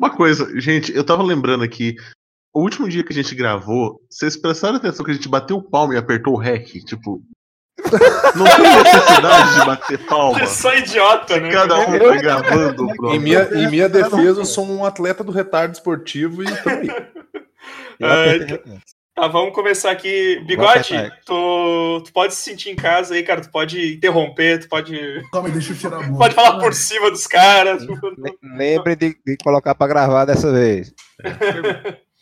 Uma coisa, gente, eu tava lembrando aqui. O último dia que a gente gravou, vocês prestaram atenção que a gente bateu o palmo e apertou o REC? Tipo. Não tem necessidade de bater palma. É só idiota, né? cada um tá gravando o Em minha, em minha defesa, eu sou um atleta do retardo esportivo e tamo aí. Tá, vamos começar aqui. Bigode, tu, tu pode se sentir em casa aí, cara. Tu pode interromper, tu pode, Calma aí, deixa eu tirar a boca. pode falar por cima dos caras. Le- Lembre de, de colocar pra gravar dessa vez.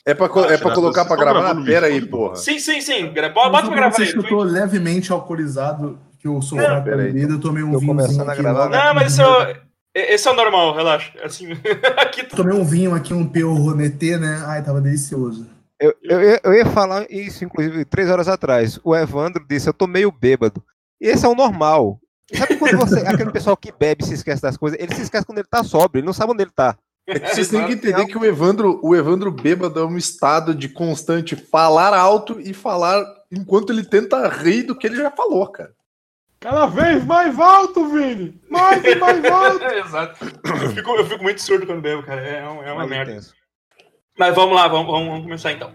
É pra, é pra colocar pra gravar? Pera aí, porra. Sim, sim, sim. Bota, bota pra pra gravar aí. que eu tô levemente alcoolizado, que eu sou fraco da pera aí. bebida, eu tomei um Tô vinhozinho começando a aqui. gravar. Não, mas esse é, o, esse é o normal, relaxa. Assim, aqui tu- Tomei um vinho aqui, um P.O.Ronetê, né? Ai, tava delicioso. Eu, eu, ia- eu ia falar isso, inclusive, três horas atrás. O Evandro disse: Eu tô meio bêbado. E esse é o normal. Sabe quando você. Aquele pessoal que bebe e se esquece das coisas? Ele se esquece quando ele tá sóbrio, ele não sabe onde ele tá. É que vocês têm que entender que o Evandro, o Evandro bêbado é um estado de constante falar alto e falar enquanto ele tenta rir do que ele já falou, cara. Cada vez mais alto, Vini! Mais e mais alto! Exato. Eu fico, eu fico muito surdo quando bebo, cara. É, é uma Mais merda. intenso. Mas vamos lá, vamos, vamos, começar então.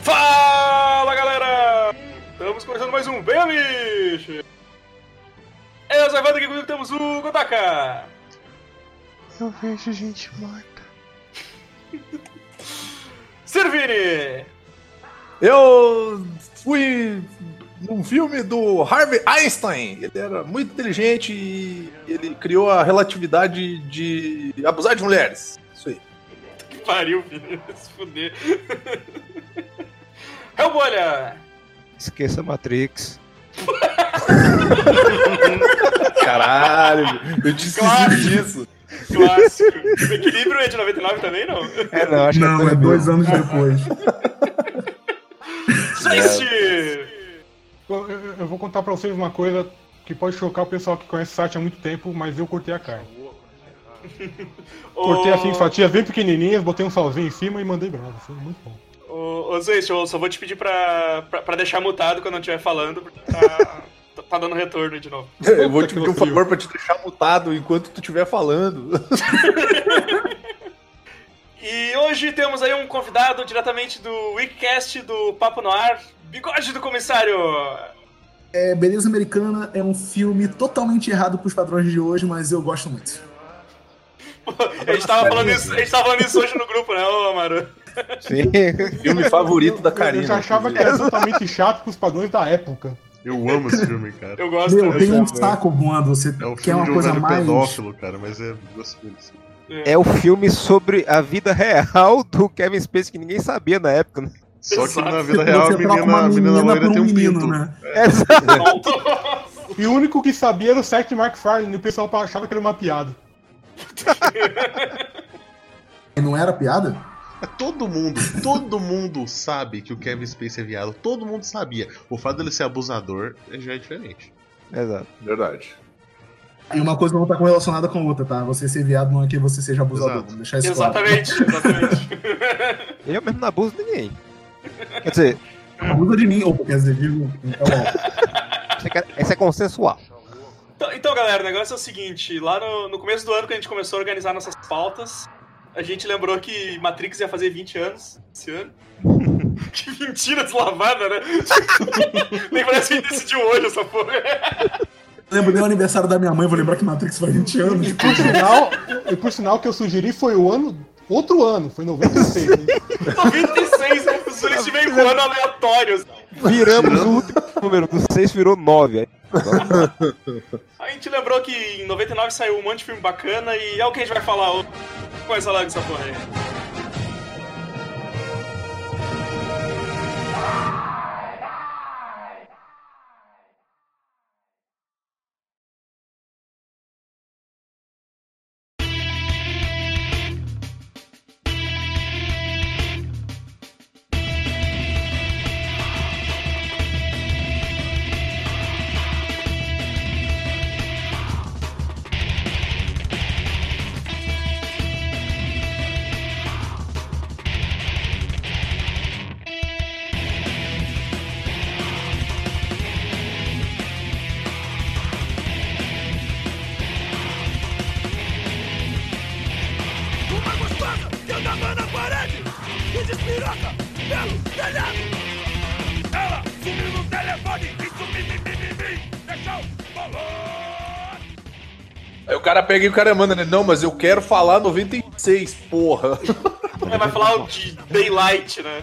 Fala galera! Estamos começando mais um Bem Amish! Eu sou o Evandro, aqui comigo temos o Kotaka! Eu vejo gente morta. Servini! Eu fui num filme do Harvey Einstein. Ele era muito inteligente e ele criou a relatividade de abusar de mulheres. Isso aí. Que pariu, filho. Se fuder. Hellbolha! Esqueça Matrix. Caralho, eu te Claro. disso. Clássico. O equilíbrio é de 99 também, não? É, não, acho Não, que é dois anos depois. Switch! Eu, vou contar pra vocês uma coisa que pode chocar o pessoal que conhece o site há muito tempo, mas eu cortei a carne. Cortei assim, fatias bem pequenininhas, botei um salzinho em cima e mandei brasa. Foi muito bom. Ô, ô eu só vou te pedir pra, pra, pra deixar mutado quando eu estiver falando, porque tá, tá- dando retorno de novo. Eu vou te pedir um favor pra te deixar mutado enquanto tu estiver falando. E hoje temos aí um convidado diretamente do Wikicast do Papo no Ar, Bigode do Comissário! É, Beleza Americana é um filme totalmente errado pros padrões de hoje, mas eu gosto muito. A gente tava falando isso, a gente tava falando isso hoje no grupo, né, ô Amaro? Sim. Filme favorito da Eu Karina. já achava que era totalmente chato pros padrões da época. Eu amo esse filme, cara. Eu gosto Meu, tem um saco voando, você É o quer filme uma de um coisa velho mais. pedófilo, cara, mas é gostoso. É o filme sobre a vida real do Kevin Spacey que ninguém sabia na época, né? Só que Exato. na vida real a Você troca uma menina, a menina menina loira tem um um menino, pinto. né? Exato. E o único que sabia era o Seth MacFarlane, e o pessoal achava que era uma piada. E não era piada? Todo mundo, todo mundo sabe que o Kevin Spacey é viado. Todo mundo sabia. O fato dele ser abusador já é diferente. Exato. Verdade. E uma coisa não tá correlacionada com a outra, tá? Você ser viado não é que você seja abusador. Exato. Deixar isso claro. Exatamente, exatamente. Eu mesmo não abuso de ninguém. Quer dizer, Abusa de mim, ou quer dizer, digo. Então, ó, isso é- esse é consensual. Então, então, galera, o negócio é o seguinte: lá no, no começo do ano, que a gente começou a organizar nossas pautas, a gente lembrou que Matrix ia fazer 20 anos esse ano. que mentira deslavada, né? Nem parece que decidiu hoje essa porra. lembro nem o aniversário da minha mãe, vou lembrar que Matrix faz 20 anos. E por sinal, e por sinal que eu sugeri foi o ano. Outro ano, foi 96. hein? 96, né? Os veio com ano aleatório. Viramos o último número, do 6 virou 9. A gente lembrou que em 99 saiu um monte de filme bacana e é o que a gente vai falar hoje. Começa logo essa porra aí. Pega e o cara manda, né? Não, mas eu quero falar 96, porra. Ele vai falar o de Daylight, né?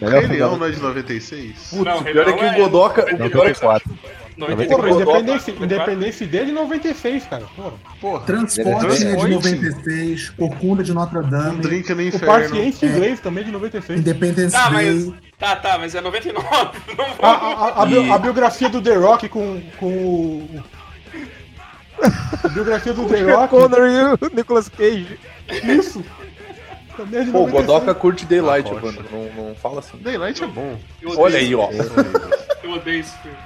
Melhor Rei filme Leão não é de 96? Putz, Não, o pior é que o Godoka. é- O pior é que 94. Porra, 94. Independência, Independência é de 96, cara. Porra. Porra. Transporte é de Transporte. 96, Corcunda de Notre Dame, drink no O inferno. Paciência inglês também é de 96. Independence Tá, mas. Tá, tá, mas é 99. Não A, vou. a, a, a a biografia do The Rock com, com o. A biografia do The Rock. Connery e o Nicolas Cage. Isso. Também é de Pô, o 96. Godoka curte Daylight, Ah, mano. Não, não fala assim. Daylight é bom. Eu odeio Olha aí, ó. Eu odeio esse filme.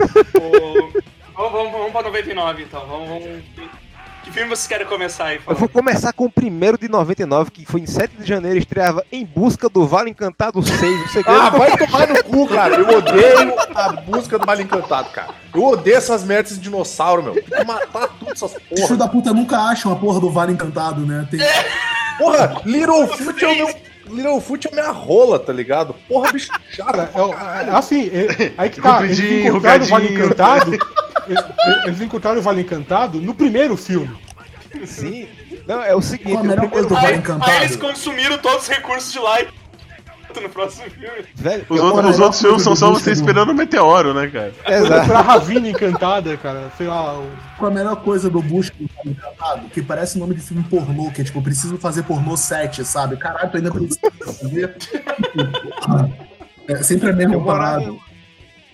Ô, vamos, vamos, vamos pra 99 então. Vamos, vamos- Que filme vocês querem começar aí? Eu vou começar com o primeiro de 99, que foi em 7 de janeiro, estreava Em Busca do Vale Encantado 6, o segredo Ah, vai tomar no cu, cara. Eu odeio a música do Mal Encantado, cara. Eu odeio essas merdas de dinossauro, meu. Tem que matar tudo essas Os filhos porra. da puta nunca acham a porra do Vale Encantado, né? Tem... Porra, Littlefoot é o meu. Littlefoot é a minha rola, tá ligado? Porra, bicho chato. Cara, é, o- é, assim, é- aí que tá. Compridinho, encontraram o Vale. Encantado. Eles- encontraram o Vale Encantado no primeiro filme. Sim. Não, é o seguinte, Qual a o melhor coisa primeiro do Vale Encantado? aí eles consumiram todos os recursos de lá e no próximo filme. velho, Os, melhor os outros filmes são só você esperando o meteoro, né, cara? Exato. Pra Ravina Encantada, cara. Sei lá. o- Com a melhor coisa do Busca do Vale Encantado, que parece nome de filme pornô, que é tipo, preciso fazer pornô 7, sabe? Caralho, tu ainda precisa fazer. É sempre a mesma parada.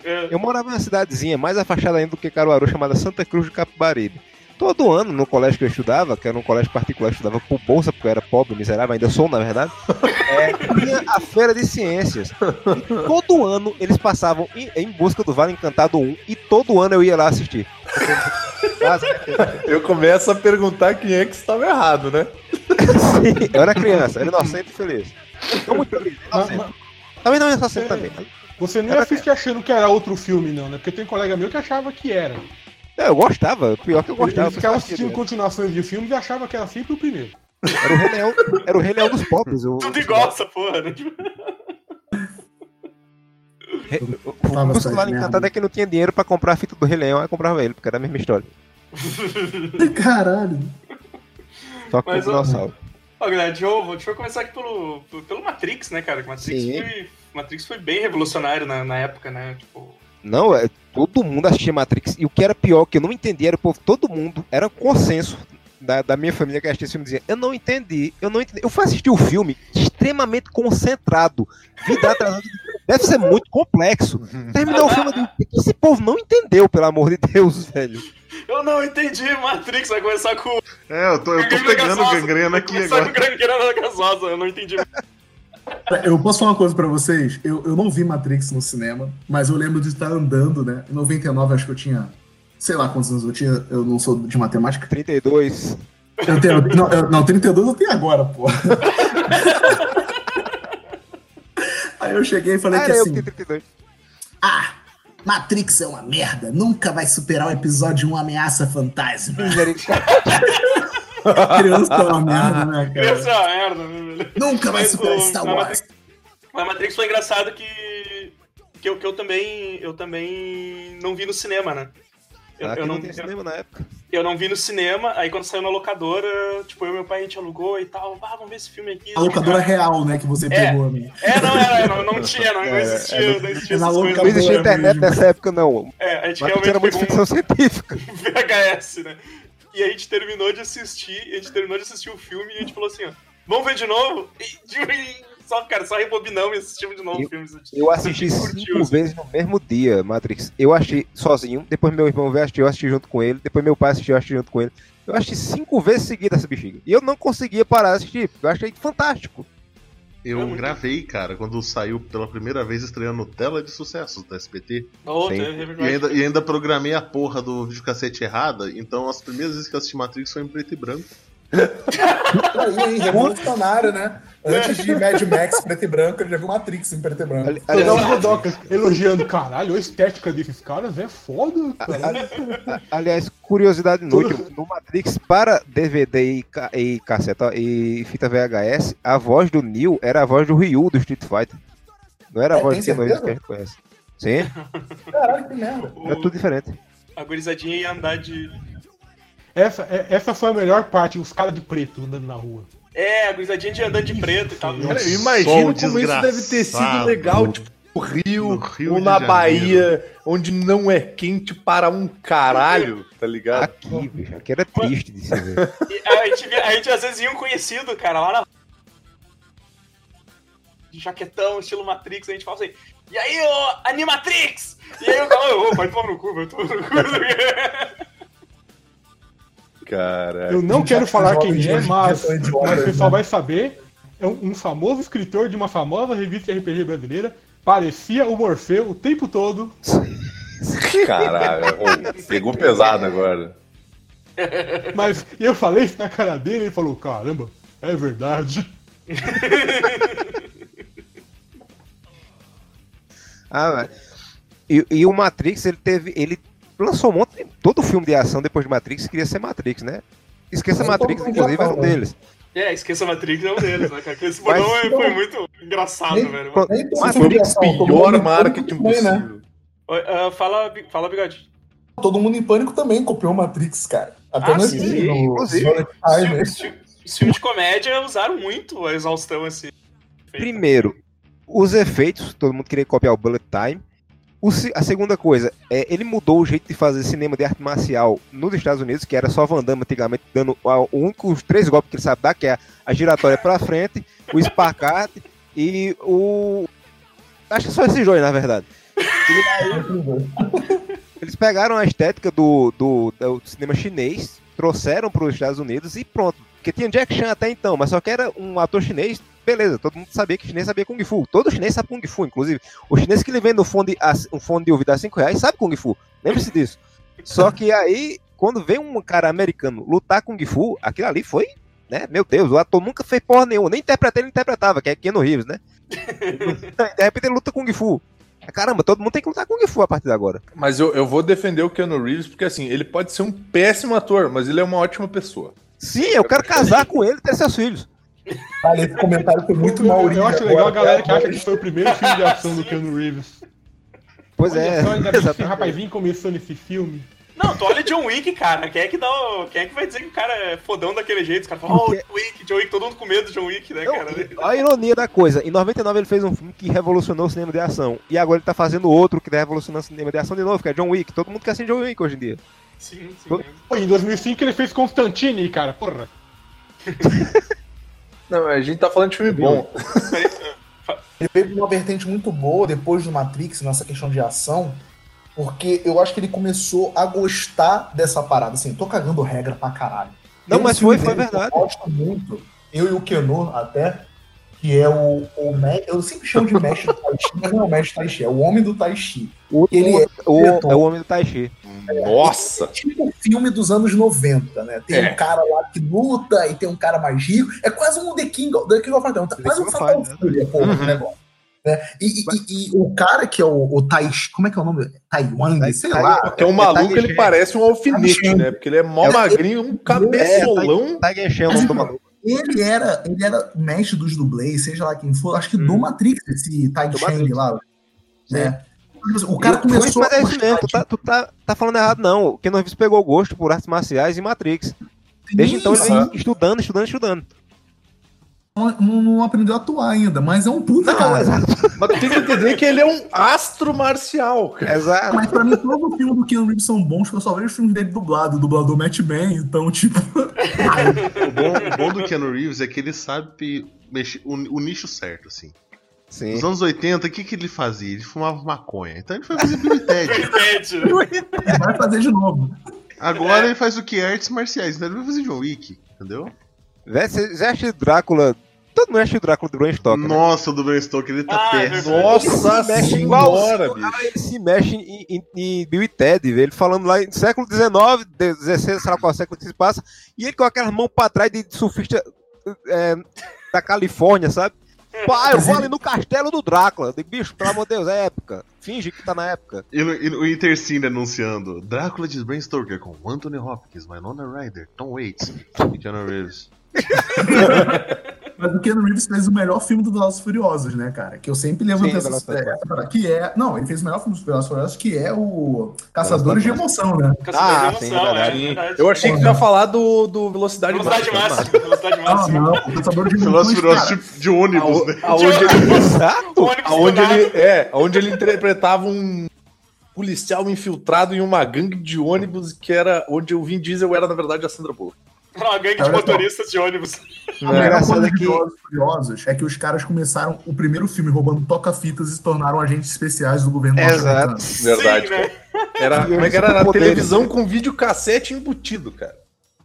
É, eu morava em uma cidadezinha mais afastada ainda do que Caruaru, chamada Santa Cruz do Capibaribe. Todo ano, no colégio que eu estudava, que era um colégio particular, eu estudava por bolsa, porque eu era pobre, miserável, ainda sou, na verdade, é, tinha a Feira de Ciências. E todo ano eles passavam em, em busca do Vale Encantado 1, e todo ano eu ia lá assistir. Eu começo a perguntar quem é que estava errado, né? Sim, eu era criança, era inocente e feliz. Tô muito feliz, inocente. mas Também não é inocente também. Você não ia assistir achando que era outro filme, não, né? Porque tem um colega meu que achava que era. É, eu gostava, pior que eu Ele, gostava. ele ficava assistindo continuações de filmes e achava que era sempre o primeiro. Era o Rei Leão, era o Rei Leão dos pobres. O, tudo igual essa porra, né? O, o, Fala o essas Busca do Encantado é que não tinha dinheiro pra comprar a fita do Rei Leão, aí comprava ele, porque era a mesma história. Caralho. Só com o dinossauro. Ó, galera, deixa eu, deixa eu começar aqui pelo, pelo Matrix, né, cara? Que Matrix Sim. foi, Matrix foi bem revolucionário na, na época, né? Tipo, Não, é, todo mundo assistia Matrix. E o que era pior, que eu não entendia, era o povo, todo mundo, era um consenso da, da minha família que assistia esse filme, dizia, eu não entendi, eu não entendi. Eu fui assistir o filme extremamente concentrado, vida atrasada. Deve ser muito complexo. Terminou o filme, eu digo, o que esse povo não entendeu, pelo amor de Deus, velho? eu não entendi Matrix, vai começar com. É, eu tô, eu tô pegando gangrena vai aqui começar agora. com gangrena gasosa, eu não entendi. Eu posso falar uma coisa pra vocês? Eu, eu não vi Matrix no cinema, mas eu lembro de estar andando, né? Em 99, acho que eu tinha. Sei lá quantos anos eu tinha, eu não sou de matemática. 32. Eu tenho. Não, eu, não 32 eu tenho agora, pô. Aí eu cheguei e falei Ah, que eu assim. tinha 32. Ah, Matrix é uma merda. Nunca vai superar o episódio 1 Ameaça Fantasma. Criança é uma merda, né, cara? é uma merda, né, velho? Nunca vai Mas superar Star na Wars. Matrix, na Matrix foi engraçado que. Que eu, que eu também. Eu também não vi no cinema, né? Eu, eu não, não, eu, cinema na época. eu não vi no cinema, aí quando saiu na locadora, tipo, eu e meu pai a gente alugou e tal. Ah, vamos ver esse filme aqui. A locadora real, né, que você É. pegou, né? É, não era, não, não tinha, não, não É, existia, não existia é na Não coisas. locadora. existia internet mesmo. nessa época, não. É, a gente Mas realmente era muito um ficção científica. VHS, né? E a gente terminou de assistir, a gente terminou de assistir o filme e a gente falou assim, ó, vamos ver de novo? E, só, cara, só rebobinamos e assistimos de novo o filme. Eu assisti cinco assim. vezes no mesmo dia, Matrix. Eu achei sozinho, depois meu irmão veio assistir, eu assisti junto com ele, depois meu pai assistiu, eu assisti junto com ele. Eu assisti cinco vezes seguidas essa bexiga. E eu não conseguia parar de assistir, eu achei fantástico. Eu É gravei, cara, quando saiu pela primeira vez estreando Tela de Sucessos da SBT. Oh, E ainda, e ainda programei a porra do videocassete errada, então as primeiras vezes que eu assisti Matrix foi em preto e branco. Revolucionário, né? Antes de Mad Max preto e branco, ele já viu Matrix em preto e branco. Ali- aliás, o Godoka elogiando, caralho, a estética desses caras é foda, cara. aliás, curiosidade inútil, no Matrix, para DVD e, e casseta e fita VHS, a voz do Neo era a voz do Ryu do Street Fighter. Não era a É, voz certeza? que a gente conhece. Sim, Caralho, que merda. é tudo diferente. A gurizadinha ia andar de. Essa, é- essa foi a melhor parte, os caras de preto andando na rua. É, a gurizadinha de andando de preto e tal. Cara, eu Sol imagino como isso deve ter sido legal, tipo, no Rio, No Rio ou na Janeiro. Bahia, onde não é quente para um caralho, tá ligado? Aqui, bicho, aqui era triste de se ver. A, gente, a gente às vezes ia um conhecido, cara, lá na. De jaquetão, estilo Matrix, a gente fala assim. E aí, ô, Animatrix! E aí o cara, ô, vai tomar no cu, vai tomar no cu. Cara, Eu não quero falar quem é, mas, o pessoal né? vai saber. É um, um famoso escritor de uma famosa revista de RPG brasileira. Parecia o Morfeu o tempo todo. caralho, pegou pesado agora. Mas eu falei isso na cara dele e ele falou: caramba, é verdade. Ah, e, e o Matrix, ele teve. Ele lançou um monte. Todo filme de ação depois de Matrix queria ser Matrix, né? Esqueça Mas Matrix, mundo inclusive, era um fala. deles. É, esqueça Matrix é um deles, né, cara? Esse Mas- é- foi muito engraçado, Nem- velho. Nem todo pior marketing né? possível. Oi, ah, fala, fala, bigode. Todo mundo em pânico também copiou Matrix, cara. Até Ah, no sim, no inclusive. Time. filmes- os filmes- Os filmes de comédia usaram muito a exaustão, assim. Primeiro, os efeitos, todo mundo queria copiar o Bullet Time. O a segunda coisa, é, ele mudou o jeito de fazer cinema de arte marcial nos Estados Unidos, que era só Van Damme antigamente dando o único, os três golpes que ele sabe dar, que é a giratória pra frente, o espacate e o. Acho que só esses dois, na verdade. Eles pegaram a estética do, do, do cinema chinês, trouxeram para os Estados Unidos e pronto. Porque tinha Jack Chan até então, mas só que era um ator chinês, beleza, todo mundo sabia que chinês sabia Kung Fu. Todo chinês sabe Kung Fu, inclusive. O chinês que ele vende um fone de, um fone de ouvido a 5 reais sabe Kung Fu. Lembre-se disso. Só que aí, quando vem um cara americano lutar Kung Fu, aquilo ali foi, né? Meu Deus, o ator nunca fez porra nenhuma, nem interpretei, ele interpretava, que é Keanu Reeves, né? De repente ele luta Kung Fu. Caramba, todo mundo tem que lutar Kung Fu a partir de agora. Mas eu, eu vou defender o Keanu Reeves, porque assim, ele pode ser um péssimo ator, mas ele é uma ótima pessoa. Sim, eu quero casar com ele e ter seus filhos. Cara, esse comentário foi muito eu, maurício. eu acho legal a agora, galera que acha que foi o primeiro filme de ação do Keanu Reeves. Pois Olha é. só, ainda bem que rapazinho começou nesse filme. Não, tu olha John Wick, cara. Quem é que dá o... Quem é que vai dizer que o cara é fodão daquele jeito? Os caras falam, oh, John Wick, John Wick, todo mundo com medo do John Wick, né, cara? e a ironia da coisa, em 99 ele fez um filme que revolucionou o cinema de ação. E agora ele tá fazendo outro que tá revolucionando o cinema de ação de novo, que é John Wick. Todo mundo quer ser John Wick hoje em dia. Sim, sim. Pô, Pô, em 2005 ele fez Constantine, cara, porra. Não, a gente tá falando de filme bom. Ele veio com uma vertente muito boa depois do Matrix nessa questão de ação, porque eu acho que ele começou a gostar dessa parada. Assim, tô cagando regra pra caralho. Não, Tem mas foi, foi verdade. Eu gosto muito, eu e o Keno até, que é o, o me- Eu sempre chamo de mestre do Tai Chi, mas não é o mestre do Tai Chi, é o homem do Tai Chi. O, Ele é o- é o homem do Tai Chi. Nossa! Tipo filme dos anos 90, né? Tem É. um cara lá que luta e tem um cara mais rico. É quase um The King, The King of Fighters, The quase um Fatal Fighters, Fury, porra, Uhum. o negócio. Né? E, e- e- e o cara que é o, o Tai, como é que é o nome? Taiwan, Tai- sei Tai- lá. Que é um maluco, ele parece um alfinete, né? Porque ele é mó É, magrinho, um cabeçolão. Tai Genshin é o nome do maluco. Ele era, ele era mestre dos dublês, seja lá quem for, acho que do Hum. Matrix, esse Do Shang lá. Né? O cara começou mas é isso gostar mesmo, tu tá, tu tá, tá falando errado não. O Keanu Reeves pegou gosto por artes marciais e Matrix. Desde então ele vem estudando, estudando, estudando. Não, não aprendeu a atuar ainda, mas é um puta Não, cara. Mas tu tem que entender que ele é um astro marcial, cara. exato. Mas pra mim, todos os filmes do Keanu Reeves são bons, porque eu só vejo os filmes dele dublado, o dublador Matt bem, então, tipo. O bom, o bom do Keanu Reeves é que ele sabe mexer o, o nicho certo, assim. Sim. Nos anos 80, o que, que ele fazia? Ele fumava maconha. Então ele foi fazer Bill e Ted. Vai fazer de novo. Agora ele faz o que? Artes marciais. Então ele vai fazer John Wick, entendeu? Você já acha Drácula todo mundo assistiu o Drácula do Bram Stoker. né? Nossa, o do Bram Stoker, ele tá Ah, é péssimo. Nossa Ele se mexe senhora, igual- bicho. Ele se mexe em, em, em Bill e Ted, velho. Ele falando lá em século XIX, XVI, sei lá qual século que se passa, e ele com aquelas mãos pra trás de surfista é, da Califórnia, sabe? Pá, eu vou ali no castelo do Drácula. Digo, bicho, pelo amor de Deus, é época. Finge que tá na época. E, no- e o Intercine anunciando Drácula de Bram Stoker com Anthony Hopkins, Winona Ryder, Tom Waits e Keanu Reeves. Mas o Keanu Reeves fez o melhor filme do Velozes Furiosos, né, cara? Que eu sempre levanto Sim, essa, parada, que é... Não, ele fez o melhor filme dos Velozes Furiosos, que é o Caçadores de Emoção, né? Caçador Ah, de sim, emoção, é verdade. verdade. Eu achei que ia falar do, do Velocidade, Velocidade Máxima. Velocidade Ah, máxima. não, o Caçador de Velozes Emoções, Furiosos tipo de ônibus, né? Aonde ele, Exato. Aonde do ele, é, aonde ele interpretava um policial infiltrado em uma gangue de ônibus que era onde o Vin Diesel era, na verdade, a Sandra Bullock. Era uma gangue de motoristas de ônibus. A melhor engraçado é de que- Furiosos é que os caras começaram o primeiro filme roubando toca-fitas e se tornaram agentes especiais do governo Exato. norte-americano. Verdade, Sim, né? Era, como é que era? poderes. televisão com videocassete embutido, cara.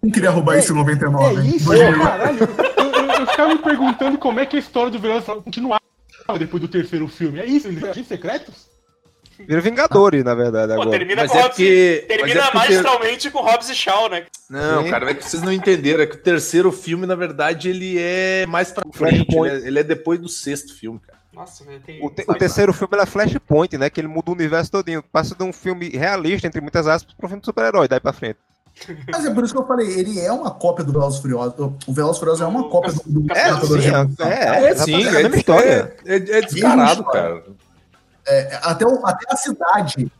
Quem queria roubar isso em 99? É hein? isso, 2000. caralho. Eu, eu, eu ficava me perguntando como é que a história do Velozes continuava depois do terceiro filme. É isso, eles agentes secretos? Vira Vingadores, na verdade, Pô, agora. termina Mas com é Hobbs porque- Termina mas é magistralmente com Hobbs e Shaw, né? Não, Sim. cara, é que vocês não entenderam. É que o terceiro filme, na verdade, ele é mais pra frente. Flashpoint. Ele é, é depois do sexto filme, cara. Nossa, velho, tem. O, te- o terceiro filme é Flashpoint, né? Que ele muda o universo todinho. Passa de um filme realista, entre muitas aspas, pra um filme de super-herói, daí pra frente. Mas é por isso que eu falei, ele é uma cópia do Velozes e Furiosos. O Velozes e Furiosos é uma cópia do, do É, sim, é, É, exatamente, sim, é a mesma história. É, é, é descarado, Mesma cara. É, até, o- até a cidade.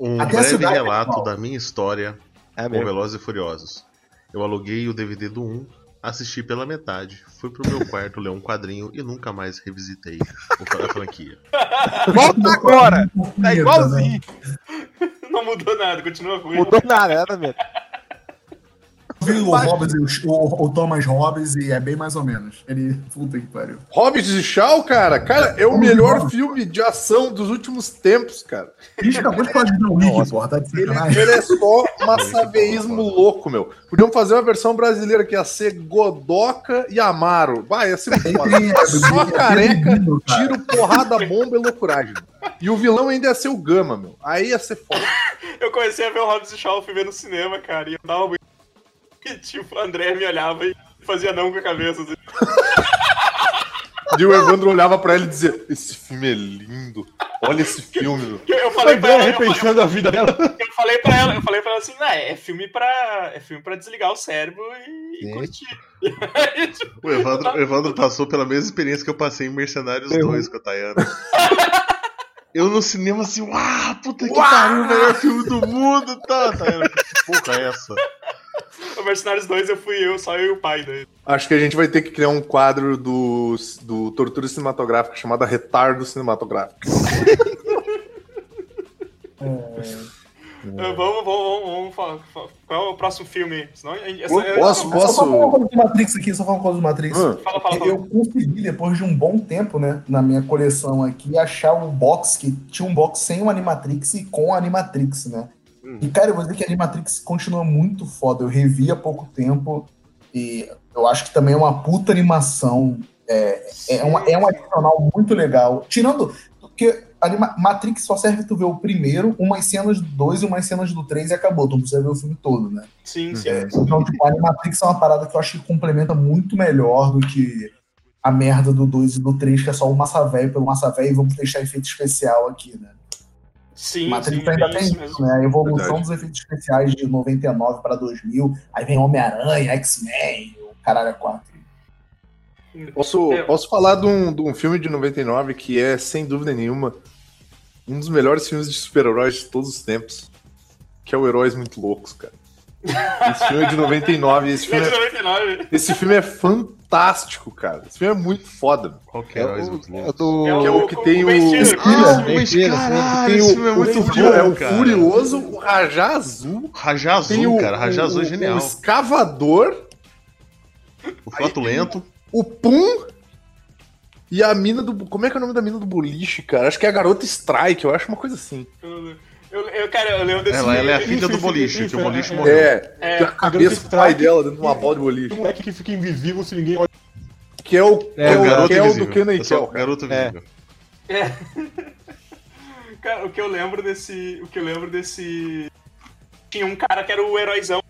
Um Até a breve cidade é relato igual. da minha história É com mesmo. Velozes e Furiosos. Eu aluguei o DVD do 1, assisti pela metade, fui pro meu quarto ler um quadrinho e nunca mais revisitei o- a franquia. Volta agora! Tá igualzinho. Não mudou nada, continua ruim. Mudou nada, exatamente. Eu vi o, Hobbes, e o, o, o Thomas Hobbes e é bem mais ou menos. Ele. Puta que pariu. Hobbit de Shaw, cara, cara, é o melhor filme de ação dos últimos tempos, cara. Gente acabou de falar de John Wick, porra, tá de Ele, ele é só massaveísmo louco, meu. Podiam fazer uma versão brasileira que ia ser Godoca e Amaro. Vai, ia ser foda. é, Só é careca, lindo, cara. tiro, porrada, bomba e loucuragem. E o vilão ainda ia ser o Gama, meu. Aí ia ser foda. Eu comecei a ver o Hobbs e Shaw, fui ver no cinema, cara, e eu dava muito. E, tipo, o André me olhava e fazia não com a cabeça. Assim. E o Evandro olhava pra ele e dizia: Esse filme é lindo. Olha esse filme. Eu, eu falei pra ela, eu, falei- repensando a vida dela. eu falei pra ela, eu falei pra ela assim, ah, é filme pra. É filme pra desligar o cérebro e, e curtir. O Evandro, o Evandro passou pela mesma experiência que eu passei em Mercenários Eu. 2 com a Tayana. Eu no cinema assim, uau, puta que Uau! pariu, o melhor filme do mundo, tá? Tayana, que porra é essa? O Mercenários 2 eu fui eu, só eu e o pai daí. Acho que a gente vai ter que criar um quadro do, do Tortura Cinematográfica chamado Retardo Cinematográfico. Ah, Vamos, vamos, vamos, vamos falar. fa- Qual é o próximo filme? Senão, essa- Posso, Só falar uma posso. coisa do Matrix aqui, só falar uma coisa do Matrix. Hum. Fala, fala, fala. Eu consegui, depois de um bom tempo, né, na minha coleção aqui, achar um box que tinha um box sem o Animatrix e com o Animatrix, né? E, cara, eu vou dizer que a Animatrix continua muito foda. Eu revi há pouco tempo e eu acho que também é uma puta animação. É, é, uma, é um adicional muito legal. Tirando. Porque Anima Matrix só serve tu ver o primeiro, umas cenas do 2 e umas cenas do 3 e acabou. Tu não precisa ver o filme todo, né? Sim, sim. É, então, tipo, a Animatrix é uma parada que eu acho que complementa muito melhor do que a merda do 2 e do 3, que é só o massa velho pelo massa velho e vamos deixar efeito especial aqui, né? Sim, Matrix sim, ainda tem isso mesmo. né? A evolução Verdade. dos efeitos especiais de 99 para 2000, aí vem Homem-Aranha, X-Men, o caralho é 4. Posso, posso falar de um, de um filme de 99 que é, sem dúvida nenhuma, um dos melhores filmes de super-heróis de todos os tempos. Que é o Heróis Muito Loucos, cara. Esse filme é de 99 e esse filme é, 99. esse filme é fantástico, cara. Esse filme é muito foda. Qual que É é, o, o, é o do. é o que tem o- Ben Stiller. Ah, Tem esse o, filme é o muito Fúrio- bom, é o cara. Furioso, o Rajá Azul. Rajá Azul, o, cara, Rajá Azul é o- genial. O Escavador, O Flatulento. o Pum e a mina do. Como é que é o nome da mina do boliche, cara? Acho que é a Garota Strike, eu acho uma coisa assim. Eu, eu, cara, eu lembro desse Ela, ela é a filha do boliche, isso, que o boliche é, morreu. É, É, que a cabeça do pai dela dentro de uma bola de boliche. Um moleque que fica invisível se ninguém olha. Que é o, É, é, o o, garoto que é o do Kenan Eu sou Kel, garoto É. invisível. É. Cara, o que eu lembro desse. O que eu lembro desse. Tinha um cara que era o heróizão.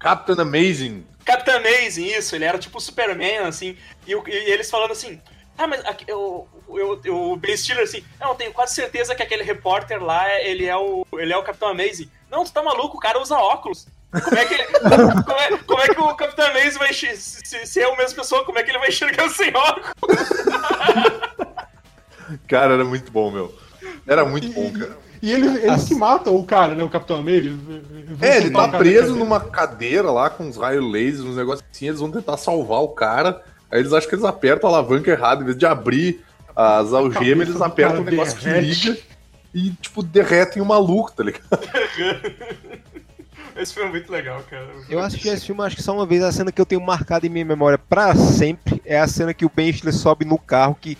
Captain Amazing. Capitão Amazing, isso, ele era tipo o Superman, assim. E, e eles falando assim. Ah, mas aqui, eu, eu, eu, o Ben Stiller assim, não, eu tenho quase certeza que aquele repórter lá, ele é o, ele é o Capitão Amazing. Não, tu tá maluco, o cara usa óculos. Como é que ele, como, é, como é que o Capitão Amazing vai se, se, se é a mesma pessoa, como é que ele vai enxergar sem óculos? Cara, era muito bom, meu. Era muito bom, cara. E eles, eles que matam o cara, né? O Capitão América. Vão É, ele tá o preso numa cadeira lá com uns raios lasers, uns negócios assim, eles vão tentar salvar o cara. Aí eles acham que eles apertam a alavanca errada, em vez de abrir as algemas, eles apertam o cara negócio que derrete. liga e, tipo, derretem o maluco, tá ligado? Esse foi muito legal, cara. Eu assisti esse filme, acho que só uma vez, a cena que eu tenho marcada em minha memória pra sempre é a cena que o Ben Stiller sobe no carro, que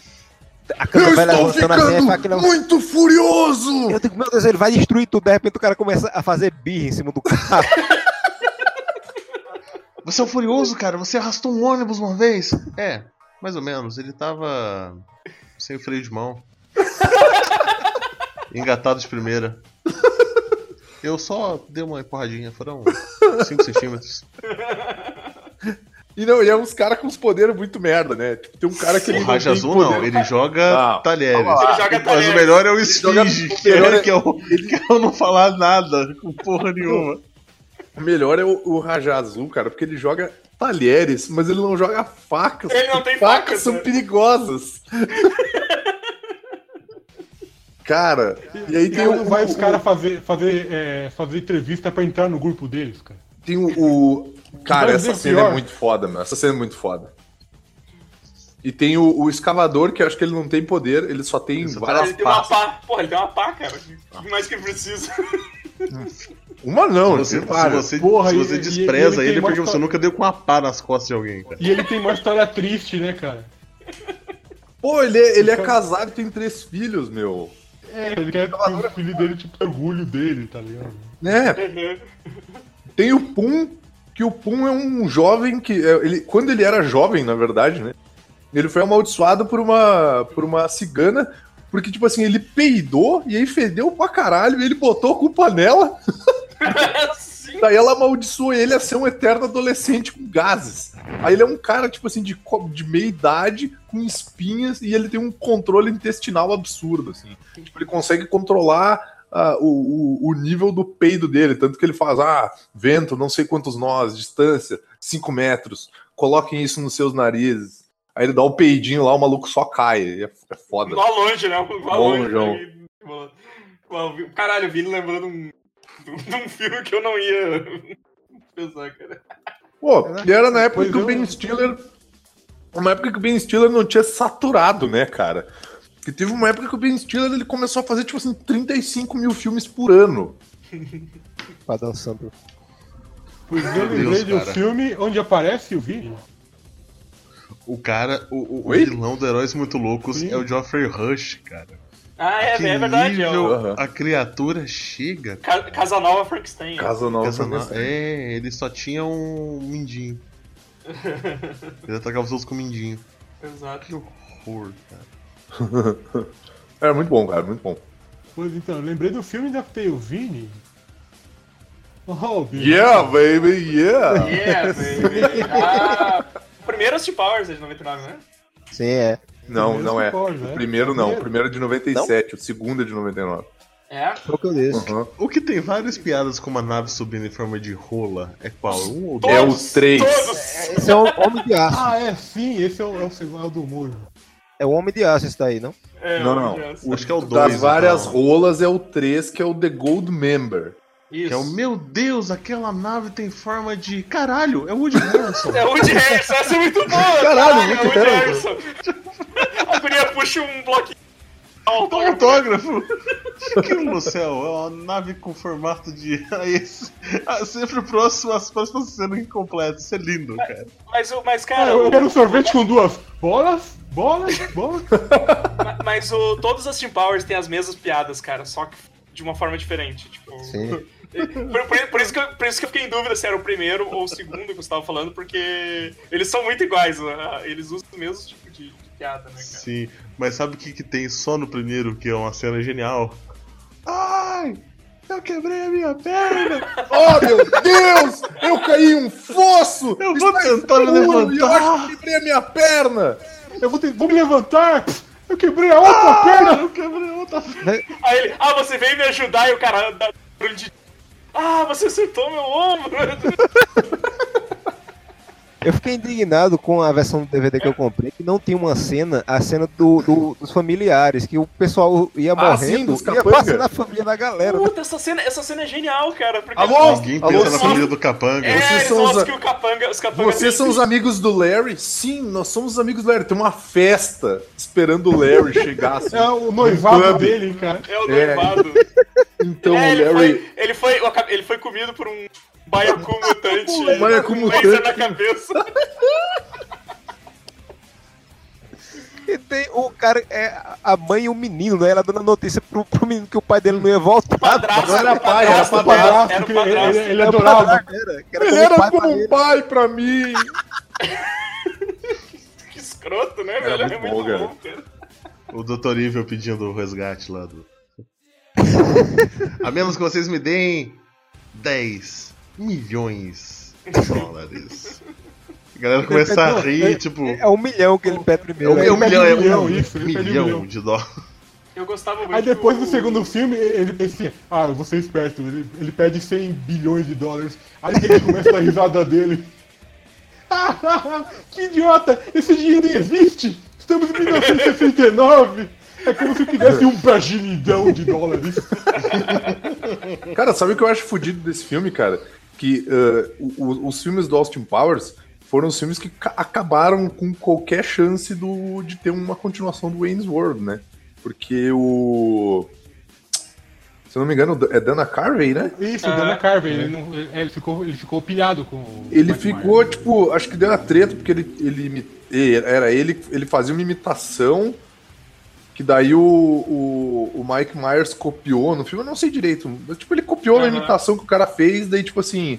a câmera vai levantando aí faz aquele... muito furioso! Eu digo, meu Deus, ele vai destruir tudo, de repente o cara começa a fazer birra em cima do carro. Você é um furioso, cara. Você arrastou um ônibus uma vez. É, mais ou menos. Ele tava sem o freio de mão. Engatado de primeira. Eu só dei uma empurradinha. Foram 5 centímetros. E não, e é uns caras com uns poderes muito merda, né? Tipo, tem um cara que ele O não Raja Azul poder- não. Ele joga Não, talheres. Ele joga Mas talheres. o melhor é o joga- Sfinge, o que, melhor é, é- que, é o, que é o não falar nada, com porra nenhuma. O melhor é o, o Raja Azul, cara, porque ele joga talheres, mas ele não joga facas. Ele não tem facas. facas, são né? perigosas. cara, e aí tem Cara, o, vai os caras fazer, fazer, é, fazer entrevista pra entrar no grupo deles, cara. Tem o. o- Cara, essa cena pior. é muito foda, meu. Essa cena é muito foda. E tem o, o escavador, que eu acho que ele não tem poder, ele só tem Ele só Cara, várias ele tem uma pá. Porra, ele tem uma pá, cara. O que mais que ele precisa? Uma não, Se você, ele para. se você, Porra, se e- você e- e despreza ele ele, tem porque mais você nunca deu com uma pá nas costas de alguém, cara. E ele tem uma história triste, né, cara? Pô, ele, é- ele é casado e tem três filhos, meu. É, ele quer que o filho dele, tipo, orgulho dele, tá ligado? Né? Tem o Pum, que o Pum é um jovem que. é, Ele, quando ele era jovem, na verdade, né? Ele foi amaldiçoado por uma, por uma cigana, porque, tipo assim, ele peidou e aí fedeu pra caralho, e ele botou a culpa nela, daí ela amaldiçoou ele a ser um eterno adolescente com gases. Aí ele é um cara, tipo assim, de, de meia idade, com espinhas, e ele tem um controle intestinal absurdo, assim. Tipo, ele consegue controlar ah, o, o, o nível do peido dele, tanto que ele faz, ah, vento, não sei quantos nós, distância, 5 metros, coloquem isso nos seus narizes. Aí ele dá o peidinho lá, o maluco só cai. É, é foda. Lá longe, né? Lá longe. Longeão. né? Caralho, o Vini lembrando um, de um filme que eu não ia pensar, cara. Pô, e era na época Pois que o Ben Stiller. Uma época que o Ben Stiller não tinha saturado, né, cara? Que teve uma época que o Ben Stiller ele começou a fazer, tipo assim, 35 mil filmes por ano. Padrão Santo. Pois eu lembrei de um filme onde aparece o vídeo. O cara, o, o- vilão do Heróis Muito Loucos Sim. é o Geoffrey Rush, cara. Ah, é, Que é verdade. É nível Aham. a criatura chega. Ca- Casanova Frankenstein. Casa Nova. Essa na- Frankenstein. É, ele só tinha um mindinho. Ele atacava os outros com mindinho. Exato. Que horror, cara. Era muito bom, cara, muito bom. Pois então, eu lembrei do filme da tem o Vini. Oh, Vini. Yeah, baby, yeah! Yeah, baby. Ah, primeiro Austin Powers é de 99, né? Sim, é. Não, não é. Bowl, né? O primeiro não, o Primeiro. é de 97, o segundo é de 99. É. Qual que eu disse? Uhum. O que tem várias piadas com uma nave subindo em forma de rola é qual? Um ou É dois? o 3. Todos! Esse é o Homem de Aço. Ah, é, sim, esse é o, é o do Moro. É o Homem de Aço esse daí, não? É, Não, não. Acho que é o Das 2. várias então. rolas é o 3, que é o The Gold Member. Isso. Que é o meu Deus, aquela nave tem forma de. Caralho, é o Woody Harrelson. É o Woody Harrison, essa é muito boa! Caralho, é o Woody Woody Harrison! A guria puxa um bloquinho. Autógrafo! Aquilo no céu é uma nave com formato de. Aí esse- ah, sempre próximo às próximas sendo incompletas. Isso é lindo, cara. Mas, o- mas Ah, cara, eu o- quero um sorvete com duas bolas, bolas, bolas. ma- mas o, todos os Team Powers têm as mesmas piadas, cara, só que de uma forma diferente. Tipo, Sim. Por, por- por isso que eu, por isso que eu fiquei em dúvida se era o primeiro ou o segundo que você tava falando, porque eles são muito iguais, né? eles usam o mesmo tipo de, de piada, né, cara? Sim, mas sabe o que, que tem só no primeiro, que é uma cena genial? Ai! Eu quebrei a minha perna! Oh, meu Deus! Eu caí em um fosso! Eu vou Está tentar me e Eu acho levantar! que quebrei a minha perna! Eu vou, ter, vou me levantar! Eu quebrei a outra perna! Eu quebrei outra Aí ele, ah, você veio me ajudar e o cara dá de. Ah, você acertou meu ombro! Eu fiquei indignado com a versão do DVD que eu comprei, que não tinha uma cena, a cena do, do- dos familiares, que o pessoal ia Ah, sim, morrendo dos ia passando a família da galera. Puta, essa cena, essa cena é genial, cara. Alô? Ninguém Alô, pensa na sim. família do capanga. É, Vocês são os a- que o capanga, os capanga Vocês são os amigos do Larry? Sim, nós somos os amigos do Larry. Tem uma festa esperando o Larry chegar. assim. É o noivado dele, cara. É o É. noivado. Então é, o ele, Larry. foi, ele, foi, ele foi comido por um baiacu mutante. Baiacu com laser mutante. na cabeça. E tem o cara, é a mãe e o menino, né? Ela dando a notícia pro, pro menino que o pai dele não ia voltar. Padrasto, Não era pai, era padrasto, Padrasto, Era o porque ele, ele, ele Era o adorava. padrasto, era, era Ele como era como um ele. pai pra mim. Que escroto, né, velho? muito é bom, muito cara. bom, cara. O Dr. Evil pedindo o resgate lá do. A menos que vocês me deem 10 milhões de dólares. A galera começa a rir, tipo. É um milhão que ele pede É primeiro. um, né? é um milhão, é um milhão, isso, ele um milhão milhão. de dólares. Eu gostava muito. Aí depois do do segundo filme, ele pensa assim, ah, vou ser esperto, ele, ele pede 100 bilhões de dólares. Aí gente começa a risada dele. que idiota! Esse dinheiro existe! Estamos em 1969! É como se eu tivesse um bagilhão de dólares. Cara, sabe o que eu acho fodido desse filme, cara? Que o- o- os filmes do Austin Powers foram os filmes que ca- acabaram com qualquer chance do, de ter uma continuação do Wayne's World, né? Porque o. Se eu não me engano, é Dana Carvey, né? Isso, Ah, o Dana Carvey, ele, não- ele- ficou, ele ficou pilhado com o Ele Mike ficou, Myers. tipo, acho que deu uma treta, porque ele, ele era ele, ele fazia uma imitação que daí o, o, o Mike Myers copiou no filme, eu não sei direito, mas, tipo, ele copiou a Aham. imitação que o cara fez, daí, tipo assim,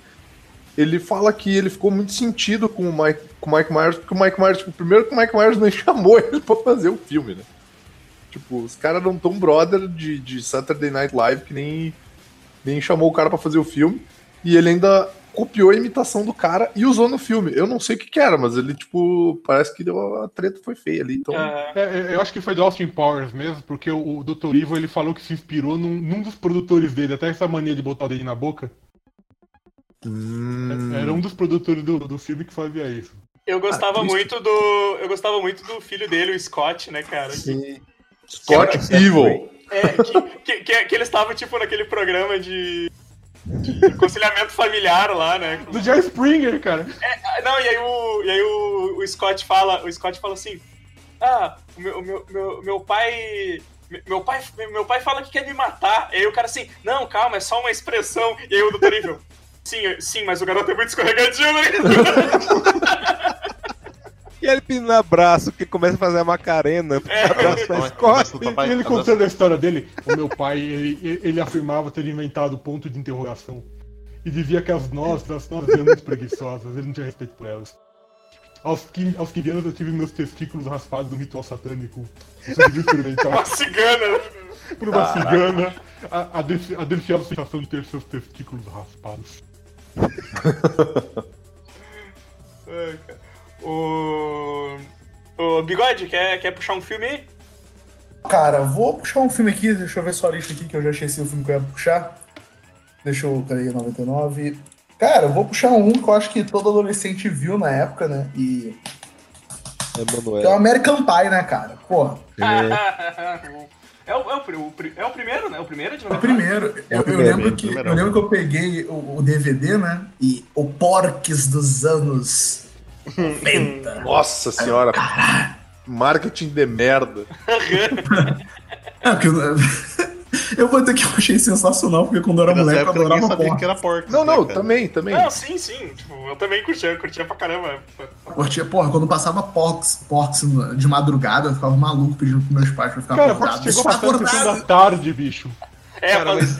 ele fala que ele ficou muito sentido com o Mike, com o Mike Myers, porque o Mike Myers, tipo, primeiro que o Mike Myers nem chamou ele pra fazer o filme, né? Tipo, os caras não tão brother de, de Saturday Night Live que nem, nem chamou o cara pra fazer o filme. E ele ainda copiou a imitação do cara e usou no filme. Eu não sei o que, que era, mas ele, tipo, parece que deu a treta foi feia ali. Então, É, é, eu acho que foi do Austin Powers mesmo, porque o, o Dr. Evil ele falou que se inspirou num, num dos produtores dele, até essa mania de botar o dedo na boca. hum, Era um dos produtores do, do filme que fazia isso. eu gostava Ah, muito do. Eu gostava muito do filho dele, o Scott, né, cara? Sim. Scott Evil. É, que, que, que, que eles estavam, tipo, naquele programa de. Aconselhamento familiar lá, né? Do Jerry Springer, cara. Ah, Não, e aí o, e aí o, o Scott fala, o Scott fala assim, ah, o meu, meu, meu, meu pai. Meu pai, meu pai fala que quer me matar. E aí o cara assim, não, calma, é só uma expressão. E aí o doutor Evil, sim, sim, mas o garoto é muito escorregadio, né? E ele pedindo abraço, que começa a fazer a macarena. É. abraço o E papai- ele contando a história dele, o meu pai, ele, ele afirmava ter inventado ponto de interrogação. E dizia que as nossas, as nossas eram muito preguiçosas, ele não tinha respeito por elas. Aos 15, aos 15 anos eu tive meus testículos raspados no ritual satânico. Isso devia Uma cigana. por uma cigana a, a, a deliciosa sensação de ter seus testículos raspados. Ai, cara. O. O Bigode, quer, quer puxar um filme aí? Cara, vou puxar um filme aqui, deixa eu ver só a lista aqui, que eu já esqueci o filme que eu ia puxar. Deixa eu. Peraí, 99. Cara, eu vou puxar um que eu acho que todo adolescente viu na época, né? E. Que é o Emanuel. American Pie, né, cara? Porra. É o, é, o, pri- o é o primeiro, né? O primeiro de O 99? primeiro, eu, eu primeiro, lembro que, eu lembro que eu peguei o, o DVD, né? E o Porques dos anos 90. Nossa senhora. Marketing de merda. É, porque eu, vou ter que eu achei sensacional, porque quando eu era moleque eu adorava sabia porra. que era porco. Não, não, né, cara? também, também. Não, sim, sim. Tipo, eu também curtia, eu curtia pra caramba. Curtia, porra, quando passava Porks, Porks de madrugada, eu ficava maluco pedindo pros meus pais pra ficar Cara, acordado. chegou Está bastante sessão da tarde, bicho. É, Cara, mas.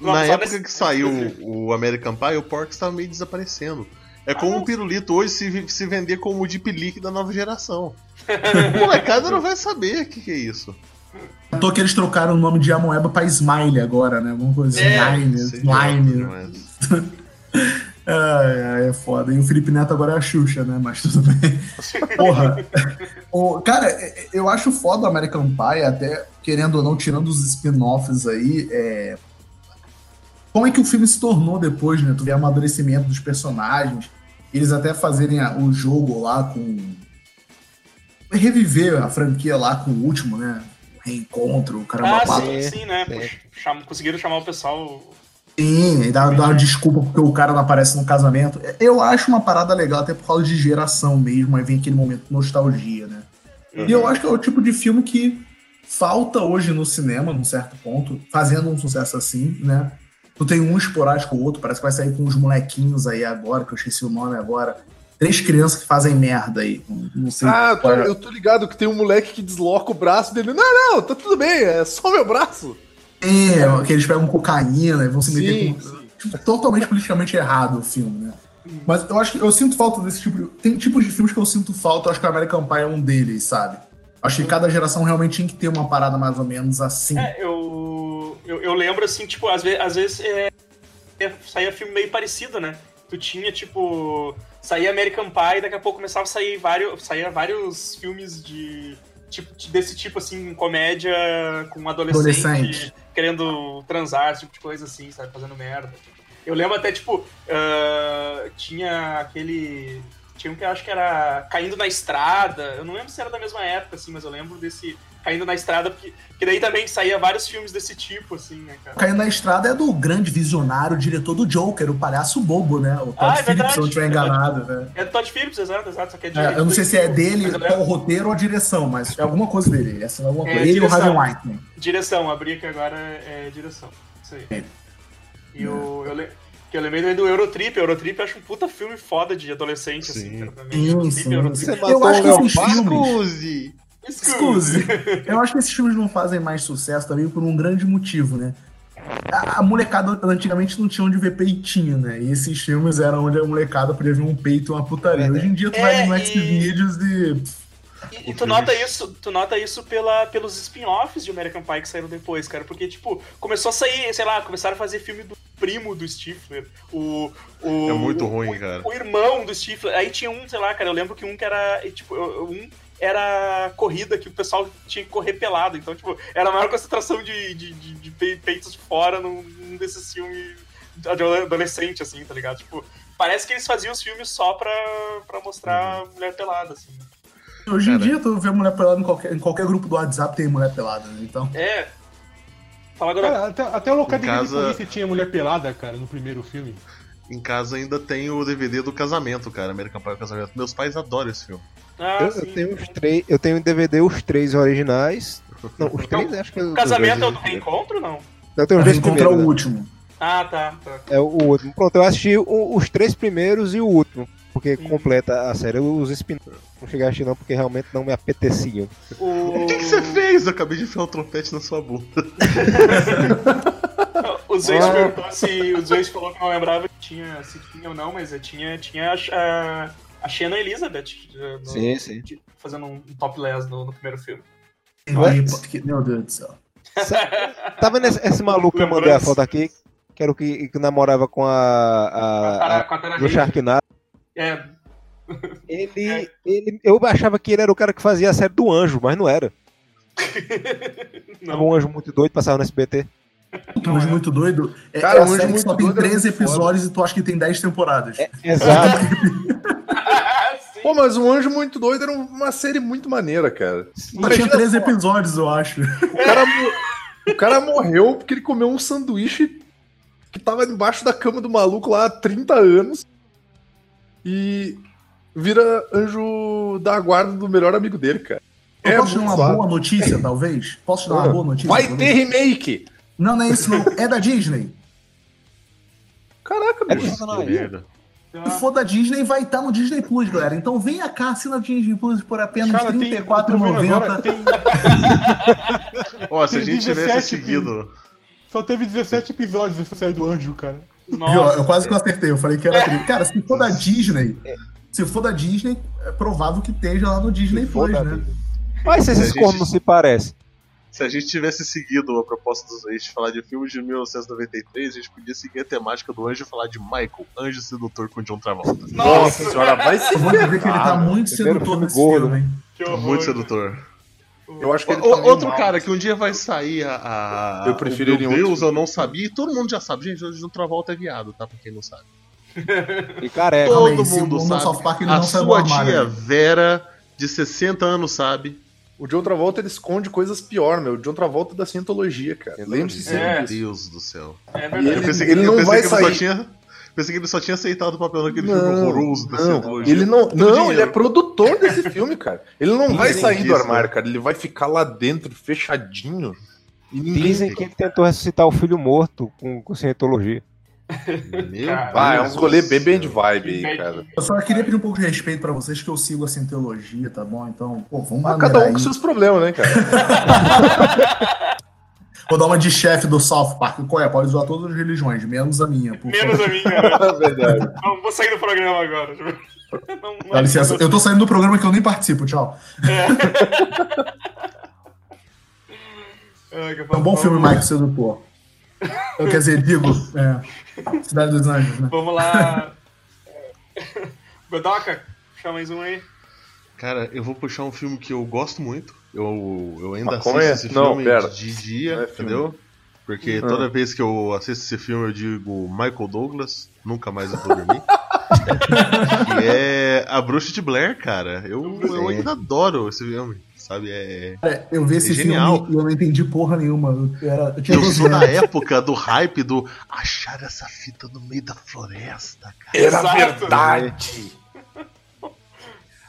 Não, na só época nesse- que saiu o American Pie, o Pork estava meio desaparecendo. É como não. um pirulito hoje se, se vender como o Deep Leak da nova geração. O molecada não vai saber o que, que é isso. Eu tô que eles trocaram o nome de Amoeba pra Smile agora, né? Alguma coisa assim. É, mas- Ai, ai, é foda. E o Felipe Neto agora é a Xuxa, né? Mas tudo bem. Porra. O- cara, é- eu acho foda o American Pie, até querendo ou não, tirando os spin-offs aí, é... Como é que o filme se tornou depois, né? Tu vê o amadurecimento dos personagens, eles até fazerem o jogo lá com... Reviver a franquia lá com o último, né? Reencontro, o caramba, Ah, sim, Sim, sim, né? sim. Puxa, cham- conseguiram chamar o pessoal. Sim, e dá, dá uma desculpa porque o cara não aparece no casamento. Eu acho uma parada legal, até por causa de geração mesmo, aí vem aquele momento de nostalgia, né? E eu acho que é o tipo de filme que falta hoje no cinema, num certo ponto, fazendo um sucesso assim, né? Tu tem um esporádico ou outro, parece que vai sair com uns molequinhos aí agora, que eu esqueci o nome agora. Três crianças que fazem merda aí. Não- sei. Ah, eu tô, qual é. eu tô ligado que tem um moleque que desloca o braço dele. Não, não, tá tudo bem, é só meu braço. É, que eles pegam cocaína e vão se meter Sim, com. Tipo, totalmente politicamente errado o filme, né? Mas eu acho que eu sinto falta desse tipo de. Tem tipos de filmes que eu sinto falta, eu acho que o American Pie é um deles, sabe? Acho que cada geração realmente tinha que ter uma parada mais ou menos assim. É, eu, eu, eu lembro assim, tipo, às vezes, às vezes é, é, saía filme meio parecido, né? Tu tinha, tipo, saía American Pie, daqui a pouco começava a sair vários, saía vários filmes de, tipo, desse tipo, assim, comédia com adolescente, Adolescente. querendo transar, esse tipo de coisa assim, sabe? Fazendo merda. Eu lembro até, tipo, ah, tinha aquele. Tinha um que eu acho que era Caindo na Estrada. Eu não lembro se era da mesma época, assim, mas eu lembro desse Caindo na Estrada, porque, porque daí também saía vários filmes desse tipo, assim, né, cara? Caindo na Estrada é do grande visionário, diretor do Joker, o palhaço bobo, né? O Todd Ah, é Phillips, se eu não estiver é enganado, né? É do Todd Phillips, exato, exato. Só que é de, É, eu não sei se é dele, qual o lembro- roteiro ou a direção, mas é alguma coisa dele. Essa é alguma É, coisa. Ele e o direção. Harvey Weinstein. Direção, abri aqui agora é direção. Isso aí. É. E o, eu, le- que eu lembrei também do Eurotrip. Eurotrip eu acho um puta filme foda de adolescente, assim, Sim. cara, pra mim. Sim, Eurotrip, sim, Eurotrip. Você Eu acho que o esses filmes. Excuse! Excuse. Eu acho que esses filmes não fazem mais sucesso também por um grande motivo, né? A, a molecada antigamente não tinha onde ver peitinho, né? E esses filmes eram onde a molecada podia ver um peito e uma putaria. Hoje em dia tu É, vai no e- Xvideos e. E, e tu nota isso, tu nota isso pela, pelos spin-offs de American Pie que saíram depois, cara. Porque, tipo, começou a sair, sei lá, começaram a fazer filme do primo do Stifler. O, o, É muito o- ruim, cara. O irmão do Stifler. Aí tinha um, sei lá, cara, eu lembro que um que era, tipo, um era corrida que o pessoal tinha que correr pelado. Então, tipo, era a maior concentração de, de, de, de pe- peitos fora num, num desses filmes de adolescente, assim, tá ligado? Tipo, parece que eles faziam os filmes só pra, pra mostrar Uhum. mulher pelada, assim. Hoje em Cara. dia tu vê mulher pelada em qualquer, em qualquer grupo do WhatsApp tem mulher pelada, né? Então. É. Fala agora. Cara, até, até o Em de casa- Polícia tinha mulher pelada, cara, no primeiro filme. Em casa ainda tem o DVD do casamento, cara. American Pie o casamento. Meus pais adoram esse filme. Ah, Eu, eu sim. tenho os três, eu tenho em DVD os três originais. Não, os Então, três acho que é O casamento é o do reencontro não? Eu tenho os dois Encontra primeiros. o né? último. Ah, tá, tá. É o último. Pronto, eu assisti o- os três primeiros e o último. Porque Sim. completa a série. Os spin não cheguei a assistir não, porque realmente não me apeteciam. O... O que, que você fez? Eu acabei de enfiar um trompete na sua bunda. O Zeus Ah. perguntou se. O Zeus falou que não lembrava que tinha, se tinha ou não, mas tinha, tinha a, a, a Shannon Elizabeth eh, no- Sim, sim. fazendo um topless no, no primeiro filme. Meu Deus do céu. Tá vendo esse, esse maluco que eu mandei a foto aqui? Que era o que, que namorava com a. Com a a, com a Tara do. Sharknado. É, Ele, ele. Eu achava que ele era o cara que fazia a série do anjo, mas não era. Era não. um anjo muito doido, passava no SBT. Um anjo muito doido. É, Cara, é a um anjo série que muito só tem doido é 13 muito foda. episódios e tu acha que tem 10 temporadas. Exato. Sim. Pô, mas o Anjo Muito Doido era uma série muito maneira, cara. Mas tinha 13 só, episódios, eu acho. o, cara, o cara morreu porque ele comeu um sanduíche que tava embaixo da cama do maluco lá há 30 anos e vira anjo da guarda do melhor amigo dele, cara. Eu É posso te dar uma boa notícia, talvez? Posso te dar uma boa notícia? Vai ter remake! Não, não é isso, não. É da Disney. Caraca, É bicho. merda. Se for da Disney, vai estar no Disney Plus, galera. Então vem cá, assina o Disney Plus por apenas eu agora, R$34,90. tem, Ó, se a gente tivesse 17 seguido. Só teve 17 episódios dessa série do Anjo, cara. Nossa. Eu quase que eu acertei, eu falei que era tri. Cara, se for da Disney, se for da Disney, é provável que esteja lá no Disney Plus, né? Mas se esses gente- cornos não se parecem. Se a gente tivesse seguido a proposta dos reis de falar de filmes de 1993, a gente podia seguir a temática do anjo e falar de Michael, anjo sedutor com John Travolta. Nossa senhora, vai se Eu vou dizer que ele tá muito sedutor nesse gordo. filme, hein? Muito sedutor. Eu acho que ele O- tá outro mal. cara que um dia vai sair a. a Eu prefiro o Meu Deus, eu não sabia, e todo mundo já sabe. Gente, o John Travolta é viado, tá? Pra quem não sabe. E careca. Todo se mundo sabe. Park A sua tia né? Vera, de 60 anos, sabe. O John Travolta ele esconde coisas pior, meu. O John Travolta é da cientologia, cara. Lembre-se sempre É. Meu disso. Deus do céu. É verdade. Eu ele- pensei que ele, eu não pensei vai que ele só sair. tinha. Pensei que ele só tinha aceitado o papel naquele filme Não, horroroso da não, cientologia. ele não, não, dinheiro. ele é produtor desse filme, cara. Ele não vai sair do disso, armário, cara. Ele vai ficar lá dentro, fechadinho. E ninguém Dizem que ele tentou ressuscitar o filho morto com, com cientologia. Meu Cara, Ah, é do rolê bem bem de vibe aí, cara. Eu só queria pedir um pouco de respeito pra vocês, que eu sigo a Cientologia, tá bom? Então, pô, vamos Mas maneirar cada um aí. com seus problemas, né, cara? Vou dar uma de chefe do South Park. Qual é? Pode usar todas as religiões, menos a minha. Por Menos favor. a minha. né? É verdade. Não, vou sair do programa agora. Não, não, Dá licença, eu tô saindo do programa que eu nem participo, tchau. É, eu É um bom filme, Mike Sedutor. Eu, quer dizer, digo, é, Cidade dos Anjos, né? Vamos lá. Godoka, puxa mais um aí. Cara, eu vou puxar um filme que eu gosto muito. Eu, eu ainda Maconha? assisto esse Não, filme pera. de dia, é entendeu? Porque Ah. toda vez que eu assisto esse filme eu digo Michael Douglas, nunca mais eu vou dormir. que é A Bruxa de Blair, cara. Eu, eu ainda adoro esse filme, sabe? É... Cara, eu vi esse É genial. filme e eu não entendi porra nenhuma. Eu, era, eu tinha Eu 12 sou da anos. época do hype do achar essa fita no meio da floresta, cara. Era Exato. verdade.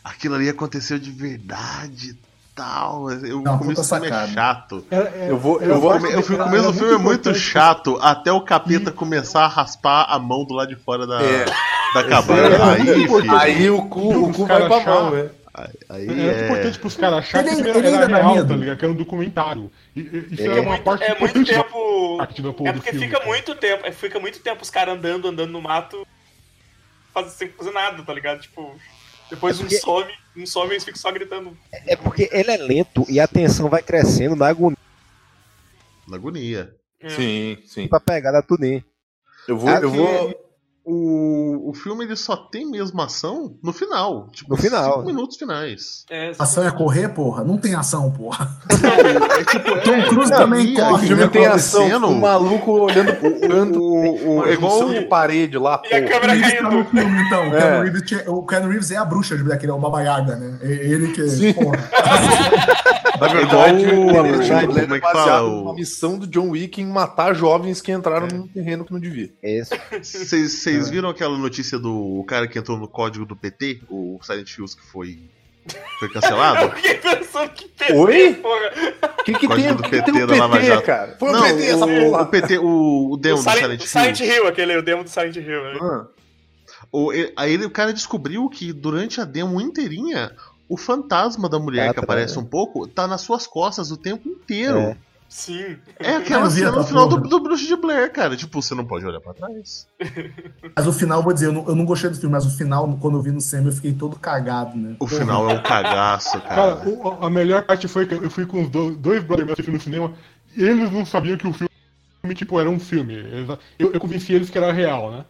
Aquilo ali aconteceu de verdade e tal. Eu, Não, o começo filme é chato. Era- era- Eu vou- eu vou- parte- Come- Eu fico, o começo do filme é muito chato até o capeta começar a raspar a mão do lado de fora da, É. da cabana. era Aí, filho. Aí o cu, o cu Os vai pra mão, né? aí Era é... importante pros caras acharem que isso ele era dá real, medo. tá ligado? Que era um documentário. E- e- Isso É era uma muito- parte é muito tempo. É porque filme, fica cara. muito tempo. é, Fica muito tempo os caras andando, andando no mato, faz- sem fazer nada, tá ligado? Tipo, depois É um porque- some, um some e eles ficam só gritando. É porque ele é lento e a tensão vai crescendo na agonia Na agonia. É. Sim, sim. pra pegar da Tunin. Eu vou, É eu vou. O, o filme ele só tem mesmo ação no final. Tipo, No final. cinco minutos finais. É, Ação é correr, porra? Não tem ação, porra. É tipo, Tom Cruise também ali, corre, O ali filme né, tem ação, um maluco olhando pro canto, o, o, é igual de parede lá, E a câmera Reeves tá no caindo. filme, então. O É. Keanu Reeves, o Keanu Reeves é a bruxa daquele, é o Baba Yaga, né? É Ele que. Sim. Porra. Na É igual verdade, o- o Bruxa como de Blair é é baseado O- numa missão do John Wick em matar jovens que entraram num terreno que não devia. É isso. Vocês viram aquela notícia do cara que entrou no código do PT, o Silent Hills, que foi, foi Eu cancelado? fiquei pensando que PT, Oi? porra. O que, que Código tem, do que que PT tem o da Lava PT, Jato. cara? Foi Não, o PT essa o, porra. o PT, o, o O demo do Silent, Silent, o Silent Hills. Hill, aquele, o demo do Silent Hill. Né? Ah, O, e- aí ele- o cara descobriu que durante a demo inteirinha, o fantasma da mulher Tá que atrás, aparece um pouco tá nas suas costas o tempo inteiro. É. Sim. É, aquela Eu vi cena no final do, do Bruxo de Blair, cara. Tipo, você não pode olhar pra trás. Mas o final, vou dizer, eu não, eu não gostei do filme, mas o final, quando eu vi no cinema, eu fiquei todo cagado, né? O final é um cagaço, Cara, cara. o- a melhor parte foi que eu fui com os do- dois brothers assistir no cinema e eles não sabiam que o filme, tipo, era um filme. Eu, eu convenci eles que era real, né?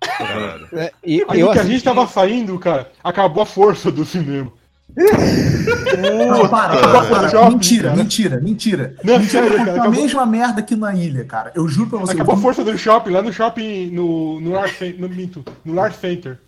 Caralho. É, e Aí eu que a assisti- gente tava saindo, cara, acabou a força do cinema. Não, para, para, para. Shopping, Mentira, cara. mentira, mentira. Não, mentira, sério, cara, a mesma merda aqui na ilha, cara. Eu juro pra você. Acabou a eu- força do shopping, lá no shopping, no, no Lar Center, no, minto, no Lar Center.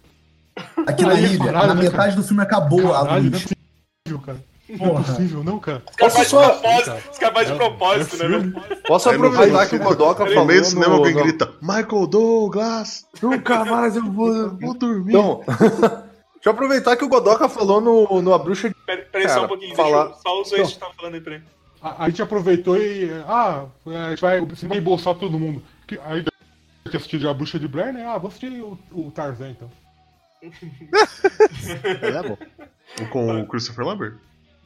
Aqui na ilha, caralho, na né, metade cara? do filme acabou a Caralho, não é luz. possível, cara. Não é possível, não, cara. Fazem de só- propósito, os caras fazem de É- propósito, é né? meu? Posso no aproveitar que o Godoka No falou meio do cinema no- alguém no- grita, Michael Douglas, Nunca mais eu vou... vou dormir. Então, deixa eu aproveitar que o Godoka falou no, no A Bruxa de... Pera, pera só um pouquinho, falar- deixa eu, só os dois que estavam falando aí, peraí. A, a gente aproveitou e. Ah, a gente vai, você vai embolsar todo mundo. Que- Aí eu tinha assistido a Bruxa de Blair, né? Ah, vou assistir o, o Tarzan então. É, bom. Com o Christopher Lambert?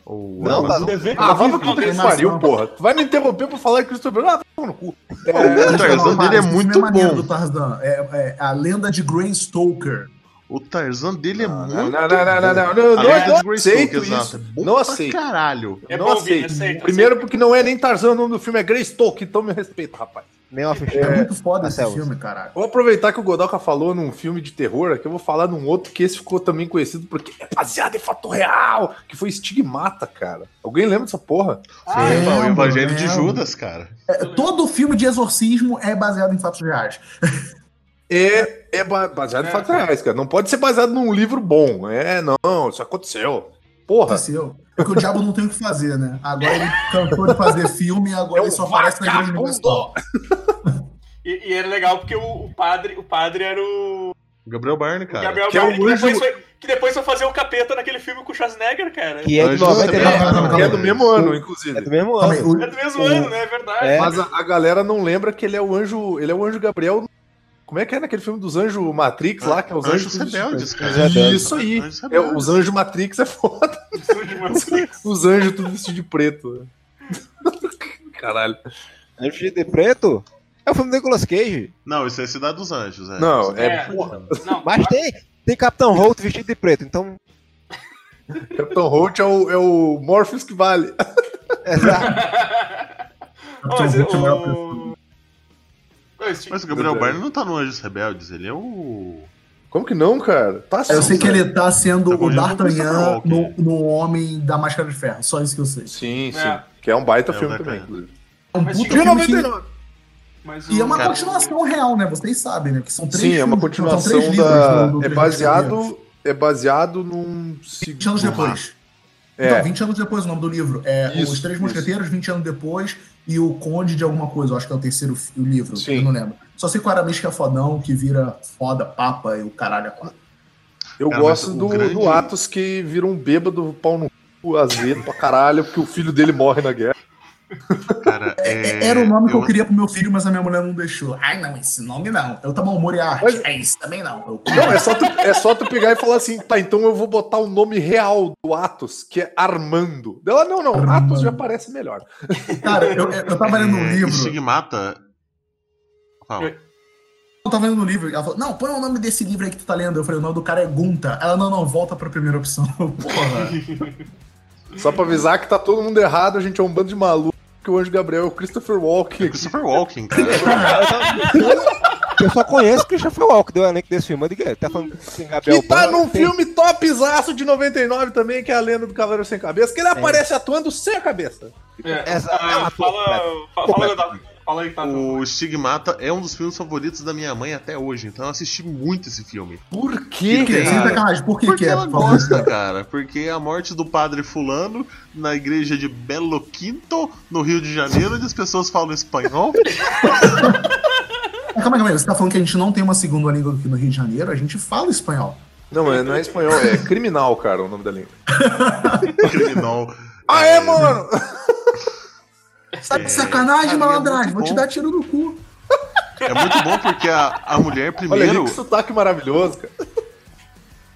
Ou Não, tá- o desenho. Ah, pra Não tem que nação. pariu, porra. Tu vai me interromper pra falar que Christopher... Ah, vai pau no cu. O Tarzan dele é filme muito bom. do Tarzan. É, é a lenda de Grey Stoker. O Tarzan dele é Não, muito não, não, não, não, não, não, não, de aceito isso. É Não aceito. caralho. É não aceito. Primeiro porque não é nem Tarzan, o nome do filme é Greystoke, então me respeita, rapaz. Nem uma É, fichinha. muito foda esse filme, caralho. Vou aproveitar que o Godoka falou num filme de terror, que eu vou falar num outro que esse ficou também conhecido porque é baseado em fato real, que foi Estigmata, cara. Alguém lembra dessa porra? Ah, Sim, é, o Evangelho de é, Judas, cara. É, todo filme de exorcismo é baseado em fatos reais. É, é ba- baseado em É. fatos reais, cara. Não pode ser baseado num livro bom. É, não, isso aconteceu. Porra. Aconteceu. Porque o diabo não tem o que fazer, né? Agora ele cansou de fazer filme e agora É ele só aparece na igreja universal. E, e era legal porque o, o padre, o padre era o Gabriel Barney, o cara. Gabriel que é o Barney, que, depois foi, que depois foi fazer o capeta naquele filme com o Schwarzenegger, cara. Que é de Anjos 99. Calma aí, Que é calma do mesmo ano, É inclusive. do mesmo ano. o- É do mesmo o- ano, né? É verdade. É. Mas a, a galera não lembra que ele é o anjo. Ele é o anjo Gabriel. Como é que é naquele filme dos anjos Matrix lá, que é os anjos, Anjos rebeldes, cara. Isso aí. Anjos É, os anjos Matrix é foda. Os anjos tudo vestido de preto. Caralho. Anjo de Preto é o filme do Nicolas Cage. Não, isso é Cidade dos Anjos. É. Não, é, É. porra. Não, Mas tem, tem Capitão Holt vestido de preto, então. Capitão Holt é o, é o Morpheus que vale. Exato. Capitão Holt é o... Ô, esse- Mas o Gabriel Barney não tá no Anjos Rebeldes, ele é o. Como que não, cara? Tá Eu sei que Sim, ele tá sendo Tá o D'Artagnan no, no Homem da Máscara de Ferro. Só isso que eu sei. Sim, sim. É. Que é um baita É, filme também, inclusive. É um puta filme que- 99. Mas o... E é uma Cara- continuação real, né? Vocês sabem, né? Que são três Sim, é uma filmes- são continuação três livros da. É baseado. É baseado num. 20 anos depois. É. Então, 20 anos depois o nome do livro. É Isso, Os Três isso. Mosqueteiros, 20 anos depois, e o Conde de alguma coisa. Eu acho que é o terceiro o livro, Sim. eu não lembro. Só sei que o Aramis que é fodão, que vira foda, papa e o caralho é quatro. Eu Cara, gosto do, grande- do Atos que vira um bêbado pau no cu, azedo pra caralho, porque o filho dele morre na guerra. Cara, é... Era o nome que eu eu- queria pro meu filho, mas a minha mulher não deixou. Ai, não, esse nome não. Eu tava humor e arte. Mas- É isso também não. Eu... Não, é só, tu, é só tu pegar e falar assim, tá, então eu vou botar o nome real do Atos, que é Armando. Dela, não, não, Armando. Atos já parece melhor. Cara, eu, eu, eu tava lendo um é, livro. Estigmata. Fala. Eu tava lendo um livro. Ela falou, não, põe o nome desse livro aí que tu tá lendo. Eu falei, o nome do cara é Gunta. Ela, não, não, volta pra primeira opção. Porra. Só pra avisar que tá todo mundo errado, a gente é um bando de maluco, que o Anjo Gabriel é o Christopher Walken. Christopher Walken, cara. Eu só conheço Christopher Walken, deu o elenco desse filme. Eu digo, é, tá falando que tem Gabriel Que tá Byrne, num tem- filme topzaço de 99 também, que é a lenda do Cavaleiro Sem Cabeça, que ele aparece atuando sem a cabeça. É, Essa- é uma fala, fala, fala, Leonardo. Fala aí, tá. O Estigmata é um dos filmes favoritos da minha mãe até hoje, então eu assisti muito esse filme. Por quê? Sem cara? Por que, Porque que é? ela gosta, cara. Porque a morte do padre fulano na igreja de Belo Quinto, no Rio de Janeiro, onde as pessoas falam espanhol. Calma calma aí. Você tá falando que a gente não tem uma segunda língua aqui no Rio de Janeiro? A gente fala espanhol. Não, é, não é espanhol, é criminal, cara, o nome da língua. Criminal. Ah, é, mano? Tá de É, sacanagem, é malandragem. Vou te dar tiro no cu. É muito bom porque a, a mulher, Olha primeiro, que sotaque maravilhoso, cara.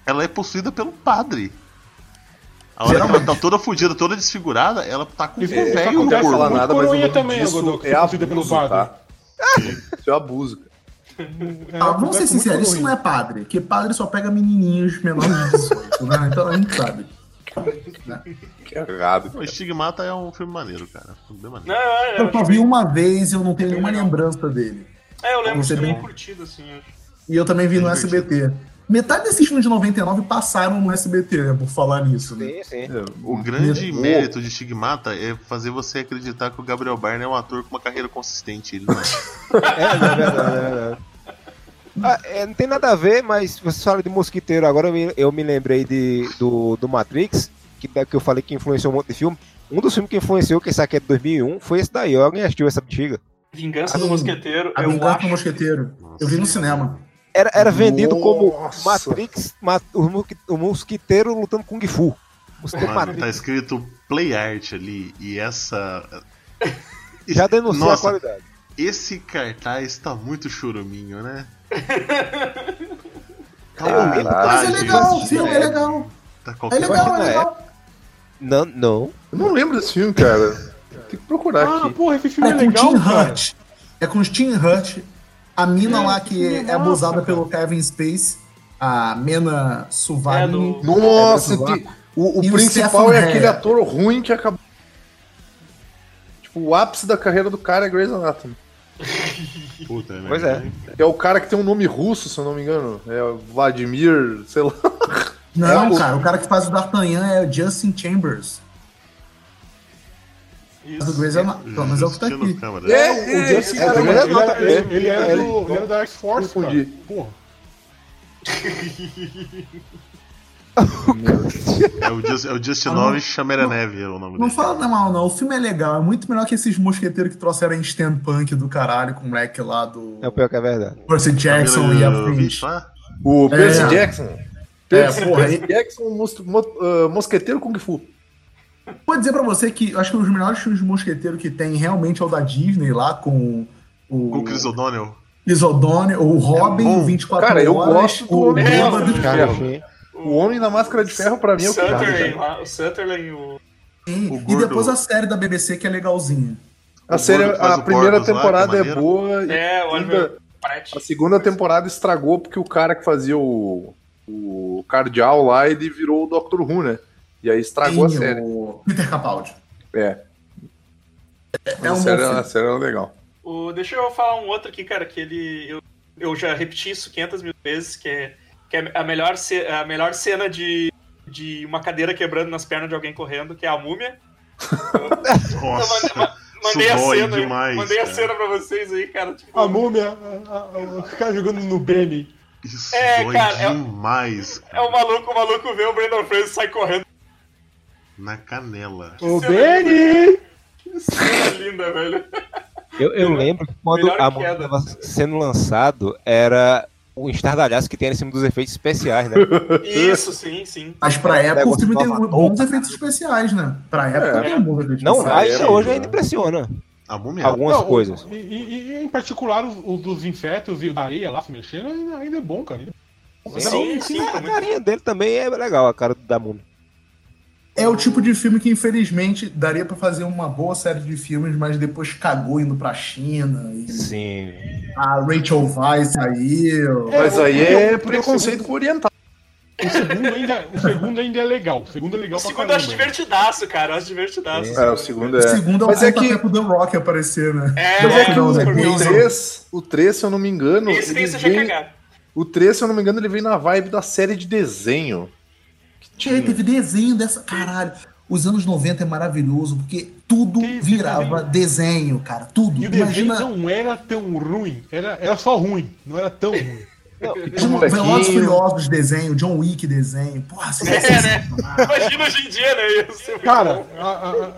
ela é possuída pelo padre. A hora que ela tá toda fudida, toda desfigurada, ela tá com um velho no falar corpo. muito nada, mas também, disso que é possuída pelo abuso, padre. tá? Isso é abuso, cara. É, Ah, vamos ser sinceros, isso não é padre. Porque padre só pega menininhos menores de 18, né? Então a gente sabe. Que errado. O Estigmata é um filme maneiro, cara. Bem maneiro. Não, é, Eu só vi uma vez e eu não tenho nenhuma lembrança dele. é, eu lembro de ser ter bem bem- curtido, assim. acho. E eu também vi no É SBT. Metade desses filmes de 99 passaram no SBT, né, por falar nisso. Né? Sim, sim. O grande Meu- mérito de Estigmata é fazer você acreditar que o Gabriel Barney é um ator com uma carreira consistente. Ele não é. É, é verdade, é verdade. Ah, é, não tem nada a ver, mas você fala de mosquiteiro agora, eu me, eu me lembrei de, do, do Matrix, que, que eu falei que influenciou um monte de filme. Um dos filmes que influenciou, que esse aqui é de 2001, foi esse daí. Alguém assistiu essa bexiga? Vingança do Sim. Mosqueteiro, A eu Vingança do acho. Mosqueteiro. Eu vi no cinema. Era, era vendido como Nossa. Matrix, ma- o, o mosquiteiro lutando Kung Fu. Mosquiteiro Mano, Matrix. tá escrito Play Art ali e essa. Já denunciou a qualidade. esse cartaz tá muito churuminho, né? Caralho. uma Mas é legal, o filme é legal. Tá É legal, é legal. Não, não. Eu não lembro desse filme, cara. Tem que procurar Ah, aqui. porra, esse filme É é, com o legal, Tim cara. Hurt. É com o Tim Hurt. A mina É, lá que é é, abusada cara. pelo Kevin Space, a Mena É, Suvari. do- Nossa, É, tem- o, o o principal Stephen é aquele ator ruim que acabou. Tipo, o ápice da carreira do cara é Grey's Anatomy. Puta, né? Pois é. É o cara que tem um nome russo, se eu não me engano. É Vladimir, sei lá. Não, É, o- cara, o cara que faz o D'Artagnan é o Justin Chambers. Do Isso. Grey's Anatomy. Pelo menos é o que tá aqui. Câmara. É, O Justin é, Timberlake, é, ele, era, é, ele, ele era é, do, ele era da X-Force, cara. Porra. É o, Just, é o Justinov Chameraneve, é o nome Não dele. fala mal, não. O filme é legal. É muito melhor que esses mosqueteiros que trouxeram em stand punk do caralho com o moleque lá do É o pior que é verdade. Percy Jackson e a Viu Fringe. isso lá? O Percy É. Jackson. Percy, porra, Percy Jackson, mos- mo- ah, mosqueteiro Kung Fu. Vou dizer pra você que eu acho que os melhores filmes de mosqueteiro que tem realmente é o da Disney lá com o Com o Chris O'Donnell. Chris O'Donnell, o Robin, bom. o 24 Cara, eu horas, gosto do o Homem da Bêbado. Máscara de Ferro. achei. O Homem da Máscara de Ferro, pra mim, é o. Sutherland, cara. lá, o Sutherland, o... Sim, O E depois a série da BBC que é legalzinha. A, O série, gordo a primeira lá, é temporada é, maneiro. boa. e É, o ainda- a segunda temporada estragou porque o cara que fazia o, o Cardial lá, ele virou o Doctor Who, né? E aí estragou a Tem série. o Peter Capaldi. É. É a, um série, bom a série era legal. O, deixa eu falar um outro aqui, cara, que ele. Eu, eu já repeti isso 500 mil vezes, que é, que é a, melhor a melhor cena de, de uma cadeira quebrando nas pernas de alguém correndo, que é a múmia. Nossa, Eu mandei, mandei a cena, demais, mandei a cara. cena pra vocês aí, cara. Tipo, A múmia, a- a- a- o cara jogando no Benny. Isso É, dói cara, é- demais. é o maluco, o maluco vê o Brandon Fraser e sai correndo. Na canela. O Benny! Que cena linda, velho. Eu, eu lembro que quando Melhor a queda. estava sendo lançado, era o estardalhaço que tem em cima dos efeitos especiais, né? Isso, sim, sim. Mas pra época o filme tem bons cara. efeitos especiais, né? Pra época É. tem bons efeitos Não, especiais. é, hoje é. ainda impressiona. A múmia? Algumas Não, o- coisas. E, e- e, em particular os, os dos insetos e da areia lá se mexendo ainda, ainda é bom, cara. Sim, sim, a foi muito carinha dele também é legal, a cara da múmia. É o tipo de filme que, infelizmente, daria pra fazer uma boa série de filmes, mas depois cagou indo pra China. E Sim. a Rachel Weisz saiu. É, Mas o- aí o- é o- preconceito com o oriental. O segundo ainda, o segundo ainda é legal. O segundo é legal O pra segundo eu caramba. acho divertidaço, cara. Eu acho divertidaço. É, o segundo O é. segundo é o Mas é que pro The Rock aparecer, né? É, The Rock é, não, o né? O Jason. 3, o 3, se eu não me engano, Esse ele você já cagaram. o 3, se eu não me engano, ele vem na vibe da série de desenho. Tinha, teve desenho dessa. Caralho. Os anos 90 é maravilhoso, porque tudo Teve virava desenho, cara. Tudo. E o desenho Imagina. não era tão ruim. Era, era só ruim. Não era tão ruim. Tinha um Velozes. Furiosos desenho, John Wick desenho. Porra, assim, É, né? Imagina hoje em dia, né? Cara, a,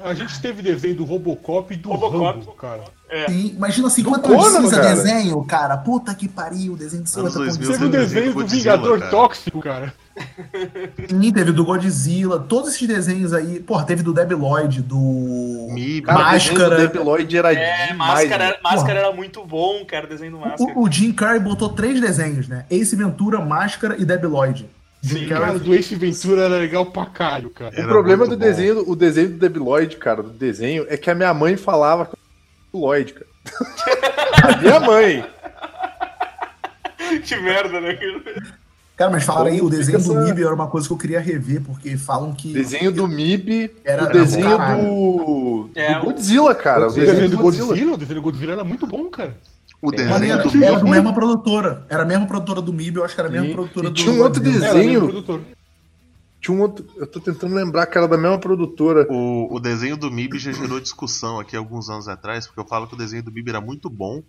a, a gente teve desenho do Robocop e do Robocop. Rambo, cara. Sim, imagina 50 Do anos cinza cara. desenho, cara. Puta que pariu, desenho de Anos 50 2000, anos Teve o desenho desenho do do Godzilla, Vingador cara. Tóxico, cara. Sim, teve do Godzilla, todos esses desenhos aí. Porra, teve do Debi Lloyd, do. Mi, Cara, o desenho Máscara. do Debi Lloyd era É, demais. máscara, né? era- máscara era muito bom, cara, o desenho do Máscara. O, o Jim Carrey botou três desenhos, né? Ace Ventura, Máscara e Debi Lloyd. Jim Sim, Cara, Carrey. o do Ace Ventura era legal pra caralho, cara. O Era problema do bom. desenho, o desenho do Debi Lloyd, cara, do desenho, é que a minha mãe falava que eu era o Lloyd, cara. a minha mãe. que merda, né? Cara, mas falaram aí, o desenho do MIB era uma coisa que eu queria rever, porque falam que. Desenho do MIB, Era- o desenho do É, do Godzilla, cara. O O desenho desenho do do Godzilla. Godzilla, o desenho do Godzilla era muito bom, cara. O desenho era, do era a mesma produtora. Era a mesma produtora do MIB, eu acho que era a mesma E- produtora e do. tinha um outro Desenho. Tinha um outro. Eu tô tentando lembrar que era da mesma produtora. O, o desenho do MIB já gerou discussão aqui alguns anos atrás, porque eu falo que o desenho do MIB era muito bom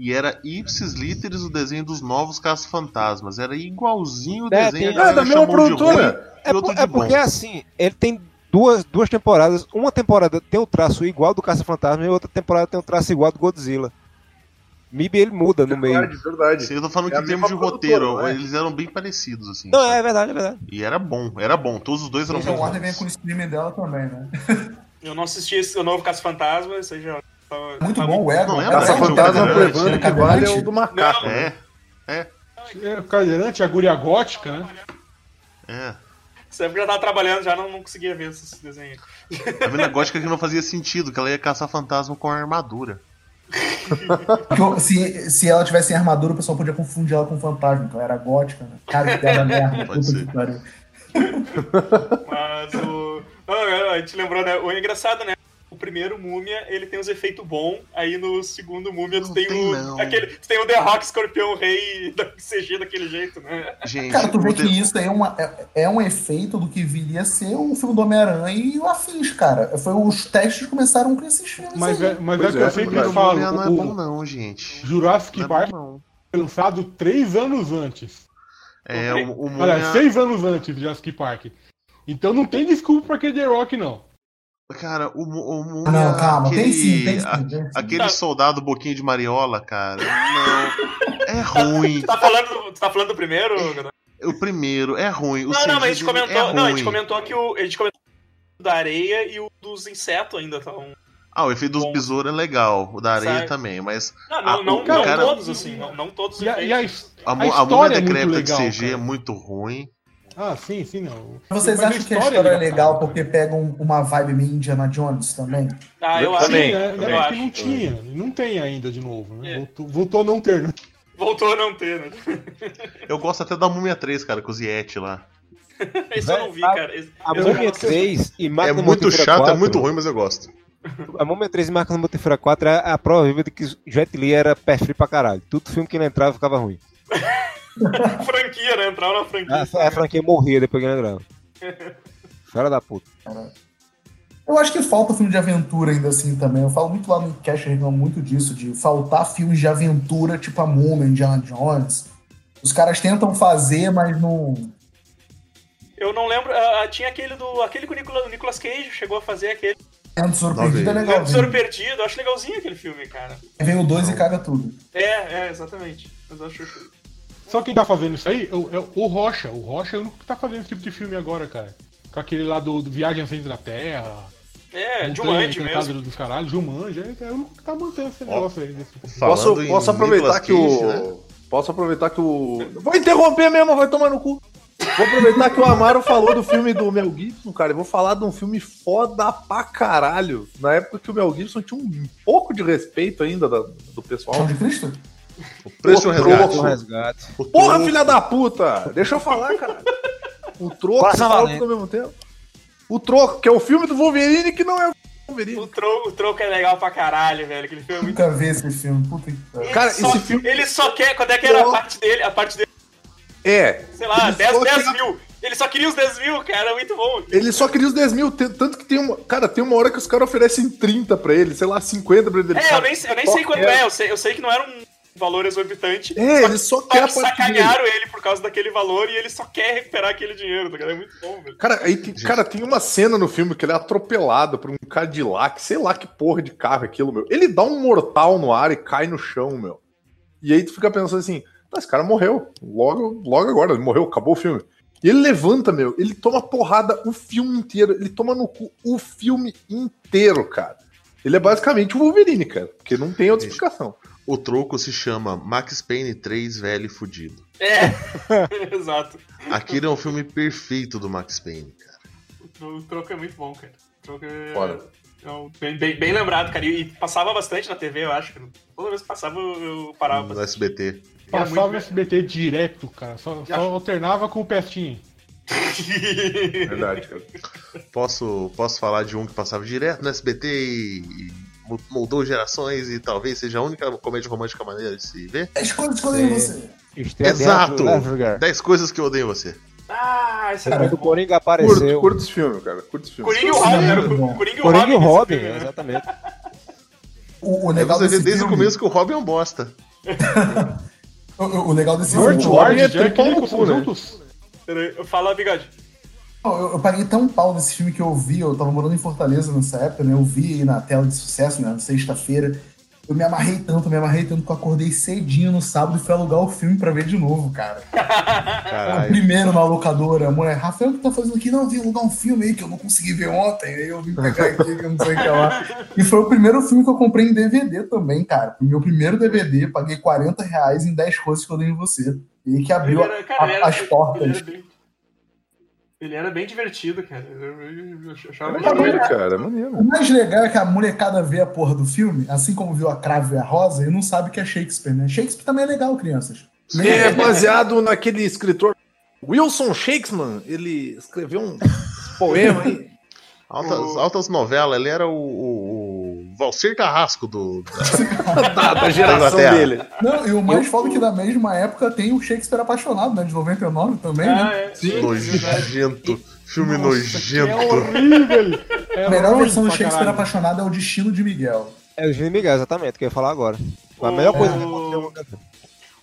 e era ipsis literis o desenho dos novos caça-fantasmas. Era igualzinho o É, desenho. tem- a galera É, da mesma produtora. É, outro por- é bom. porque assim, ele tem duas, duas temporadas. Uma temporada tem o traço igual do Caça-Fantasma e outra temporada tem o traço igual do Godzilla. MIB ele muda no meio. Verdade, verdade. Sim, eu tô falando É que em termos de roteiro, né? eles eram bem parecidos, assim. Não, sabe? é verdade, é verdade. E era bom, era bom. Todos os dois eram Então, muito a Warner vem bons. com o streaming dela também, né? Eu não assisti esse o novo Caça Fantasma, Muito bom, o Egon. Não é? Essa Egon, fantasma prevando que vale é o do macaco. né? É, É, o Cadeirante, a guria gótica, né? é. Eu já tava trabalhando, já não, não conseguia ver esses desenhos. A mina gótica que não fazia sentido, que ela ia caçar fantasma com armadura. Porque Se, se ela tivesse em armadura, o pessoal podia confundir ela com fantasma, então ela era gótica, né? Cara, que era merda. Puta ser. que pariu. Mas o. Não, a gente lembrou, né? O engraçado, né? O primeiro Múmia, ele tem os efeitos bons, aí no segundo Múmia tu tem, tem, o. não. Aquele, tu tem o The Rock Escorpião Rei da CG daquele jeito, né? Gente, Cara, tu vê o que isso é, uma, é, é um efeito do que viria a ser um filme do Homem-Aranha e o Afins, cara. Foi, os testes começaram com esses filmes Mas aí. é, mas é que eu é, sempre o falo, não é o bom não, gente. Jurassic é Park não. foi lançado três anos antes. É, o, o Olha, Múmia... seis anos antes de Jurassic Park. Então não tem desculpa pra aquele The Rock, não. Cara, o, o Múmia... Ah, não, calma, aquele, tem sim, tem sim. a- tem sim. Aquele Tá. soldado boquinho de mariola, cara, não. É ruim. Tu tá falando, tá falando do primeiro? Gadot? O primeiro é ruim. O Não, não, mas a gente CG comentou. é não, a gente comentou que o. A gente comentou da areia e o dos insetos ainda tá estão. Ah, o efeito dos besouros é legal. O da areia Sabe? também, mas Não, não, Ah, não, o não cara- todos, assim. Não, não todos os E a, e a, a, a a múmia história é muito decrépita de CG é cara. muito ruim. Ah, sim, sim, não. Vocês Mas acham que a história é legal porque pega um- uma vibe meio Indiana Jones também? Ah, eu Eu acho. também. Sim, né? eu É acho. que não tinha. Não tem ainda de novo, né? É. Voltou, voltou a não ter, né? Voltou a não ter, né? Eu gosto até da Múmia 3, cara, com os Yeti lá. Esse eu não vi, cara. Esse- A Múmia não- 3 e É Máquina muito Mortífera chato, é 4, muito ruim, mas eu gosto. A Múmia 3 e Máquina Mortífera 4 é a prova viva de que Jet Li era pé frio pra caralho. Todo filme que ele entrava ficava ruim. franquia, né? Entrava na franquia. A, a franquia morria depois que ele entrava. Fera da puta. Eu acho que falta filme de aventura ainda assim também. Eu falo muito lá no Cash, eu reclamo muito disso, de faltar filmes de aventura, tipo a Múmia, Indiana Jones. Os caras tentam fazer, mas não. Eu não lembro. ah, tinha aquele do. Aquele que o Nicolas, Cage chegou a fazer aquele. É um tesouro perdido, é legal. Tesouro Perdido. Eu acho legalzinho aquele filme, cara. Vem o 2 e caga tudo. É, é, exatamente. Mas eu acho. Só quem tá fazendo isso aí é o, é o Rocha. O Rocha é o único que tá fazendo esse tipo de filme agora, cara. Com aquele lá do, do Viagem ao Centro da Terra. É, Jumanji mesmo. dos caralhos, Jumanji. É, é o único que tá mantendo esse negócio aí. Desse... Posso, posso aproveitar que o. Né? Posso aproveitar que o. Vou interromper mesmo, vai tomar no cu. Vou aproveitar que o Amaro falou do filme do Mel Gibson, cara. Eu vou falar de um filme foda pra caralho. Na época que o Mel Gibson tinha um pouco de respeito ainda da- do pessoal. De Cristo? O preço do Outro resgate. Um resgate. O Porra, troco. filha da puta! Deixa eu falar, cara. O troco e o valente. ao mesmo tempo. O troco, que é o filme do Wolverine que não é o Wolverine. O troco, o troco é legal pra caralho, velho. Aquele filme é muito. Nunca vi esse filme. Puta que pariu. Cara, Só- esse filme Ele só quer. Quando é que era a Troco. parte dele? A parte dele, é. sei lá, Ele 10, só 10 quer- mil. Ele só queria os 10 mil, cara. É muito bom. Ele só queria os 10 mil, tanto que tem uma. Cara, tem uma hora que os caras oferecem 30 pra ele, sei lá, 50 pra ele. É, eu nem, eu nem sei quanto quer- é. Eu sei, eu sei que não era um valor exorbitante. É, só ele só Só quer que parte dele. sacanearam ele por causa daquele valor e ele só quer recuperar aquele dinheiro, tá ligado? É muito bom, velho. Cara, aí tem, cara, tem uma cena no filme que ele é atropelado por um Cadillac, sei lá que porra de carro é aquilo, meu. Ele dá um mortal no ar e cai no chão, meu. E aí tu fica pensando assim, "Ah, esse cara morreu. Logo, logo agora, ele morreu, acabou o filme. E ele levanta, meu, ele toma porrada o filme inteiro. Ele toma no cu o filme inteiro, cara. Ele é basicamente o Wolverine, cara. Porque não tem outra explicação. O troco se chama Max Payne 3 Velho e Fudido. É, exato. Aquele é um filme perfeito do Max Payne, cara. O tro- O troco é muito bom, cara. O troco é. Foda. é bem, bem, bem lembrado, cara. E, passava bastante na TV, eu acho. Toda vez que passava, eu, parava. No pra SBT. Era Passava no SBT direto, cara. Só, só alternava com o Pestinho. Verdade, cara. Posso, posso falar de um que passava direto no SBT e, e moldou gerações e talvez seja a única comédia romântica maneira de se ver? As coisas que eu dei em você. Estreia Exato! Lesnar. 10 coisas que eu odeio em você. ah, esse era Quando o. Coringa Curto, apareceu. curto esse filme, cara. Curto esse filme. Coringa e o Robin, é era o bom. Coringa e o Coringa e o Robin. Filme, né? exatamente. O, o legal você vê desde o filme, começo que o Robin é um bosta. o, o- o legal desse George filme, é Ward, Jack tripão no Nicholson cu, né? falo, bigode. Eu, eu paguei tão pau nesse filme que eu vi, eu tava morando em Fortaleza nessa época, né? Eu vi aí na tela de sucesso, né? Na sexta-feira. Eu me amarrei tanto, me amarrei tanto que eu acordei cedinho no sábado e fui alugar o filme pra ver de novo, cara. O primeiro na locadora, a mulher, Rafael, o que tá fazendo aqui? Não, eu vim alugar um filme aí que eu não consegui ver ontem, aí eu vim pegar aqui, que eu não sei o que lá. E foi o primeiro filme que eu comprei em DVD também, cara. O meu primeiro DVD, paguei 40 reais em 10 coisas que eu dei em você. E aí que abriu era- cara, a- era- as portas. ele era bem- Ele era bem divertido, cara. Eu, eu- eu achava É maneiro, cara, é maneiro. O mais legal é que a molecada vê a porra do filme, assim como viu a Cravo e a Rosa, e não sabe que é Shakespeare, né? Shakespeare também é legal, crianças. É baseado naquele escritor Wilson Shakespeare. Ele escreveu um poema aí. Altas, O- altas novelas, ele era o, o, o Valcir Carrasco do. da, da geração Inglaterra. dele. Não, e o mais foda é que da mesma época tem o Shakespeare Apaixonado, né? De 99 também, Ah, né? é. Sim. Nojento. Filme Nossa, nojento. É horrível. É A melhor versão do Shakespeare caralho. Apaixonado é o Destino de Miguel. É o Jimmy Miguel, exatamente, que eu ia falar agora. A melhor coisa que O- aconteceu.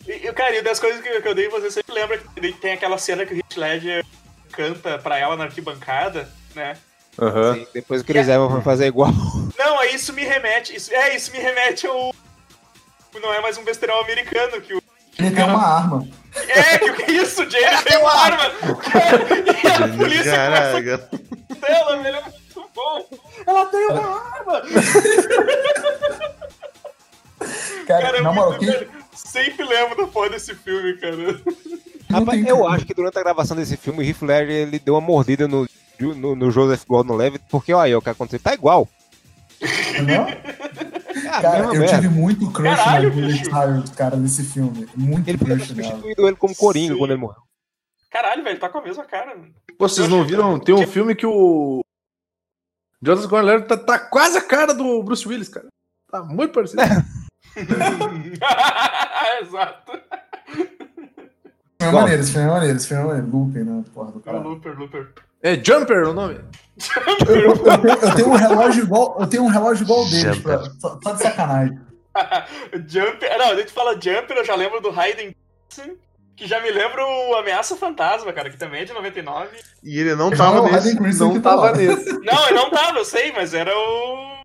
E, cara, e das coisas que, que eu dei, você sempre lembra que tem aquela cena que o Heath Ledger canta pra ela na arquibancada, né? Aham. Sim, Depois o Chris Evans foi fazer igual. Não, aí isso me remete. Isso, é, isso me remete ao. Não é mais um besterol americano que o. Ele tem uma arma. É, que o que é isso? O James tem uma arma! e a polícia começa Caraca. a dela, velho, é muito bom! Ela tem uma arma! Cara, Cara, é na moral, velho. Sempre lembro da porra desse filme, cara. Rapaz, eu acho que durante a gravação desse filme, o Heath Ledger ele deu uma mordida no, no, no Joseph Gordon-Levitt, porque olha aí o que aconteceu, tá igual. Não? É Cara, eu merda. tive muito crush Caralho, bicho. Child, cara, nesse filme. Muito Ele crush substituído ele como Coringa Sim. quando ele morreu. Caralho, velho, tá com a mesma cara. mano. Vocês não viram? Tem um filme que o. Joseph Gordon-Levitt tá, tá quase a cara do Bruce Willis, cara. Tá muito parecido. Exato. Esse filme é maneiro, esse filme é maneiro, filme é maneiro. Lupin, né? Porra do É o cara. Looper, Looper. É Jumper o nome? Eu, eu- eu tenho, um relógio igual, eu tenho um relógio igual pra, só, só de sacanagem. Jumper. Não, a gente fala Jumper, eu já lembro do Hayden que já me lembra o Ameaça Fantasma, cara, que também é de 99. E ele não tava é o Hayden nesse. Não que tá tava nesse. Não, ele não tava, eu sei, mas era o.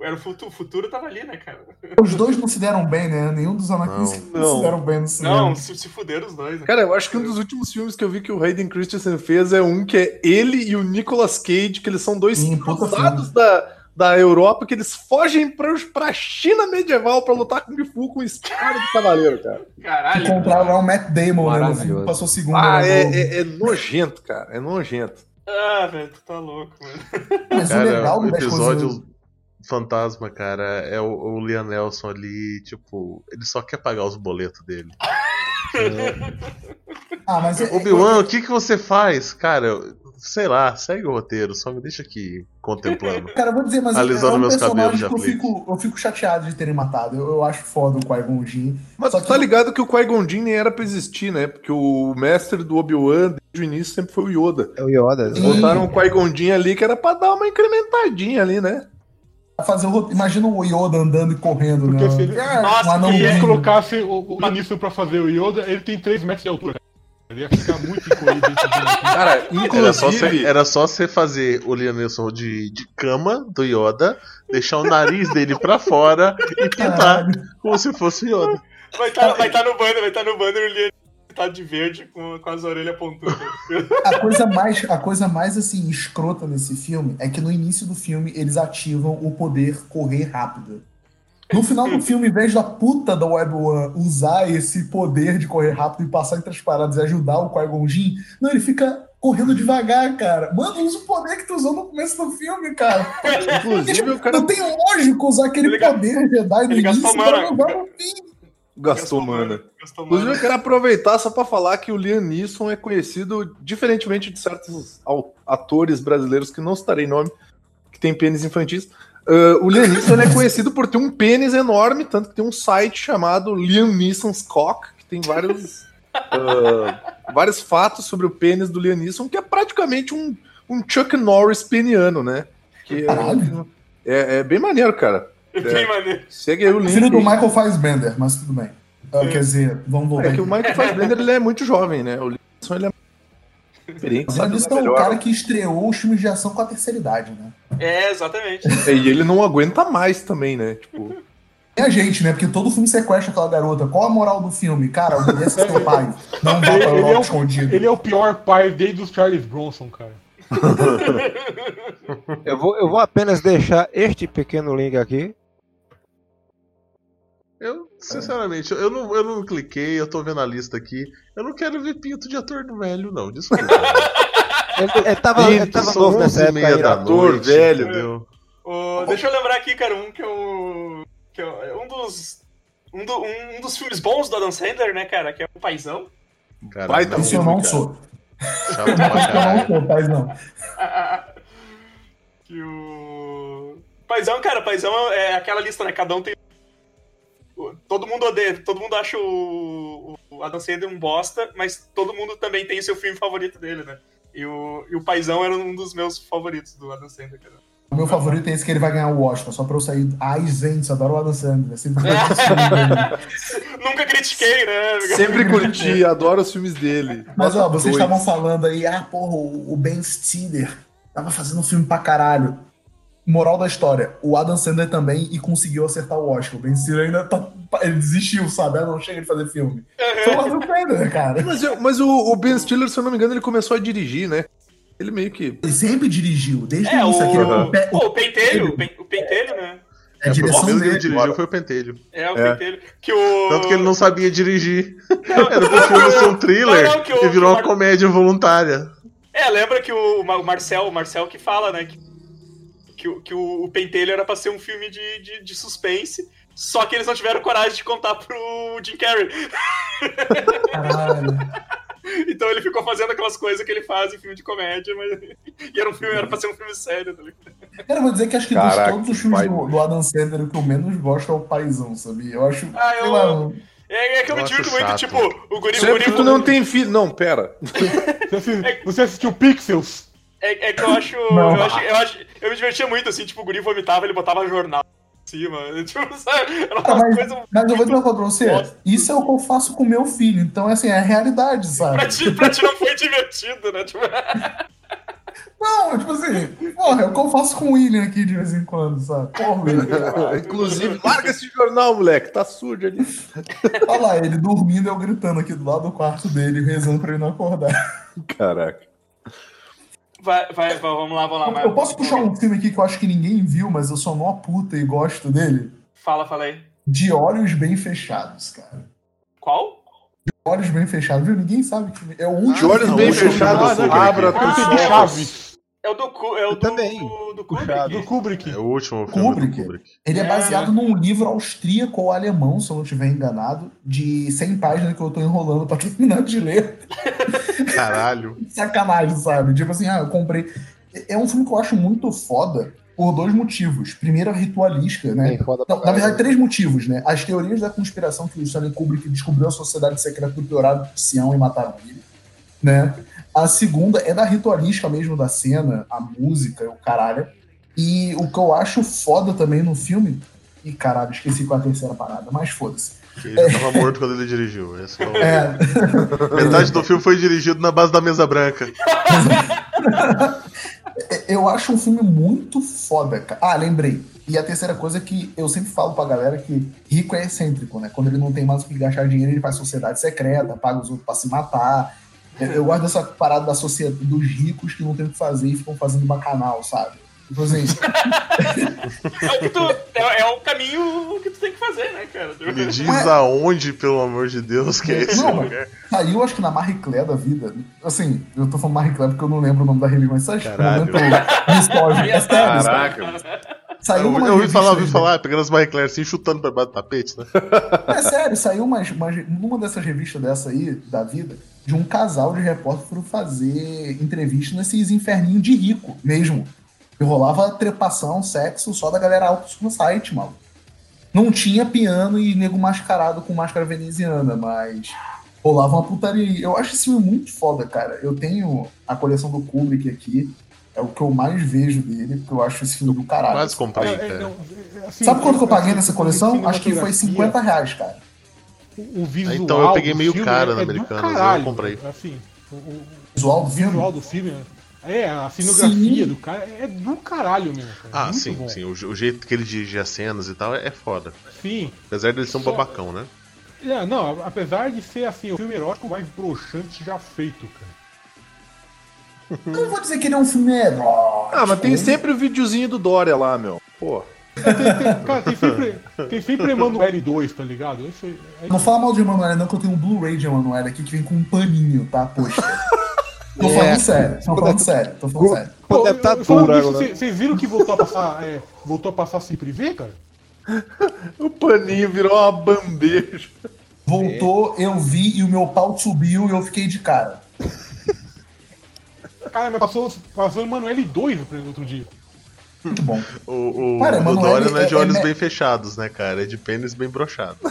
Era o futuro, o futuro tava ali, né, cara? Os dois não se deram bem, né? Nenhum dos Anakin se- Não. se deram bem no cinema. Não, se, se fuderam os dois, né? Cara, eu acho que um dos últimos filmes que eu vi que o Hayden Christensen fez é um que é ele e o Nicolas Cage, que eles são dois Sim, cruzados da, da Europa, que eles fogem pra, pra China medieval pra lutar com o Fu com espada de cavaleiro, cara. Caralho. Encontraram lá o Matt Damon, né? No filme, passou segundo. Ah, né, é, é, é nojento, cara. É nojento. Ah, velho, tu tá louco, mano. Mas o Cara, legal o das episódio coisas- fantasma, cara, é o, o Liam Nelson ali, tipo, ele só quer pagar os boletos dele. Ah, mas é- Obi-Wan, o que que você faz? Cara, sei lá, segue o roteiro, só me deixa aqui contemplando. Cara, eu vou dizer, mas Alisando é um meus personagem cabelos que já eu fico, eu fico chateado de terem matado. Eu, eu acho foda o Qui-Gon Jinn. Mas Só tu que- tá ligado que o Qui-Gon Jinn nem era pra existir, né? Porque o mestre do Obi-Wan, desde o início, sempre foi o Yoda. É o Yoda. Sim. Botaram o Qui-Gon Jinn ali que era pra dar uma incrementadinha ali, né? Fazer o roteiro. Imagina o Yoda andando e correndo, Porque né? se ele- Ah, Nossa, um Se eles lindo. colocassem o, o início pra fazer o Yoda, ele tem 3 metros de altura. Ele ia ficar muito incoerente. Cara, Era só, você, inclusive. era só você fazer o Liam Neeson de, de cama do Yoda, deixar o nariz dele pra fora e pintar Caralho. como se fosse o Yoda. Vai estar vai tá no banner, vai estar no banner o Liam tá de verde com, com as orelhas pontudas. A coisa, mais, a coisa mais assim, escrota nesse filme é que no início do filme eles ativam o poder correr rápido. No final do filme, em vez da puta da Obi-Wan usar esse poder de correr rápido e passar entre as paradas e ajudar o Qui-Gon Jinn, não, ele fica correndo devagar, cara. Mano, usa o poder que tu usou no começo do filme, cara. Inclusive, o cara Não tem lógico usar aquele Ele poder Jedi no ele início pra no fim. Gastou mana. Gastou Inclusive, eu quero aproveitar só pra falar que o Liam Neeson é conhecido, diferentemente de certos atores brasileiros que não citarei nome, que tem pênis infantis. ah, o Liam Neeson é conhecido por ter um pênis enorme, tanto que tem um site chamado Liam Neeson's Cock, que tem vários, ah, vários fatos sobre o pênis do Liam Neeson, que é praticamente um, um Chuck Norris peniano, né? Que é, é, é bem maneiro, cara. Bem maneiro. Segue aí o link. Filho do. Michael Fassbender, mas tudo bem. Ah, quer dizer, vamos voltar É que o. Michael Fassbender ele é muito jovem, né? O Liam ele é experiente, Mas ele usar é o melhor. cara que estreou os filmes de ação com a terceira idade, né? É, exatamente. É, E ele não aguenta mais também, né? Tipo, E a gente, né? Porque todo filme sequestra aquela garota. Qual a moral do filme? Cara, obedece seu pai. Não vá Ele, para o ele é o, escondido. ele é o pior pai desde os Charles Bronson, cara. Eu vou, eu vou apenas deixar este pequeno link aqui. Eu, sinceramente, eu não, eu não cliquei, eu tô vendo a lista aqui. Eu não quero ver pinto de ator velho, não. Desculpa. Ele, ele tava, ele tava novo nessa 11 época meia aí. da ator, noite, velho. entendeu? Ô, deixa eu lembrar aqui, cara, um que eu. Que eu é um dos. Um, do- um- um dos filmes bons do Adam Sandler, né, cara? Que é o Paizão. Cara, Baita Isso eu não cara. sou. chato pra Eu não sou, pai, não. que o. Paizão, cara, Paizão é aquela lista, né? Cada um tem. Todo mundo odeia, todo mundo acha o, o Adam Sandler um bosta, mas todo mundo também tem o seu filme favorito dele, né? E o, e o Paizão era um dos meus favoritos do Adam Sandler, cara. O meu favorito é esse que ele vai ganhar o Oscar, só pra eu sair. Ai, gente, adoro o Adam Sandler. É sempre Nunca critiquei, né? Sempre curti, adoro os filmes dele. Mas ó, vocês estavam falando aí, ah, porra, o o Ben Stiller tava fazendo um filme pra caralho. Moral da história, o Adam Sandler também e conseguiu acertar o Oscar. O Ben Stiller ainda tá. Ele desistiu, sabe? Não chega de fazer filme. Foi o Adam Sandler, cara. Mas, mas o, o Ben Stiller, se eu não me engano, ele começou a dirigir, né? Ele meio que. Ele sempre dirigiu, desde É, o início. Aquele, o, o, pe- o pentelho, o pen- o pentelho, né? é a O direção primeiro que ele dele. dirigiu foi o Pentelho. É, o É. pentelho. Que o... Tanto que ele não sabia dirigir. Era pro filme ser um thriller Não, não, que o- e virou o uma comédia voluntária. É, lembra que o, o Marcel, o Marcel que fala, né? Que, que, o- que o, o Pentelho era pra ser um filme de, de, de suspense, só que eles não tiveram coragem de contar pro Jim Carrey. Caralho. Então ele ficou fazendo aquelas coisas que ele faz em filme de comédia, mas. E era um filme, era pra ser um filme sério, tá ligado? Cara, eu vou dizer que acho que Caraca, de todos os filmes do, do Adam Sandler, o que eu menos gosto é o Paizão, sabia? Eu acho. Ah, eu- lá, É, é que eu me divirto muito, tipo, o Guri, o Sempre Guri que tu não tem filho. Não, pera. Você, assi- você assistiu Pixels? É, é que eu acho, eu acho. Eu acho. Eu me divertia muito, assim, tipo, o Guri vomitava, ele botava jornal em cima. Tipo, sabe? Era uma mas, coisa. mas eu vou dizer uma coisa pra você. Bosta. Isso é o que eu faço com meu filho. Então, assim, é a realidade, sabe? Pra ti, pra ti não foi divertido, né? Tipo, Não, tipo assim, porra, é o que eu faço com o William aqui de vez em quando, sabe? Porra, William. Inclusive, larga esse jornal, moleque. Tá sujo ali. Olha lá, ele dormindo, eu gritando aqui do lado do quarto dele, rezando pra ele não acordar. Caraca. Vai, vai, vamos lá, vamos lá. vai. Eu posso puxar um filme aqui que eu acho que ninguém viu, mas eu sou mó puta e gosto dele? Fala, fala aí. De Olhos Bem Fechados, cara. Qual? Olhos Bem Fechados, viu? Ninguém sabe que é o De último. olhos não, bem eu fechados, abra? Eu teus entendi olhos. É o do, é o do, também. do, do Puxado. Do Kubrick. Kubrick. É o último filme Kubrick. do Kubrick. Ele é É. baseado num livro austríaco ou alemão, se eu não estiver enganado, de 100 páginas que eu tô enrolando pra terminar de ler. Caralho. Sacanagem, sabe? Tipo assim, ah, eu comprei. É um filme que eu acho muito foda por dois motivos. Primeiro, a ritualística, né? Não, na verdade, três motivos, né? As teorias da conspiração que o Stanley Kubrick descobriu a sociedade secreta do Dourado de Sião e mataram ele, né? A segunda é da ritualística mesmo da cena, a música, o caralho. E o que eu acho foda também no filme. E caralho, esqueci qual é a terceira parada, mas foda-se. Ele já tava morto quando ele dirigiu. Esse é o- É, Metade do filme foi dirigido na base da mesa branca. eu acho um filme muito foda, cara. Ah, lembrei. E a terceira coisa é que eu sempre falo pra galera que rico é excêntrico, né? Quando ele não tem mais o que gastar dinheiro, ele faz sociedade secreta, paga os outros pra se matar. Eu- gosto dessa parada da sociedade dos ricos que não tem o que fazer e ficam fazendo bacanal, sabe? Tipo assim, É o, tu, é, é o caminho que tu tem que fazer, né, cara? Tipo, Me diz aonde, pelo amor de Deus, que é esse Não, lugar. saiu acho que na Marie Claire da vida. Assim, eu tô falando Marie Claire porque eu não lembro o nome da revista, mas sabe? Caralho. É sério, sabe? Caraca. Saiu Eu, uma eu ouvi falar, ouvi falar, pegando as Marie Claire assim, chutando pra baixo do tapete, né? É sério, saiu umas, umas, numa dessas revistas dessa aí, da vida, de um casal de repórter que foram fazer entrevista nesses inferninhos de rico mesmo. E rolava trepação, sexo, só da galera alto no site, mano. Não tinha piano e nego mascarado com máscara veneziana, mas rolava uma putaria. Eu acho esse filme muito foda, cara. Eu tenho a coleção do Kubrick aqui. É o que eu mais vejo dele, porque eu acho esse filme do caralho. Quase comprei, É, é, cara. é, assim, Sabe quanto que eu paguei nessa coleção? Acho que foi cinematografia, 50 reais, cara. O, visual Então eu peguei meio caro é, na é do Americanas, eu caralho, comprei. Assim, o, o Visual do filme. visual do filme é, é, a Sim. do cara é do caralho mesmo. Cara. Ah, Muito sim, bom. sim. O, o jeito que ele dirige as cenas e tal é, é foda. Sim. Apesar dele ser um Só- babacão, né? É, não, apesar de ser assim, o filme erótico mais broxante já feito, cara. Eu não vou dizer que ele é um filme erótico. Ah, mas tem sempre o videozinho do Dória lá, meu. Pô. Tem, tem- cara, tem sempre, tem sempre Emanuele 2, tá ligado? Aí- aí- Não fala mal de Emanuele, não, que eu tenho um Blu-ray de Emanuele aqui que vem com um paninho, tá? Poxa. Tô É. falando sério, tô falando sério, tô falando sério. Pô, deve tá duro agora. cê- Vocês viram que voltou a passar, é, voltou a passar sem privê, cara? O paninho virou uma bandeja. Voltou, eu vi e o meu pau subiu e eu fiquei de cara. Cara, mas passou, passou Emanuele 2 no outro dia. Muito bom. O, o, Emanuele Dória não é de é- é olhos me- bem fechados, né, cara? É de pênis bem broxado.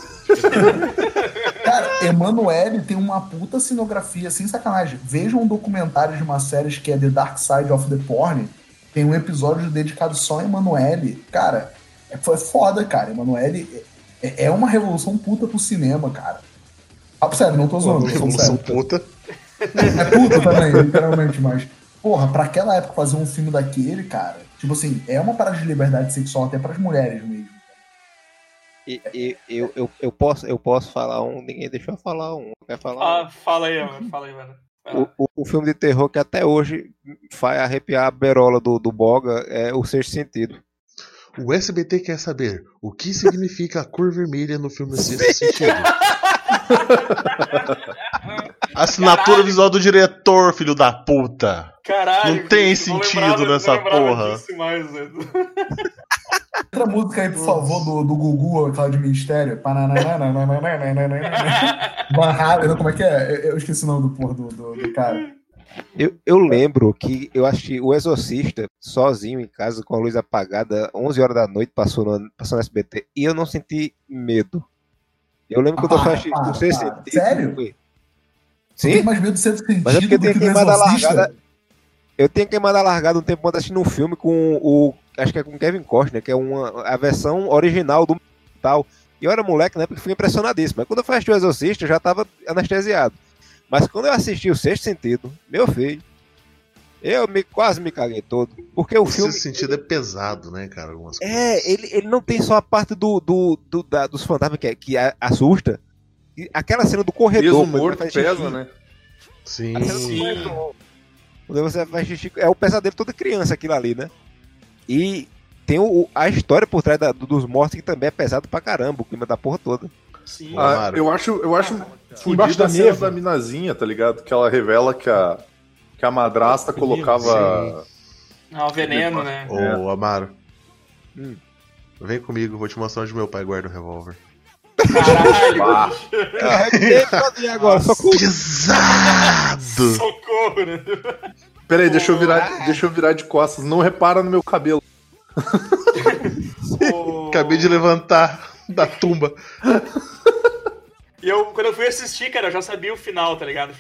Cara, Emanuele tem uma puta cenografia, sem sacanagem. Vejam um documentário de uma série que é The Dark Side of the Porn. Tem um episódio dedicado só a Emanuele. Cara, é, foi foda, cara. Emanuele é, é uma revolução puta pro cinema, cara. Ah, sério, não tô zoando, falando Revolução puta. É puta também, literalmente, mas. Porra, pra aquela época fazer um filme daquele, cara, tipo assim, é uma parada de liberdade sexual até pras mulheres mesmo. E, e- eu, eu, eu, posso, eu posso falar um, ninguém deixou eu falar um. Quer falar Ah, fala aí, mano. Fala aí, mano. Um? O, o, o filme de terror que até hoje faz arrepiar a berola do, do Boga é o Sexto Sentido. O SBT quer saber o que significa a cor vermelha no filme Sexto Sentido. Assinatura Caralho. visual do diretor, filho da puta. Caralho. Não tem gente, não sentido lembrava- nessa porra. mais, velho. Outra música aí, por favor, do, do Gugu, aquela de Ministério. Van como é que é? Eu, esqueci o nome do porra do, do, do cara. Eu, eu lembro que eu assisti O Exorcista sozinho em casa com a luz apagada, 11 horas da noite, passou no, passou no SBT, e eu não senti medo. Eu lembro que eu tô Ah, assistindo para. Sentido. Sério? foi- Sim, mais medo de ser sentido mas é porque do tem que do queimada Exorcista? largada. Eu tenho queimada largada um tempo antes assistindo um filme com o. Acho que é com Kevin Costner, que é uma, a versão original do tal. E eu era moleque, né? Porque fiquei impressionadíssimo. Mas quando eu fui assistir o Exorcista, eu já tava anestesiado. Mas quando eu assisti o Sexto Sentido, meu filho, eu me, quase me caguei todo. Porque o O filme. Sexto Sentido é pesado, né, cara? Algumas coisas. É, ele, ele não tem só a parte do, do, do- da- dos fantasmas que, é- que a- assusta. E aquela cena do corredor. Peso morto faz xixi. pesa, né? Sim. A cena do Sim. corredor. Quando você faz xixi, é o pesadelo de toda criança aquilo ali, né? E tem o, a história por trás da- do- dos mortos que também é pesado pra caramba, o clima da porra toda. Sim. Ah, eu acho, eu acho Embaixo fudida da a cena mesa. da minazinha, tá ligado? Que ela revela que a, que a madrasta colocava. Ah, o veneno, né? Ô, Amaro. Hum. Vem comigo, vou te mostrar onde meu pai guarda o revólver. Caralho. Agora, com Pesado! Socorro, né? peraí, deixa eu, virar, deixa eu virar de costas. Não repara no meu cabelo. O- Acabei de levantar da tumba. E eu, quando eu fui assistir, cara, eu já sabia o final, tá ligado?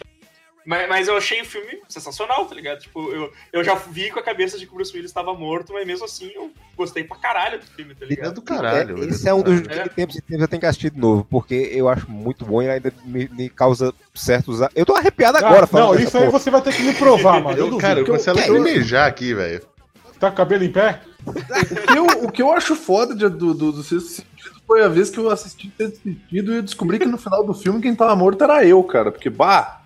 Mas, mas eu achei o filme sensacional, tá ligado? Tipo, eu, eu já vi com a cabeça de que o Bruce Willis estava morto, mas mesmo assim eu gostei pra caralho do filme, tá Ele é ligado? do caralho. É, ele esse do é um dos. É. tempos e tempos eu tenho que assistir de novo, porque eu acho muito bom e ainda me, me causa certos. Eu tô arrepiado agora Ah, falando não, isso aí porra. você vai ter que me provar, mano. Eu cara, eu que comecei a que é lacrimejar aqui, velho. Tá com o cabelo em pé? O que eu, o que eu acho foda de- do, do, do Sexto Sentido foi a vez que eu assisti Sexto Sentido e eu descobri que no final do filme quem tava morto era eu, cara. Porque, bah,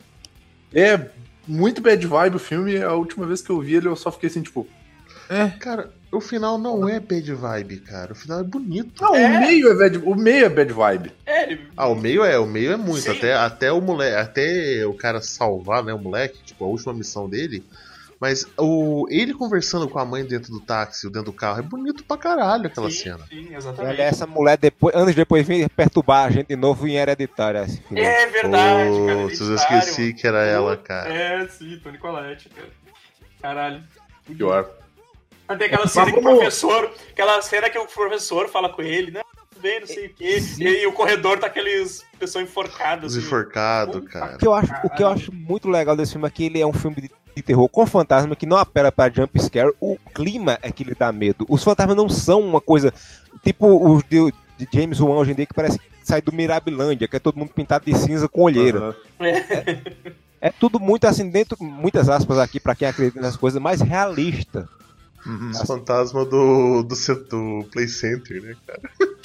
é muito bad vibe o filme. A última vez que eu vi ele eu só fiquei assim, tipo. Cara, o final não é bad vibe, cara. O final é bonito. Não, É. o meio é bad, o meio é bad vibe. É, ele. Ah, o meio é, o meio é muito. Sim. Até, até o moleque, até o cara salvar, né, o moleque, tipo, a última missão dele. Mas o, ele conversando com a mãe dentro do táxi, ou dentro do carro, é bonito pra caralho aquela sim, cena. sim, Olha, exatamente. essa mulher, depois, anos depois, vem perturbar a gente de novo em hereditária. esse filme. É verdade, cara. Putz, eu esqueci que era ela, cara. É, sim, Tony Colette, cara. Caralho. Pior. Tem aquela cena que o professor. Aquela cena que o professor fala com ele, né? Tudo bem, não sei o quê. E aí o corredor tá aqueles pessoas enforcadas. Os assim. enforcados, Puta cara. O que, eu acho, o que eu acho muito legal desse filme é que ele é um filme de, de terror com fantasma que não apela pra jump scare. O clima é que lhe dá medo. Os fantasmas não são uma coisa tipo os de, de James Wan hoje em dia que parece que sai do Mirabilândia, que é todo mundo pintado de cinza com olheira. Aham. É tudo muito assim, dentro, muitas aspas aqui pra quem acredita nessas coisas, mais realista. Uhum. Os fantasmas do, do, do Play Center, né, cara?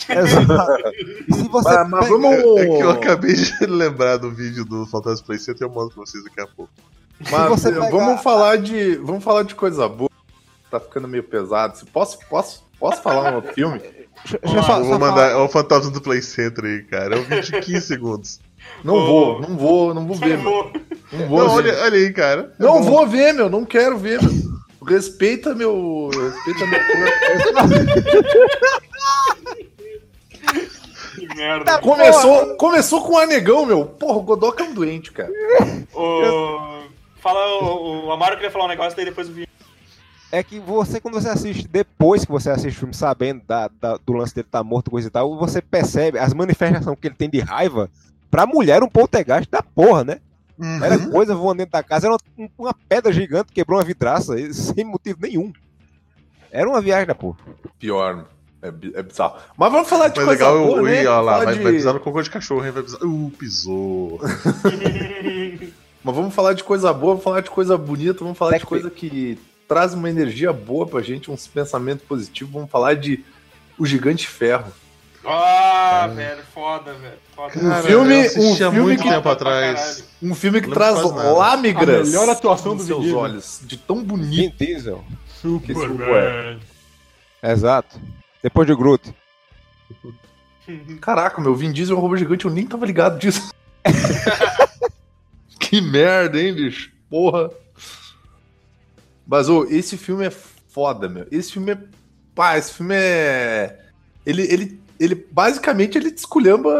Exato. E se você Mas, mas pega- vamos. É que eu acabei de lembrar do vídeo do Fantasma Play Center e eu mostro pra vocês daqui a pouco. Mas você pegar- vamos falar de. Vamos falar de coisa boa. Tá ficando meio pesado. Se Posso, posso, posso falar um filme? Deixa, deixa eu só, Eu só vou mandar. É o Fantasma do Play Center aí, cara. É um vídeo de 15 segundos. Não Oh. vou, não vou, não vou ver. mano. favor. Não vou Não, ver. olha, olha aí, cara. É Não bom. vou ver, meu. Não quero ver, meu. Respeita meu. Respeita meu corpo. Que merda. Começou, começou com o Anegão, meu. Porra, o Godoka é um doente, cara. O... Fala, o, o Amaro queria falar um negócio, daí depois eu vi. É que você, quando você assiste, depois que você assiste o filme, sabendo da, da- do lance dele estar morto, coisa e tal, você percebe as manifestações que ele tem de raiva. Pra mulher, um poltergeist da porra, né? Uhum. Era coisa voando dentro da casa, era uma, uma pedra gigante, quebrou uma vidraça, sem motivo nenhum. Era uma viagem da porra. Pior. É, é bizarro. Mas vamos falar de Mas coisa legal, boa, ui, né? lá, vai, de- vai pisar no cocô de cachorro, hein? Vai pisar. Uh, pisou. Mas vamos falar de coisa boa, vamos falar de coisa bonita, vamos falar de coisa que traz uma energia boa pra gente, uns pensamentos positivos. Vamos falar de O Gigante Ferro. Ah, velho, foda, velho. Foda. Um filme- um filme muito que- tempo atrás. Um filme que traz lâmigras A melhor atuação nos do seus Vin olhos, de tão Vin bonito. Diesel. Superman. Exato. Depois de Groot. Caraca, meu, Vin Diesel é um robô gigante, eu nem tava ligado disso. que merda, hein, bicho? Porra. Mas, ô, esse filme é foda, meu. Esse filme é. Pá, esse filme é. Ele, ele, ele basicamente, ele desculhamba.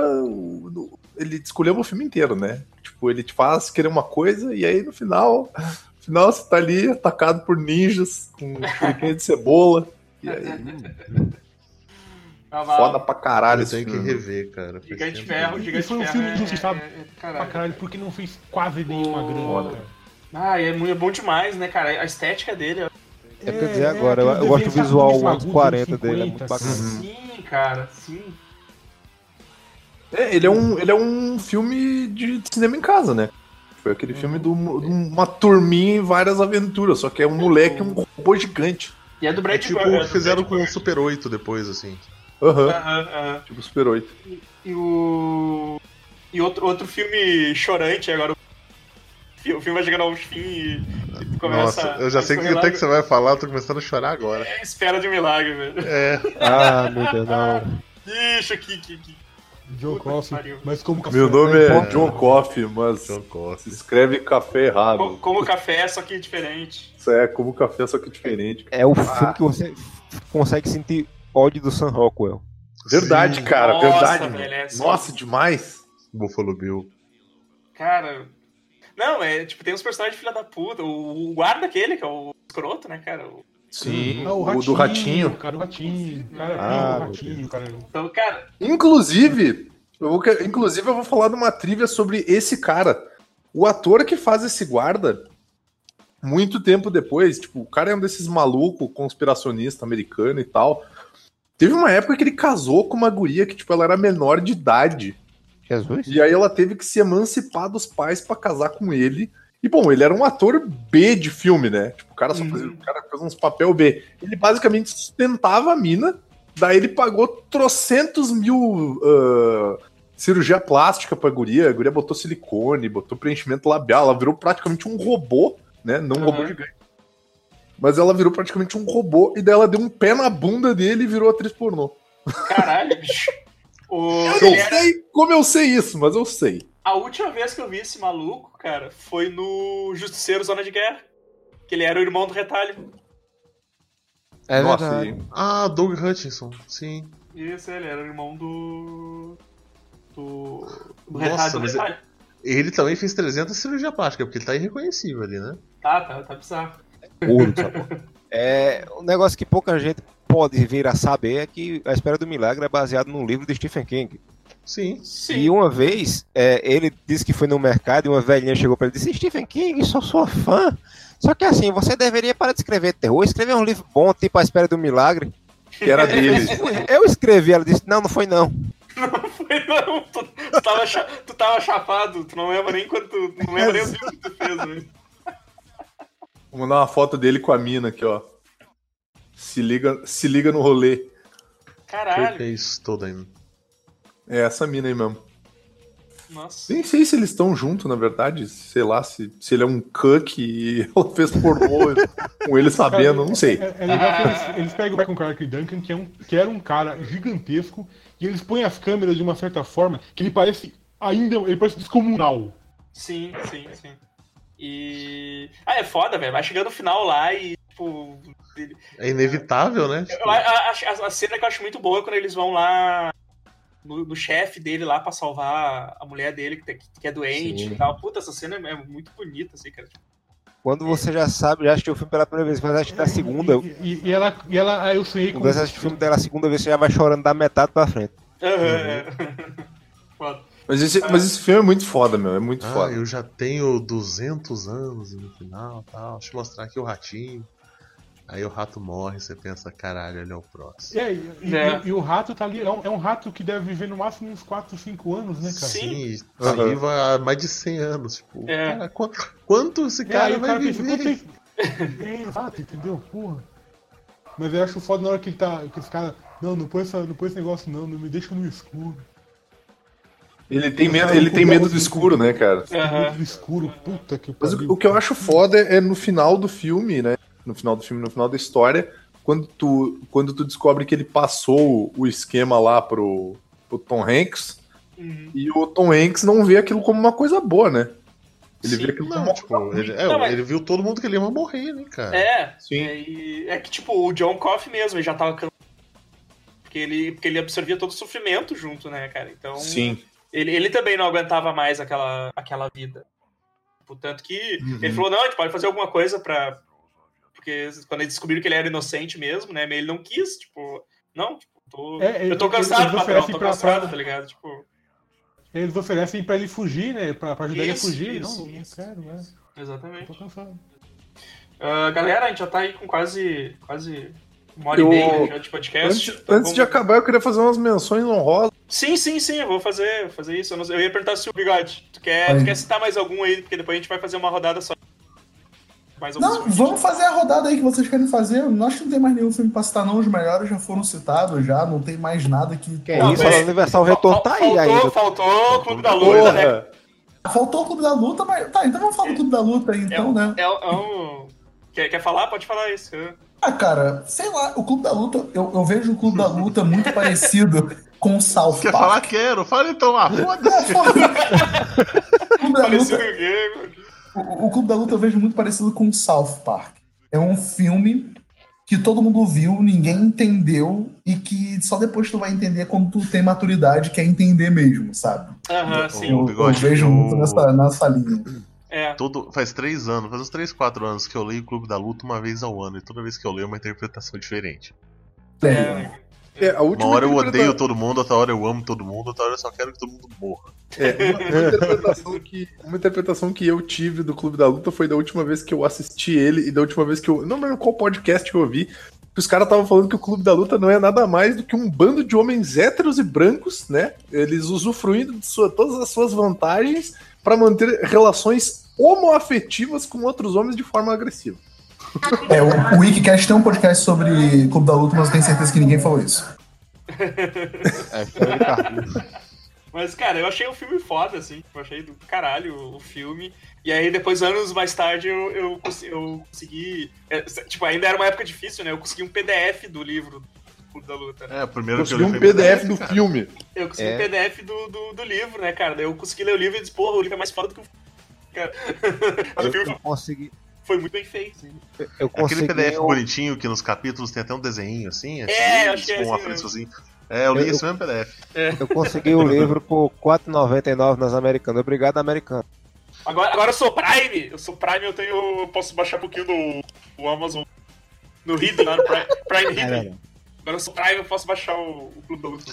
Ele desculhamba o filme inteiro, né? Tipo, ele te faz querer uma coisa e aí no final. No final você tá ali atacado por ninjas com shuriken de cebola. E aí, Foda pra caralho Eu tenho que rever, cara. Gigante tempo. Ferro, E Gigante foi um Ferro. filme é- injustiçado é- é- Pra caralho. caralho, porque não fez quase nenhuma Oh. grana, Foda. cara. Ah, e é muito é bom demais, né, cara? A estética dele é É eu dizer agora, eu, aquele eu gosto do visual Sabe, anos agudo, 40 anos dele, é 50, muito bacana. Uhum. Sim, cara, sim. É, ele é um, ele é um filme de cinema em casa, né? Foi aquele filme de um- de uma turminha em várias aventuras, só que é um moleque e um robô gigante. E é do É Brad tipo Bird, é que do fizeram Brad com o. Super 8 depois, assim. Aham, Aham, aham. tipo Super 8. E o. E outro, outro filme chorante agora. O fi- o filme vai chegando ao fim e, e começa. Nossa, eu já sei que até que você vai falar, eu tô começando a chorar agora. É espera de um milagre, velho. É, Ah, meu Deus, não. Ixi, que. que, que... John pariu. mas como café. Meu nome é É. John Coffey, mas John se escreve café errado. Como café, só que diferente. Isso é como café, só que diferente. É o filme que você consegue sentir ódio do Sam Rockwell. Verdade, Sim. cara, Nossa, verdade. velho, é só- Nossa, demais. Buffalo Bill. Cara. Não, é tipo, tem uns personagens filha da puta. O, o guarda aquele, que é o escroto, né, cara? O- Sim, Ah, o, do ratinho. Cara, o ratinho. Cara, Ah, o ratinho, cara. Então, cara, Inclusive, eu vou, inclusive, eu vou falar de uma trivia sobre esse cara. O ator que faz esse guarda, muito tempo depois, tipo, o cara é um desses maluco conspiracionista americano e tal. Teve uma época que ele casou com uma guria que, tipo, ela era menor de idade. Jesus? E aí ela teve que se emancipar dos pais pra casar com ele. E bom, ele era um ator B de filme, né? Tipo, o cara só Uhum. fazia, o cara fez uns papel B. Ele basicamente sustentava a mina, daí ele pagou trocentos mil ah, cirurgia plástica pra guria. A guria botou silicone, botou preenchimento labial, ela virou praticamente um robô, né? Não um robô Uhum. gigante. Mas ela virou praticamente um robô, e daí ela deu um pé na bunda dele e virou atriz pornô. caralho, bicho. O, Eu ele não era- sei como eu sei isso, mas eu sei. A última vez que eu vi esse maluco, cara, foi no Justiceiro Zona de Guerra. Que ele era o irmão do retalho. É Nossa, verdade. e- Ah, Doug Hutchinson. Sim. Isso, ele era o irmão do. Do. Do Nossa, retalho. Do mas retalho. Ele também fez 300 cirurgia plástica, porque ele tá irreconhecível ali, né? Tá, tá, tá bizarro. Ouro sabor. É, um negócio que pouca gente pode vir a saber é que A Espera do Milagre é baseado num livro de Stephen King. Sim. Sim. E uma vez, é, ele disse que foi no mercado e uma velhinha chegou pra ele e disse: Stephen King, sou sua fã. Só que assim, você deveria parar de escrever terror, escrever um livro bom, tipo A Espera do Milagre. Que era dele. Eu escrevi, ela disse: Não, não foi não. Foi não, tu, tu, tava, tu tava chapado, tu não lembra nem quanto. Tu não lembra nem os livros que tu fez, né? Vou mandar uma foto dele com a mina aqui, ó. Se liga, se liga no rolê. Caralho, Fez toda ainda. É essa mina aí mesmo. nossa. Nem sei se eles estão juntos, na verdade. Sei lá, se, se ele é um cuck e ela fez pornô com ele sabendo, não sei. É, é legal que eles, eles pegam o Michael Clark Duncan, que, é um, que era um cara gigantesco, e eles põem as câmeras de uma certa forma que ele parece ainda. Ele parece descomunal. Sim, sim, sim. E. Ah, é foda, velho. Vai chegando no final lá e, tipo. ele- É inevitável, né? Eu a, a- a- a cena que eu acho muito boa é quando eles vão lá no, no chefe dele lá pra salvar a mulher dele que, que é doente Sim. e tal. Puta, essa cena é muito bonita, assim, cara. Quando você já sabe, já assistiu o filme pela primeira vez, mas acho que na segunda, E, e- ela, e ela, aí eu sonhei com. quando você assiste o filme dela a segunda vez, você já vai chorando da metade pra frente. Uhum. é. Foda. Mas esse, mas esse filme é muito foda, meu. É muito Ah, foda. eu já tenho 200 anos no final tal. Deixa eu mostrar aqui o ratinho. Aí o rato morre, você pensa, caralho, ele é o próximo. É, e, e- É. e o rato tá ali. É um, é um rato que deve viver no máximo uns 4, 5 anos, né, cara? Sim. Sim, Aham. viva há mais de 100 anos. Tipo, É. cara, quanto, quanto esse cara vai cara pensa, viver? tempo. É, exato, entendeu? Porra. Mas eu acho foda na hora que ele tá. Que esse cara. Não, não põe, essa, não põe esse negócio não, não me deixa no escuro. Ele tem medo, ele tem medo do escuro, né, cara? Aham. No escuro, puta que Mas pariu. o, o que eu acho foda é no final do filme, né? No final do filme, no final da história, quando tu, quando tu descobre que ele passou o esquema lá pro, pro Tom Hanks, Uhum. e o Tom Hanks não vê aquilo como uma coisa boa, né? Ele Sim. vê aquilo como Não, uma tipo, ele, é, Não, mas- ele viu todo mundo que ele ia morrer, né, cara? É, Sim. é, e- é que, tipo, o John Coffey mesmo, ele já tava. Porque ele, porque ele absorvia todo o sofrimento junto, né, cara? Então. Sim. Ele, ele também não aguentava mais aquela, aquela vida. Portanto que Uhum. ele falou, não, a gente pode fazer alguma coisa pra... Porque quando eles descobriram que ele era inocente mesmo, né, ele não quis, tipo... Não, tipo, tô, É, eu tô cansado, eles patrão, tô pra- cansado, pra- tá ligado? Tipo, Eles oferecem pra ele fugir, né? Pra, pra ajudar Isso, ele a fugir. isso, não, isso. não quero, né? Eu exatamente. tô cansado. Ah, galera, a gente já tá aí com quase, quase uma hora Eu- e meia já de podcast. Antes, Então antes de acabar, eu queria fazer umas menções honrosas. Sim, sim, sim, eu vou fazer, fazer isso. Eu, não eu ia perguntar se o Bigode, tu quer, tu quer citar mais algum aí, porque depois a gente vai fazer uma rodada só. Mais Não, filmes. vamos fazer a rodada aí que vocês querem fazer. Eu acho que não tem mais nenhum filme pra citar, não. Os melhores já foram citados, já. Não tem mais nada que. Que é Não, isso, mas- a Universal Retorno tá aí faltou, ainda. Faltou o Clube da Luta, né? Faltou o Clube da Luta, mas. Tá, então vamos falar do Clube da Luta aí, É, então, um- né? é, um- é um... Quer, quer falar? Pode falar isso. Ah, cara, sei lá, o Clube da Luta, eu, eu vejo o Clube da Luta muito parecido com o South Quer Park. falar? Quero. Fala então, ah, É, foda-se. foda. o, Clube da Parecido Luta, com o quê? o, o Clube da Luta eu vejo muito parecido com o South Park. É um filme que todo mundo viu, ninguém entendeu e que só depois tu vai entender quando tu tem maturidade, que é entender mesmo, sabe? Aham, sim. Eu, eu Bigode, vejo eu- muito nessa, nessa linha. É. Todo, faz três anos, faz uns três, quatro anos que eu leio o Clube da Luta uma vez ao ano. E toda vez que eu leio é uma interpretação diferente. É, É, a última Uma hora eu odeio todo mundo, outra hora eu amo todo mundo, outra hora eu só quero que todo mundo morra. É, uma, uma interpretação que, uma interpretação que eu tive do Clube da Luta foi da última vez que eu assisti ele e da última vez que eu. Não lembro qual podcast eu ouvi. Que os caras estavam falando que o Clube da Luta não é nada mais do que um bando de homens héteros e brancos, né? Eles usufruindo de sua- todas as suas vantagens para manter relações homoafetivas com outros homens de forma agressiva. É, o, o Wikicast tem um podcast sobre Clube da Luta, mas eu tenho certeza que ninguém falou isso. É, foi o. Mas, cara, eu achei o filme foda, assim. Eu achei do caralho o filme. E aí, depois, anos mais tarde, eu, eu, eu consegui. é, tipo, ainda era uma época difícil, né? Eu consegui um PDF do livro do Clube da Luta, né? É, o primeiro Consegui que eu um li foi PDF do cara. filme. Eu consegui É. um PDF do, do, do livro, né, cara? Daí eu consegui ler o livro e disse, porra, o livro é mais foda do que o filme. Cara. O Eu, eu consegui. foi muito bem feito. assim. Eu consegui. Aquele PDF um- bonitinho que nos capítulos tem até um desenho assim. É, acho que é tipo, assim assim. É, eu li Eu- esse mesmo PDF. Eu consegui o livro por R$ 4,99 nas americanas. Obrigado, americano. Agora, agora eu sou Prime. Eu sou Prime, eu tenho. eu posso baixar um pouquinho do, do Amazon. No Hidden, né? no Prime, Prime É, Hidden. Agora eu sou Prime, eu posso baixar o, o Clube da Luta.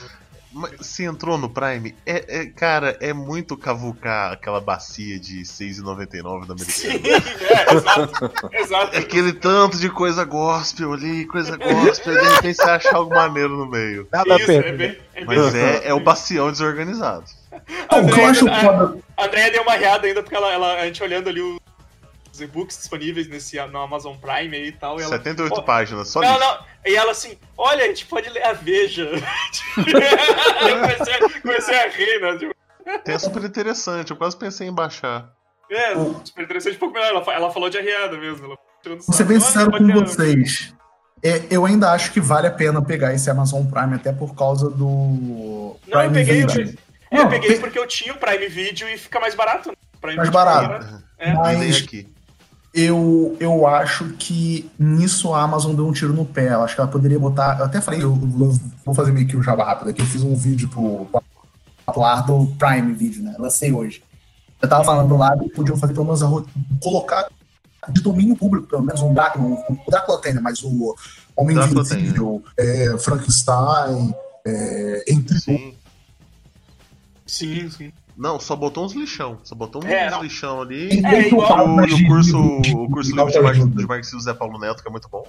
Se entrou no Prime, é, é- cara, é muito cavucar aquela bacia de 6,99 da Sim, Americana. é, exato. Exato. É aquele tanto de coisa gospel ali, coisa gospel, e de repente você acha algo maneiro no meio. Nada Isso, perto. é bem. É bem Mas é, é o bacião desorganizado. O. A Andrea deu uma riada ainda porque ela, ela- a gente olhando ali os e-books disponíveis nesse, no Amazon Prime aí e tal. E ela, 78 Pô, páginas, só Não, não. E ela assim, olha, a gente pode ler a Veja. eu comecei, a- comecei a rir, né? Tipo, a super interessante, eu quase pensei em baixar. é, super interessante, um pouco melhor. Ela, ela falou de arriada mesmo. Ela tirando Vou ser bem sincero com vocês. É, eu ainda acho que vale a pena pegar esse Amazon Prime, até por causa do Não, eu Prime peguei, eu, Video. é, eu Não, peguei pe- porque eu tinha o Prime Video e fica mais barato. né? Prime Mais Video barato. É. Mas-. Eu, eu acho que nisso a Amazon deu um tiro no pé. Eu acho que ela poderia botar. Eu até falei, eu, vou fazer meio que um jabá rápido aqui. Eu fiz um vídeo pro popular do Prime Video, né? Lancei hoje. Eu tava falando lá que podiam fazer pelo menos a colocar de domínio público, pelo menos um Drácula. Um, o Drácula tem, né? Mas o Homem Invisível, é, Frankenstein, é, entre Sim. Sim, sim. Não, só botou uns lixão. Só botou uns É, não. lixão ali. É, igual- O, e o curso, o curso livre de, Mar ajuda. de Marxismo Zé Paulo Neto, que é muito bom.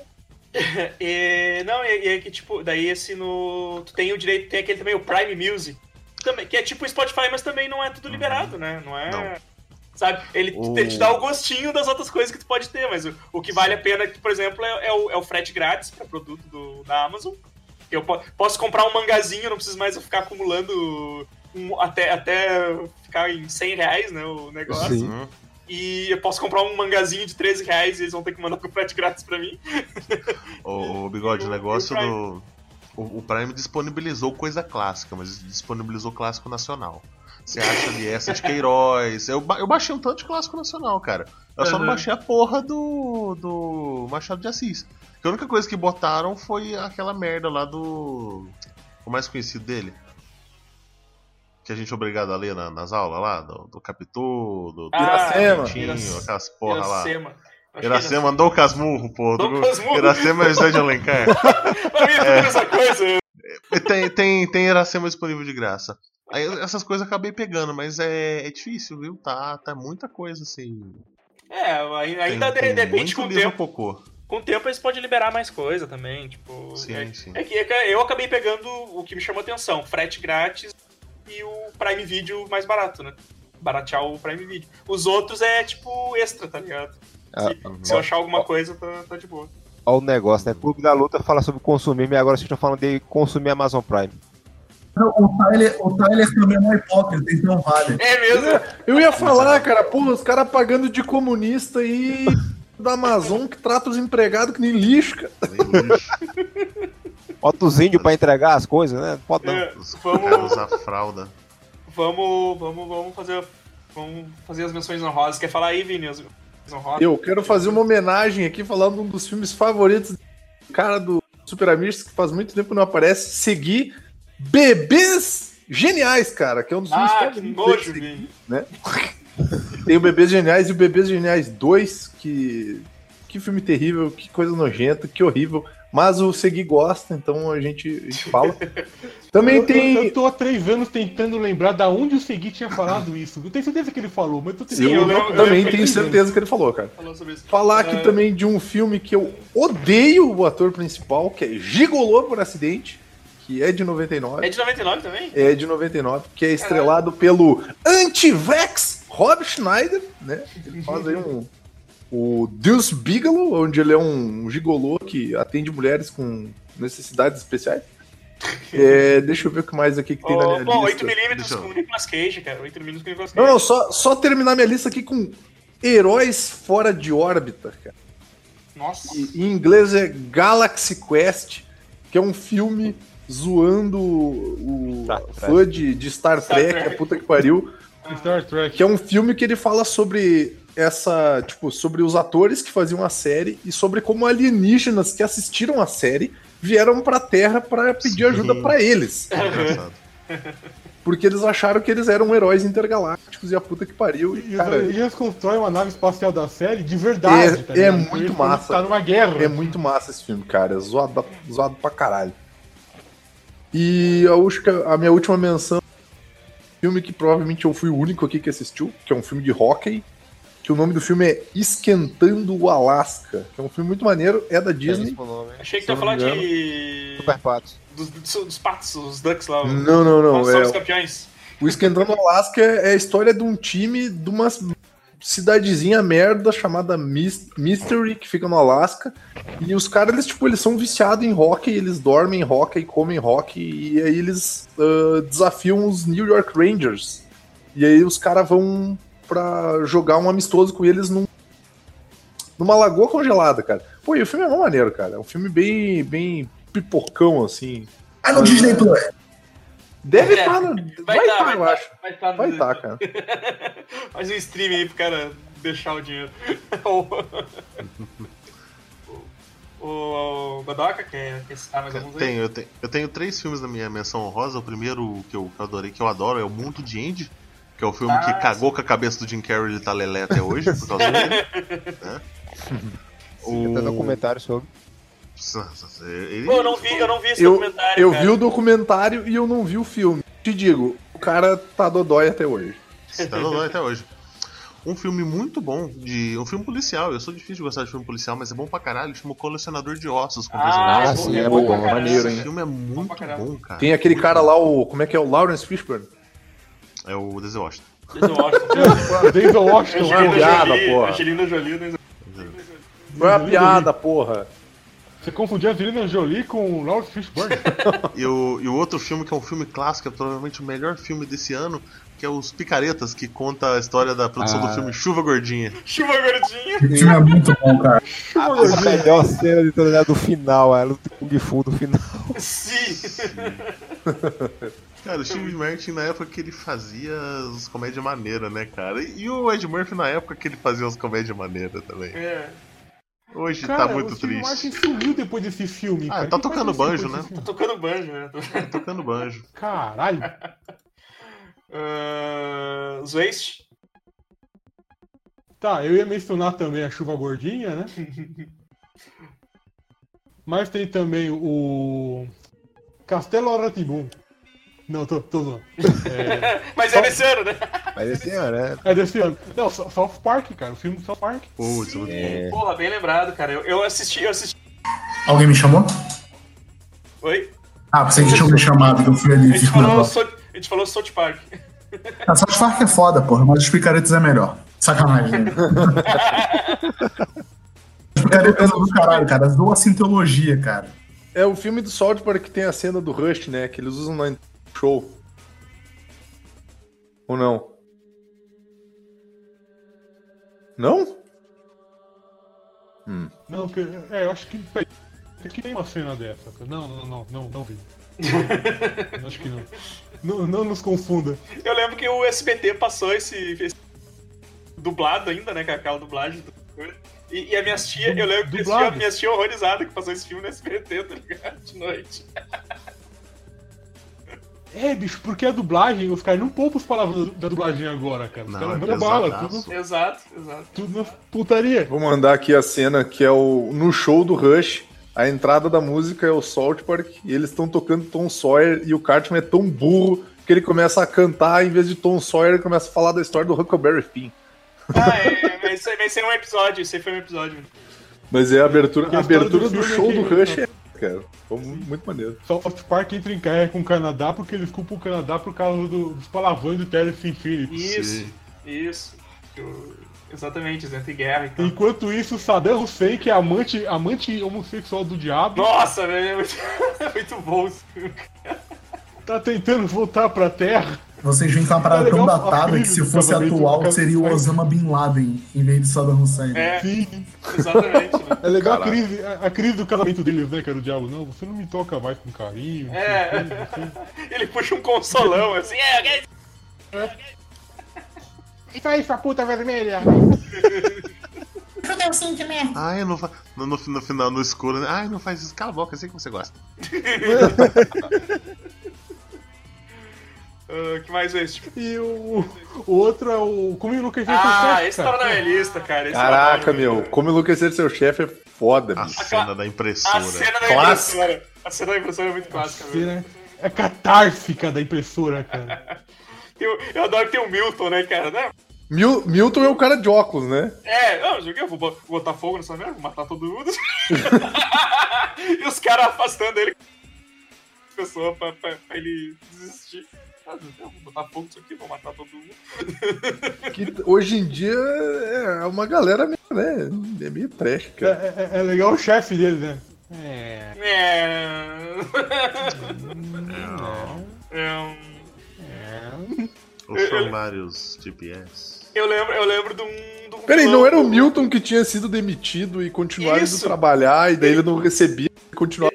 E, não, e, e é que, tipo, daí esse no. Tu tem o direito, tem aquele também, o Prime Music. Também, que é tipo Spotify, mas também não é tudo liberado, né? Não é. Não. Sabe? Ele O- te, te dá o gostinho das outras coisas que tu pode ter, mas o, o que vale a pena, por exemplo, é, é o, é o frete grátis para produto do, da Amazon. Eu po- posso comprar um mangazinho, não preciso mais ficar acumulando um- até, até ficar em 100 reais, né? O negócio. Sim. E eu posso comprar um mangazinho de 13 reais e eles vão ter que mandar com frete grátis pra mim. O, o bigode, o negócio do. O, o Prime disponibilizou coisa clássica, mas disponibilizou clássico nacional. Você acha ali essa de Queiroz. Eu, ba- eu baixei um tanto de clássico nacional, cara. Eu só não baixei a porra do. do Machado de Assis. Porque a única coisa que botaram foi aquela merda lá do. O mais conhecido dele. Que a gente é obrigado a ler na- nas aulas lá, do, do Capitu, do, do Iracema. Pintinho, Irac- aquelas porra lá. Iracema. É Iracema andou o casmurro, pô. Do- Casmurro. Iracema é José de Alencar. Pra mim é a mesma coisa. Tem, tem, tem Iracema disponível de graça. Aí essas coisas eu acabei pegando, mas é, é difícil, viu? Tá, tá muita coisa assim. É, ainda tem, de tem repente com o tempo. cocô. Com o tempo eles podem liberar mais coisa também, tipo. Sim, é, sim. é que é que eu acabei pegando o que me chamou atenção, frete grátis e o Prime Video mais barato, né? Baratear o Prime Video. Os outros é tipo extra, tá ligado? Ah, Se, se eu achar alguma coisa, tá, tá de boa. Olha o negócio, né? Clube da Luta fala sobre consumismo e agora vocês estão falando de consumir Amazon Prime. O Tyler, o Tyler também é um hipócrita, então vale. É mesmo? Eu ia falar, cara, pô, os caras pagando de comunista e da Amazon que trata os empregados que nem lixo, cara. Nem lixo. Bota os índios pra entregar as coisas, né? Não. É, vamos, usar fralda. vamos, vamos, vamos fazer. Vamos fazer as menções honrosas. Quer falar aí, Vini? As? Eu quero fazer uma homenagem aqui falando de um dos filmes favoritos do cara do Super Amigos, que faz muito tempo que não aparece, seguir Bebês Geniais, cara, que é um dos filmes Ah, que favoritos nojo, dele. Vini. Tem o Bebês Geniais e o Bebês Geniais 2, que. Que filme terrível, que coisa nojenta, que horrível. Mas o Segui gosta, então a gente, a gente fala. Também Eu, eu, tem. eu tô há três anos tentando lembrar da onde o Segui tinha falado isso. Eu tenho certeza que ele falou, mas eu tô Sim, eu eu eu também tenho certeza que ele falou, cara. Falou sobre isso. Falar aqui É. também de um filme que eu odeio o ator principal, que é Gigolô por acidente, que é de 99. É de 99 também? É de 99, que é estrelado pelo anti-vax Rob Schneider, né? Ele faz aí um. O Deuce Bigelow, onde ele é um gigolô que atende mulheres com necessidades especiais. É, deixa eu ver o que mais aqui que tem na minha Oh, bom, lista. 8mm Deixa eu- com o Nicolas Cage, cara. 8mm com o Nicolas Cage. Não, não, só, só terminar minha lista aqui com Heróis Fora de Órbita, cara. Nossa. E, em inglês é Galaxy Quest, que é um filme zoando o fã de, de Star, Star Trek, Trek. a puta que pariu. Star Trek. Que é um filme que ele fala sobre essa, tipo, sobre os atores que faziam a série e sobre como alienígenas que assistiram a série vieram pra Terra pra pedir Sim. ajuda pra eles, Engraçado. porque eles acharam que eles eram heróis intergalácticos e a puta que pariu. E, E cara, eles eles constroem uma nave espacial da série de verdade. É- tá é muito Eles massa. Tá numa guerra. É muito massa esse filme, cara. É zoado, zoado pra caralho. E a, última- a minha última menção filme que provavelmente eu fui o único aqui que assistiu, que é um filme de hockey, que o nome do filme é Esquentando o Alasca, que é um filme muito maneiro, é da Disney. Nome. Achei que tu ia falar de. Super Patos. Dos, dos, dos patos, os ducks lá. os- Não, não, não. É, campeões. o Esquentando o Alasca é é a história de um time de uma cidadezinha merda chamada Mys- Mystery, que fica no Alasca. E os caras, eles, tipo, eles são viciados em hockey, eles dormem em hockey, comem hockey, e aí eles ah, desafiam os New York Rangers. E aí os caras vão pra jogar um amistoso com eles num, numa lagoa congelada, cara. Pô, e o filme é uma maneiro, cara. É um filme bem, bem pipocão, assim. Ah, no Disney Plus. Deve É, estar no. Vai tá, estar, eu tá, acho. Vai estar Vai estar, cara. Faz um stream aí pro cara deixar o dinheiro. o, Godoka quer, quer citar mais alguns aí? Tenho, eu, tenho, eu tenho três filmes na minha menção honrosa. O primeiro que eu, que eu adorei, que eu adoro, é O Mundo de Andy, que é o filme Ah, que cagou com a cabeça do Jim Carrey e ele tá lelé até hoje, por causa dele. né? Tem até documentário sobre. Ele... Pô, eu não vi, eu não vi esse Eu, documentário. eu cara. vi o documentário e eu não vi o filme. Te digo, o cara tá dodói até hoje. Tá dodói até hoje. Um filme muito bom, de um filme policial. Eu sou difícil de gostar de filme policial, mas é bom pra caralho. Chama O Colecionador de Ossos. Com o Ah. Ah, é sim, bom, é bom bom, maneiro, hein? Esse filme é muito caralho. bom, cara. Tem aquele cara lá, o. Como é que é? O Lawrence Fishburne. É o Denzel Washington. Denzel Washington. Denzel Washington, Angelina porra. piada, Jolie, porra. Angelina Jolie, Denzel Foi uma piada, porra. Você confundiu a Angelina Jolie com o Lawrence Fishburne? E o, e o outro filme, que é um filme clássico, é provavelmente o melhor filme desse ano, que é Os Picaretas, que conta a história da produção Ah. do filme Chuva Gordinha. Chuva gordinha. Esse filme é muito bom, cara. A melhor cena de toda é do final, a luta com o Kung Fu do final. Sim. Cara, o Steve Martin na época que ele fazia as comédias maneiras, né, cara? E, o Ed Murphy na época que ele fazia as comédias maneiras também. É. Hoje Cara, tá muito o Steve triste. Martin sumiu depois desse filme. Ah, cara. tá Que tocando faz banjo, né? filme? Tocando banjo, né? Tocando banjo. Caralho. Uh, Zwaste. Tá, eu ia mencionar também a chuva gordinha, né? Mas tem também o Castelo Aratibum. Não, tô, tô zoando. É, Mas é desse ano, né? Mas esse ano, né? é desse ano. Não, Sou- South Park, cara. O filme do South Park. Putz, muito bom. É. Porra, bem lembrado, cara. Eu, eu assisti, eu assisti. Alguém me chamou? Oi? Ah, pensei que tinham me chamado, que eu fui A ali. gente fiz um falou. South- a gente falou South Park. Ah, South Park é foda, porra, mas os picaretas é melhor. Sacanagem. né? os picaretas é do caralho, cara. Zoa a sintologia, cara. É o filme do South Park que tem a cena do Rush, né? Que eles usam no show. Ou não? Não? Hum. Não, que, é, eu acho que. peraí, Acho que tem uma cena dessa. cara. Não, não, não, não, não vi. acho que não. não. Não nos confunda. Eu lembro que o SBT passou esse, esse dublado ainda, né? Com aquela dublagem. do- E, e a minha tia, eu lembro que minha tia, Dublado? minha tia horrorizada que passou esse filme no SBT, tá ligado? De noite. É, bicho, porque a dublagem, os caras não poupam as palavras da dublagem agora, cara. Os Não, caras é mandam bala, tudo, Exato, exato. tudo na putaria. Vou mandar aqui a cena que é o no show do Rush. A entrada da música é o South Park e eles estão tocando Tom Sawyer e o Cartman é tão burro que ele começa a cantar em vez de Tom Sawyer, ele começa a falar da história do Huckleberry Finn. Ah, é, vai ser um episódio, isso aí foi um episódio. Mas é a abertura, a abertura do do show do é que- Rush, é, cara. Foi mu- muito maneiro. South Park entra em guerra com o Canadá porque eles culpam o Canadá por causa do- dos palavrões do Terence Infinity. Isso, Sim. isso. Eu- exatamente, eles entram em guerra então. Enquanto isso, Saddam Hussein, que é amante, amante homossexual do diabo, Nossa, velho, é muito, é muito bom esse filme. tá tentando voltar pra Terra. Vocês que é uma parada É tão datada que se fosse atual seria o. Osama Bin Laden em vez de Saddam Hussein. É, Sim. exatamente, né? É legal a crise, a, a crise do casamento deles, né, cara? O diabo, não, você não me toca mais com carinho. É. você- Ele puxa um consolão assim, é, alguém- Isso aí, sua puta vermelha! Ai, não fa... no, no, no final, no escuro, né? Ai, não faz isso. Cala a boca, eu sei que você gosta. Ah, que mais é esse? Tipo? E o, o outro é o. Como enlouquecer seu Ah, chefe, esse cara. tava na minha lista, cara. esse Caraca, adoro, meu. Como enlouquecer seu chefe é foda, A bicho. cena da impressora. A cena da Clássico. impressora. A cena da impressora é muito clássica, velho. Cena É catársica da impressora, cara. Eu, eu adoro que tem o Milton, né, cara? Né? Mil- Milton é o cara de óculos, né? É, não, eu joguei, eu vou bo- botar fogo nessa merda, vou matar todo mundo. e os caras afastando ele. Pessoa pra, pra, pra ele desistir. Ah, eu vou botar fogo nisso aqui, vou matar todo mundo. Que hoje em dia é uma galera meio, né? É meio trash, É, cara. é- é legal o chefe dele, né? É. É. É, um, Os formulários GPS. eu lembro, eu lembro de um. De um Peraí, não era o Milton que tinha sido demitido e continuava indo trabalhar e daí ele não recebia e continuava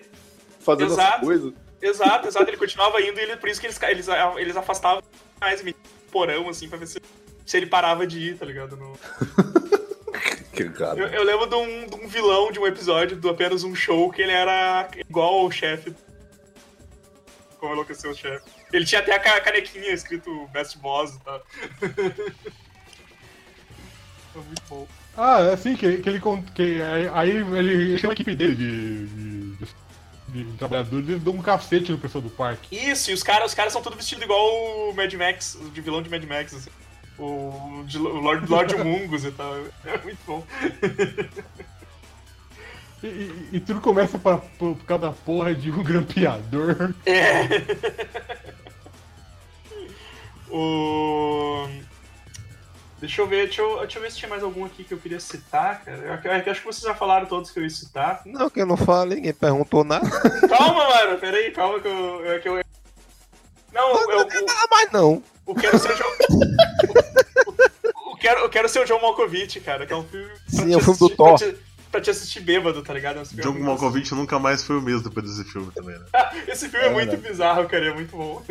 fazendo as Exato. coisas? Exato, exato. Ele continuava indo e ele, por isso que eles, eles, eles afastavam mais o porão, assim, pra ver se se ele parava de ir, tá ligado? No- Que cara. Eu, eu lembro de um, de um vilão de um episódio do apenas um show que ele era igual ao chefe. Como enlouqueceu o chefe. Ele tinha até a ca- canequinha escrito Best Boss e tal. Foi muito bom. Ah, é assim, que, que ele. Que, aí ele chama a equipe dele de. de, de- trabalhadores, eles dão um cacete no pessoal do parque. Isso, e os caras os caras são todos vestidos igual o Mad Max, de vilão de Mad Max, assim. O, de, o Lord, Lord Mungus e tal. É muito bom. E, e- e tudo começa pra, por, por causa da porra de um grampeador. É. o. Deixa eu ver, deixa eu, deixa eu ver se tinha mais algum aqui que eu queria citar, cara. Eu, eu acho que vocês já falaram todos que eu ia citar. Não, que eu não falei, ninguém perguntou nada. Calma, mano, peraí, calma que eu. eu- que eu... Não, eu, eu, Ah, mas não. eu quero ser o João. Eu quero, eu quero ser o John Malkovich, cara, que é um filme. Sim, é o filme do Thor. Te, pra te assistir bêbado, tá ligado? É John muito- Malkovich nunca mais foi o mesmo depois desse filme também, né? Esse filme é, muito bizarro, cara, é muito bom.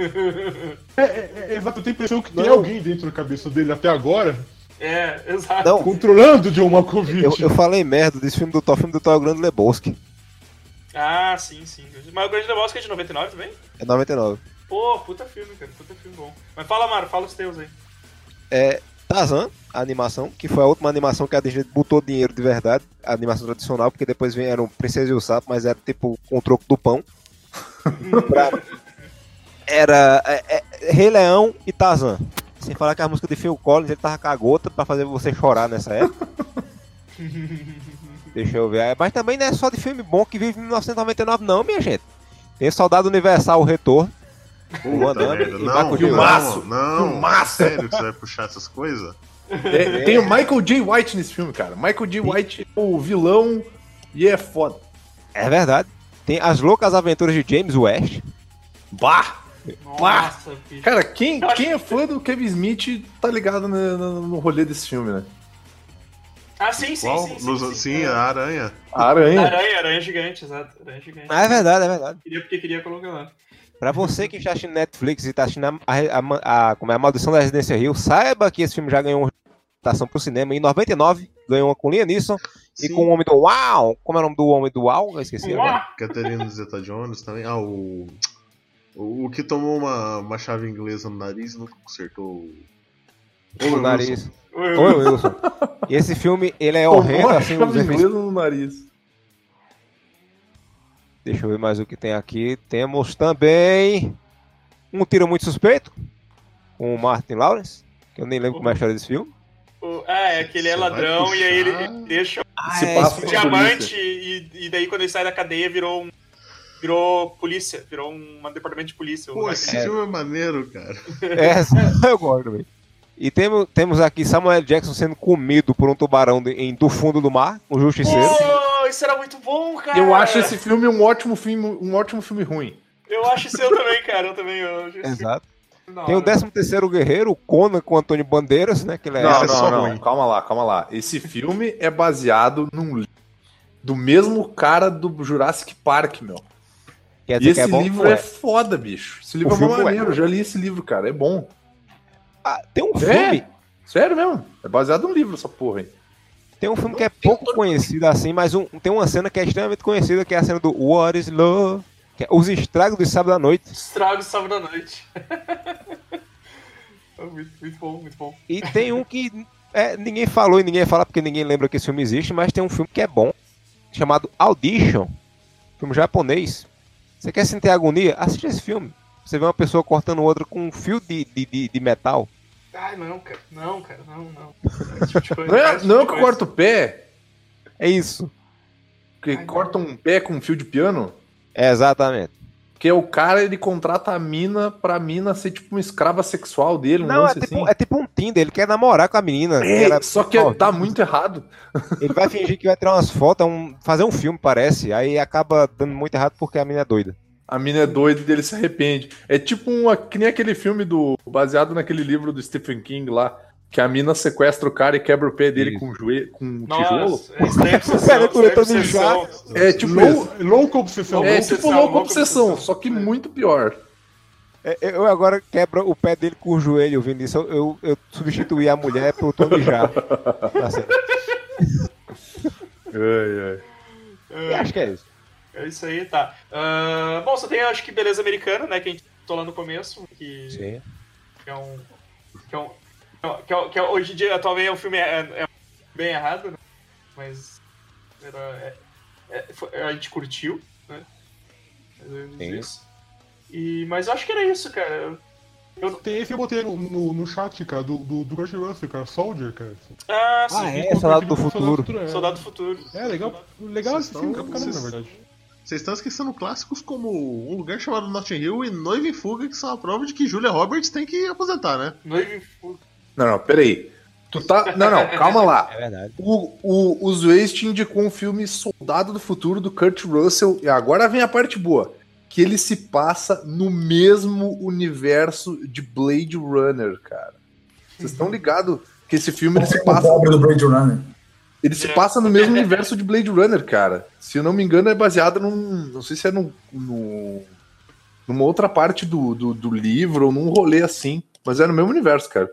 É, é, é, exato, eu tenho a impressão que tem Não. alguém dentro da cabeça dele até agora É, exato. Não, controlando o John Malkovich. eu, eu falei merda desse filme do Thor, filme do Thor é o Grande Lebowski. Ah, sim, sim. Mas o Grande Lebowski é de 99 também? É 99. Pô, puta filme, cara, puta filme bom. Mas fala, Maro, fala os teus aí. É Tarzan, a animação, que foi a última animação que a Disney botou dinheiro de verdade, a animação tradicional, porque depois vieram Princesa e o Sapo, mas era tipo com o troco do pão. Pra- Era é, é, Rei Leão e Tarzan. Sem falar que a música de Phil Collins, ele tava com a gota pra fazer você chorar nessa época. Deixa eu ver. É, Mas também não é só de filme bom que vive em 1999, não, minha gente. Tem Soldado Universal, o Retorno. Merda. e Não, o filmaço. não, não. Filmaço. Sério que você vai puxar essas coisas? É, tem o Michael J. White nesse filme, cara. Michael J. White é o vilão e é foda. É verdade. Tem As Loucas Aventuras de James West. Bah! Nossa, bicho. Cara, quem, quem é fã do Kevin Smith tá ligado no, no- no rolê desse filme, né? Ah, sim, sim, Qual? sim. sim, Nos- sim, sim, é. a aranha. A aranha. Aranha, aranha gigante, exato. Aranha gigante. Ah, é verdade, é verdade. Queria porque queria colocar lá. Pra você que está assistindo Netflix e tá assistindo a, a, a- como é, a Maldição da Residência Rio, saiba que esse filme já ganhou uma adaptação pro cinema em 99, ganhou uma com Liam Neeson e com o Homem do Uau. Como é o nome do Homem do Uau? Eu esqueci agora. Uau! Catherine Zeta Jones também. Ah, o. O, o que tomou uma, uma chave inglesa no nariz e nunca consertou. O nariz. Oi, Oi, Wilson. E esse filme, ele é horrendo, Tomou uma assim, chave os efeitos inglesa no nariz. Deixa eu ver mais o que tem aqui. Temos também um tiro muito suspeito com o Martin Lawrence, que eu nem lembro como é a história desse filme. Ah, é que ele é ladrão e aí ele deixa Ah, Se é, passa um diamante e, e daí quando ele sai da cadeia virou um. Virou polícia, virou um, um departamento de polícia. Pô, esse filme é maneiro, cara. É, eu gosto também. E temos, temos aqui Samuel Jackson sendo comido por um tubarão de- em, do fundo do mar, um justiceiro. Isso era muito bom, cara! Eu acho esse filme um ótimo filme, um ótimo filme ruim. Eu acho isso eu também, cara. Eu também. Eu acho esse Exato. filme da Tem o hora. 13 terceiro guerreiro, o Conan com o Antônio Bandeiras, né? Que ele é Não, esse é não, só não. ruim. Calma lá, calma lá. Esse filme é baseado num livro do mesmo cara do Jurassic Park, meu. Quer E dizer que esse é bom? livro Não é é. foda, bicho. Esse livro O é não é. maneiro. Eu já li esse livro, cara. É bom. Ah, tem um É? filme. Sério mesmo. É baseado num livro, essa porra aí. Tem um filme que é pouco conhecido assim, mas um- tem uma cena que é extremamente conhecida, que é a cena do What is Love? Que é Os Estragos de Sábado à Noite. Estrago sábado à noite. É muito, muito bom, muito bom. E tem um que é, ninguém falou e ninguém fala porque ninguém lembra que esse filme existe, mas tem um filme que é bom, chamado Audition, filme japonês. Você quer sentir agonia? Assiste esse filme. Você vê uma pessoa cortando outra com um fio de, de, de, de metal. Ai, não, cara. Não, cara. Não, não. Tipo coisa, Não é, tipo não é de que coisa. corta o pé, É isso. que Ai, não. corta um pé com um fio de piano, É exatamente. que é o cara, ele contrata a mina pra mina ser tipo uma escrava sexual dele, um Não, é tipo, assim. é tipo um Tinder, ele quer namorar com a menina. É, Ela- só que Ó, tá muito errado. Ele vai fingir que vai tirar umas fotos, um- fazer um filme, parece. Aí acaba dando muito errado porque a menina é doida. A mina é doida e ele se arrepende. É tipo uma, que nem aquele filme do baseado naquele livro do Stephen King lá, que a mina sequestra o cara e quebra o pé dele Isso. com, joelho, com um tijolo. É eu estranha tentando obsessão. É tipo Lou, isso. louca obsessão. É tipo louca obsessão, só que muito pior. É, Eu agora quebro o pé dele com o joelho, Vinícius. Eu, eu, eu substituí a mulher pelo Tony Já. Tá certo. Ai, ai. E acho que é isso. É isso aí, tá. Ah, bom, só tem, acho que Beleza Americana, né? Que a gente falou lá no começo, que, Sim. que é um. Que é um. Que, é, que é- hoje em dia, atualmente, é um filme é, é bem errado, né? Mas. Era, é- é- foi- a gente curtiu, né? Sim. isso. E, mas eu acho que era isso, cara. Eu- esse eu botei no, no, no chat, cara, do, do, do Russell, cara, Soldier, cara. ah, sim. Ah, é? Ficou Soldado do perfeito com Futuro. é. Soldado do Futuro. É, legal. Legal esse filme, caramba, na verdade. Vocês estão esquecendo clássicos como Um Lugar Chamado Notting Hill e Noiva em Fuga, que são a prova de que Julia Roberts tem que aposentar, né? Noivo em Fuga. Não, não, peraí. Tu tá. Não, não, calma lá. É verdade. O, o, o Zuez te indicou um filme Soldado do Futuro do Kurt Russell. E agora vem a parte boa. Que ele se passa no mesmo universo de Blade Runner, cara. Vocês estão ligados que esse filme ele se O passa, pobre do Blade Runner. Ele se passa no mesmo universo de Blade Runner, cara. Se eu não me engano, é baseado num. Não sei se é num. num- numa outra parte do, do, do livro ou num rolê assim. Mas é no mesmo universo, cara.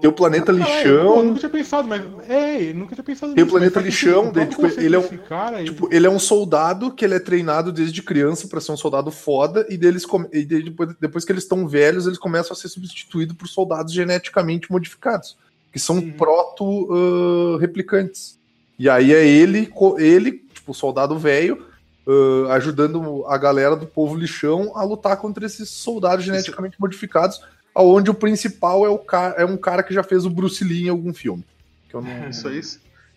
Tem o planeta pô, eu lixão. nunca tinha pensado, mas. É, nunca tinha pensado Tem o planeta lixão, daí, tipo, ele é um- Cara, Tipo, ele é um soldado que ele é treinado desde criança pra ser um soldado foda, e, deles e depois, depois que eles estão velhos, eles começam a ser substituídos por soldados geneticamente modificados, que são Uhum. proto-replicantes. e aí é ele, ele tipo, soldado velho, ah, ajudando a galera do povo lixão a lutar contra esses soldados geneticamente modificados, aonde o principal é, o é um cara que já fez o Bruce Lee em algum filme. Não... Isso aí,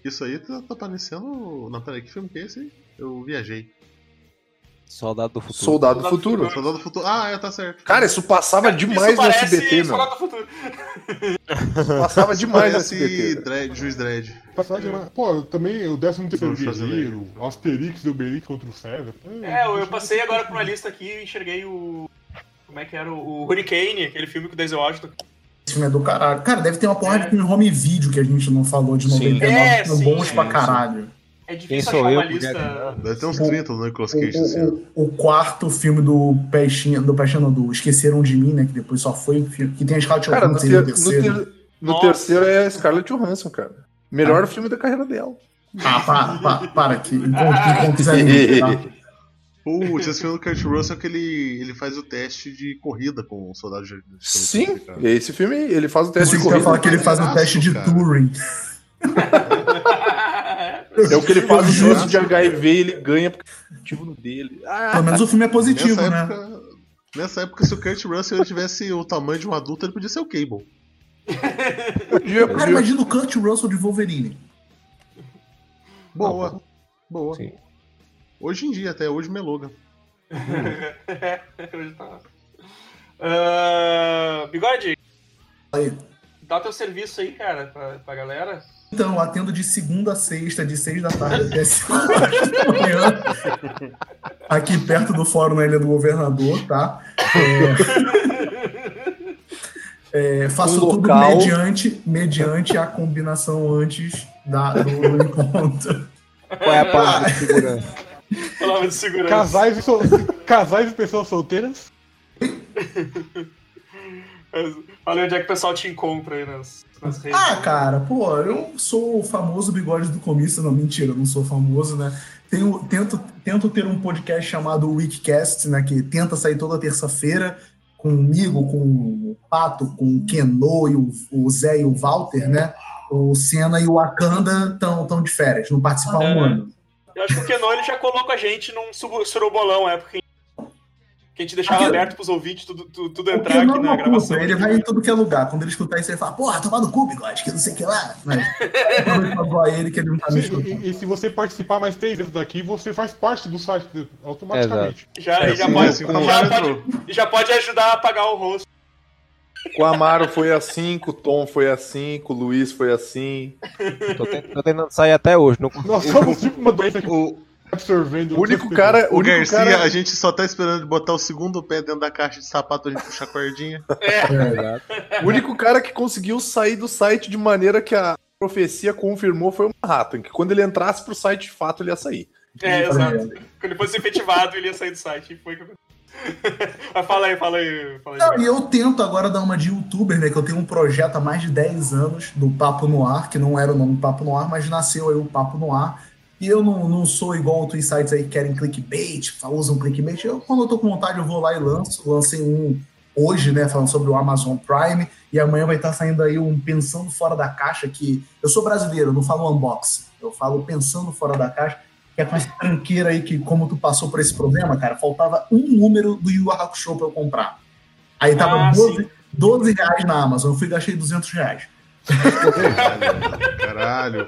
isso aí tá, tá parecendo. Não, peraí, que filme que é esse? Eu viajei. Soldado do Futuro. Soldado do Soldado do Futuro. Soldado do Futuro. Ah, é, tá certo. Cara, isso passava demais Isso no SBT, meu. Soldado do Futuro. Passava demais no SBT. Dredd, Juiz Dredd. Personagem lá- Pô, também o 13 terceiro guerreiro, Asterix e Obelix contra o César. É, eu, eu passei agora por uma lista aqui e enxerguei o. Como é que era? O, Hurricane, aquele filme com o Denzel Washington. Esse filme é do caralho. Cara, deve ter uma porra de filme home video que a gente não falou de Sim. 99, É, que são sim, bons sim, pra sim. É Quem difícil sou achar eu, lista. Deve ter uns O- 30 no Nicolas O, Cage esse ano. o, o quarto filme do Peixinho, do Peixinho, não, do Esqueceram de Mim, né? Que depois só foi filme. Que tem a Scarlett Cara, no, Johansson ter- no no terceiro. ter- no terceiro é a Scarlett Johansson, cara. Melhor filme da carreira dela. Ah, para, para, para aqui. Me tá? Putz, esse filme do Kurt Russell é que ele, ele faz o teste de corrida com o soldado de Sim, esse filme, ele faz o Por teste isso de eu ia falar corrida. que ele faz o teste de cara. Turing. É o que ele faz o juízo de HIV ele ganha porque é positivo no dele. Ah, Pelo menos o filme é positivo, Nessa né? época, nessa época, se o Kurt Russell tivesse o tamanho de um adulto, ele podia ser o Cable. podia, Cara, podia. imagina o Kurt Russell de Wolverine. Boa. Boa. Sim. Hoje em dia, até hoje, Meloga. Hoje tá. Ah, Bigode, Aí. dá teu serviço aí, cara, pra, pra galera. Então, eu atendo de segunda a sexta, de seis da tarde até cinco horas da manhã. Aqui perto do Fórum na Ilha do Governador, tá? É, é, faço Um tudo mediante, mediante a combinação antes da, do, do encontro. Qual é a palavra de segurança? Palavra de segurança. Casais e, sol... Casais e pessoas solteiras. Aí onde é que o pessoal te encontra aí nas, redes. Ah, cara, pô, eu sou o famoso bigode do comício. Não, mentira, eu não sou famoso, né? Tenho, tento, tento ter um podcast chamado Weekcast, né? Que tenta sair toda terça-feira comigo, com o Pato, com o Kenô e o, o Zé e o Walter, né? O Senna e o Wakanda estão tão de férias, não participam há um É. ano. Eu acho que o Kenon ele já colocou a gente num surubolão, é porque que a gente deixava Aquilo- aberto pros ouvintes tudo, tudo, tudo O entrar aqui é na gravação. puta, ele vai em tudo que é lugar. Quando ele escutar isso, ele fala, porra, tomar no cu, bigode, que não sei o que lá. Mas, ele que ele não tá me E, escutando. e- e se você participar mais três vezes daqui, você faz parte do site automaticamente. Já, É, já, sim, pode, assim como já, pode, já pode ajudar a apagar o rosto. Com o Amaro foi assim, com o Tom foi assim, com o Luiz foi assim. Tô, tent- tô tentando sair até hoje. Não Nós somos tipo uma doença que O, O absorvendo. único cara, o o único Garcia, cara, a gente só tá esperando botar o segundo pé dentro da caixa de sapato pra gente puxar a cordinha. o único cara que conseguiu sair do site de maneira que a profecia confirmou foi o Manhattan, que quando ele entrasse pro site de fato ele ia sair. É, exato. Quando ele fosse efetivado, ele ia sair do site. E foi que. Mas fala aí, fala aí. Fala aí. Não, e eu tento agora dar uma de youtuber, né? Que eu tenho um projeto há mais de 10 anos do Papo no Ar, que não era o nome Papo no Ar, mas nasceu aí o Papo no Ar. E eu não, não sou igual outros sites aí que querem clickbait, usam clickbait. Eu, quando eu tô com vontade, eu vou lá e lanço. Lancei um hoje, né? Falando sobre o Amazon Prime. E amanhã vai estar saindo aí um Pensando Fora da Caixa, que eu sou brasileiro, eu não falo unboxing. Eu falo Pensando Fora da Caixa, que é com essa tranqueira aí que, como tu passou por esse problema, cara, faltava um número do Yu Hakusho pra eu comprar. Aí tava Ah, 12, 12 reais na Amazon, eu fui e gastei 200 reais. Caralho.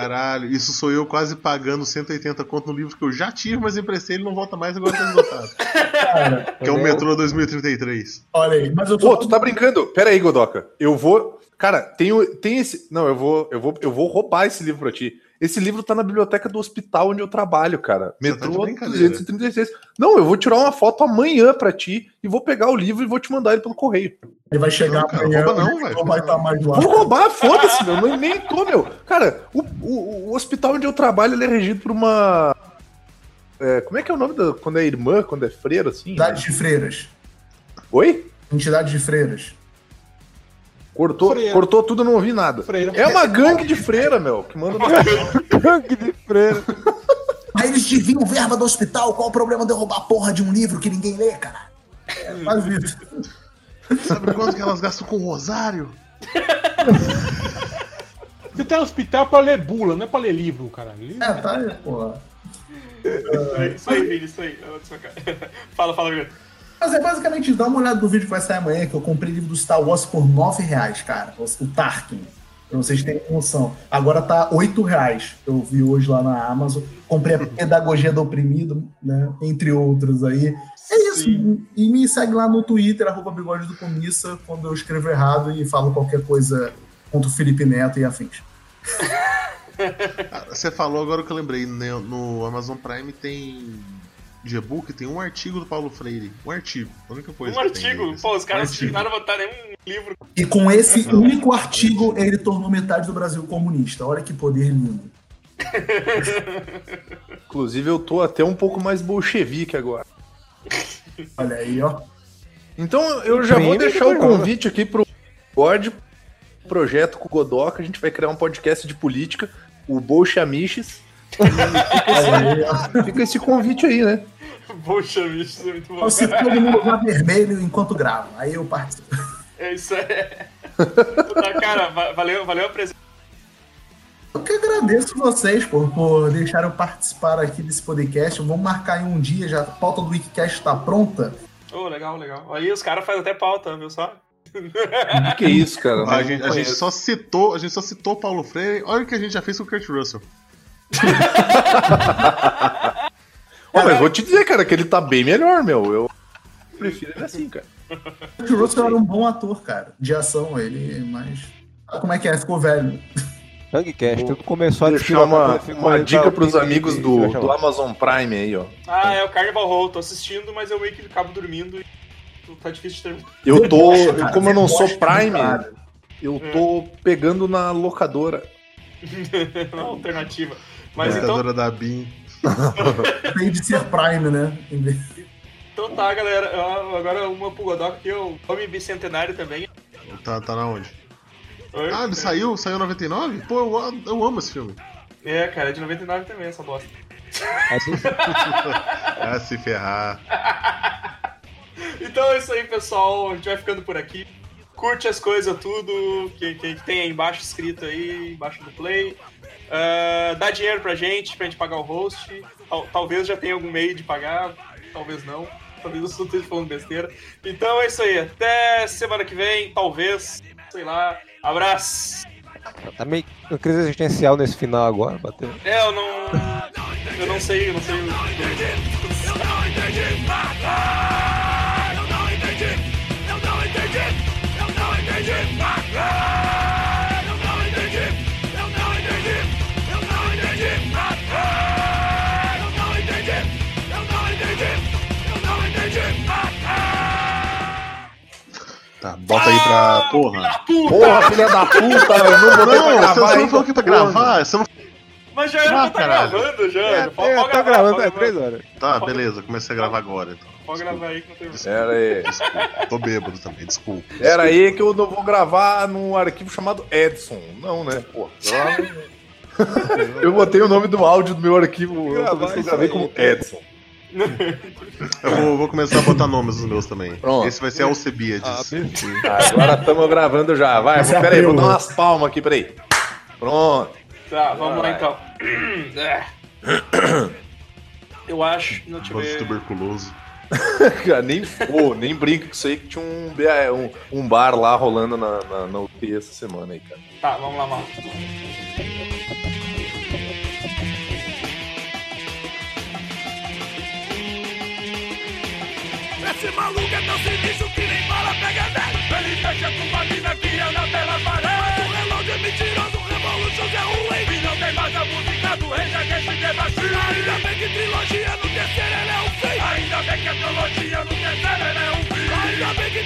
Caralho, isso sou eu quase pagando 180 conto no livro que eu já tive, mas emprestei ele não volta mais, agora tá esgotado. Cara, Que é o Metrô 2033. olha aí. Mas eu Pô, tô. tu tá brincando? Pera aí, Godoka. Eu vou. Cara, tem, tem esse. Não, eu vou, eu vou, eu vou roubar esse livro pra ti. Esse livro tá na biblioteca do hospital onde eu trabalho, cara. Tá Metrô brincadeira. 236. Não, eu vou tirar uma foto amanhã pra ti e vou pegar o livro e vou te mandar ele pelo correio. Ele vai chegar Não, cara, amanhã, rouba não, o velho. João vai estar mais lá. Vou roubar, foda-se, meu. Nem, nem tô, meu. Cara, o, o, o hospital onde eu trabalho ele é regido por uma. é, como é que é o nome da. Quando é irmã, quando é freira, assim? Entidade de freiras. Oi? Entidade de freiras. Cortou, Freira. cortou tudo, não ouvi nada. Freira. É uma gangue de freira, meu, que manda no Gangue de freira. Mas eles desviam verba do hospital. Qual o problema de eu roubar a porra de um livro que ninguém lê, cara? É quase isso. Sabe quanto que elas gastam com o Rosário? Você tem um hospital pra ler bula, não é pra ler livro, caralho. É, tá aí, porra. Isso aí, Vini, isso aí. Cara. Fala, fala, Vini. Mas é basicamente, dá uma olhada no vídeo que vai sair amanhã, que eu comprei livro do Star Wars por 9 reais, cara. O Tarkin. Pra vocês terem noção. Agora tá 8 reais. Eu vi hoje lá na Amazon. Comprei a Pedagogia do Oprimido, né? Entre outros aí. É isso. Sim. E me segue lá no Twitter, arroba bigode do comissa, quando eu escrevo errado e falo qualquer coisa contra o Felipe Neto e afins. Você falou agora que eu lembrei, né, no Amazon Prime tem de e-book, tem um artigo do Paulo Freire. Um artigo. A única coisa Um artigo. Pô, os Um caras não artigo. dignaram botar nenhum livro. E com esse único artigo, ele tornou metade do Brasil comunista. Olha que poder lindo. Inclusive, eu tô até um pouco mais bolchevique agora. Olha aí, ó. Então, eu já vou deixar o convite aqui pro God, projeto com o Godoka. A gente vai criar um podcast de política, o Bolchamiches. Ó. Fica esse convite aí, né? Poxa, bicho, isso é muito bom. Então, se todo mundo usar vermelho enquanto grava, aí eu participo. É isso aí. Puta, cara, va- valeu, valeu a presença. Eu que agradeço vocês por, por deixarem eu participar aqui desse podcast. Vamos marcar em um dia, já a pauta do Wikicast está pronta. Ô, legal, legal. Aí os caras fazem até pauta, viu só? Que isso, cara? A gente, a gente só citou, a gente só citou Paulo Freire. Olha o que a gente já fez com o Kurt Russell. Ó, mas vou te dizer, cara, que ele tá bem melhor, meu. Eu prefiro ele assim, cara. O Kurt Russell era um bom ator, cara, de ação, ele, mas. Ah, Como é que é? Ficou velho. Hangcast, tudo começou a deixar uma, uma dica pros amigos do, do Amazon Prime aí, ó. Ah, é o Carnival Row. Tô assistindo, mas eu meio que acabo dormindo e tá difícil de terminar. Eu tô, como eu não sou Prime, eu tô pegando na locadora. Uma alternativa. Mas então, da BIM. Tem de ser Prime, né? Então tá, galera. Agora uma pro Godok aqui, o nome bicentenário também. Tá, tá na onde? Oi? Ah, ele saiu? Saiu em 99? Pô, eu, eu amo esse filme. É, cara, é de 99 também essa bosta. Ah, se ferrar. Então é isso aí, pessoal. A gente vai ficando por aqui. Curte as coisas tudo que, que, que tem aí embaixo escrito aí, embaixo do play. Ah, dá dinheiro pra gente, pra gente pagar o host. Tal- talvez já tenha algum meio de pagar, talvez não. Talvez eu esteja falando besteira. Então é isso aí. Até semana que vem, talvez. Sei lá. Abraço. Tá meio uma crise existencial nesse final agora, bateu. É, eu não. Eu não sei, eu não sei. o- Tá, bota aí pra. Porra. Porra, filha da puta, eu não botei Não, você gravar você não falou que pra porra. gravar. Você não Mas já era Ah, pra tá gravando já. É, Pode- é, pode tá gravar, gravando, é três horas. Tá, beleza, comecei a gravar agora. Então. Pode gravar aí que não tem Pera aí. Tô bêbado também, desculpa. Pera aí que eu não vou gravar num arquivo chamado Edson. Não, né? Pô, eu botei o nome do áudio do meu arquivo. Eu eu gravei como Edson. Eu vou, vou começar a botar nomes nos meus também. Pronto. Esse vai ser Alcebiades. Ah. Agora estamos gravando já. Vai, vou, é pera aí, vou dar né? umas palmas aqui, peraí. Pronto. Tá, vamos lá Vai. então. É. Eu acho. Não Voz ver. tuberculoso. Cara, nem, pô, nem brinca com isso aí que tinha um, um, um bar lá rolando na, na, na UTI essa semana aí, cara. Tá, vamos lá, vamos lá. Esse maluco é tão sinistro que nem bala pega dele Ele fecha com uma mina que anda pela parede. O relógio é mentiroso, o Revolution é ruim. E não tem mais a música do rei, já que esse devastia Ainda bem que trilogia no terceiro ele é um fim. Ainda bem que a trilogia no terceiro ele é um fim. Ainda bem que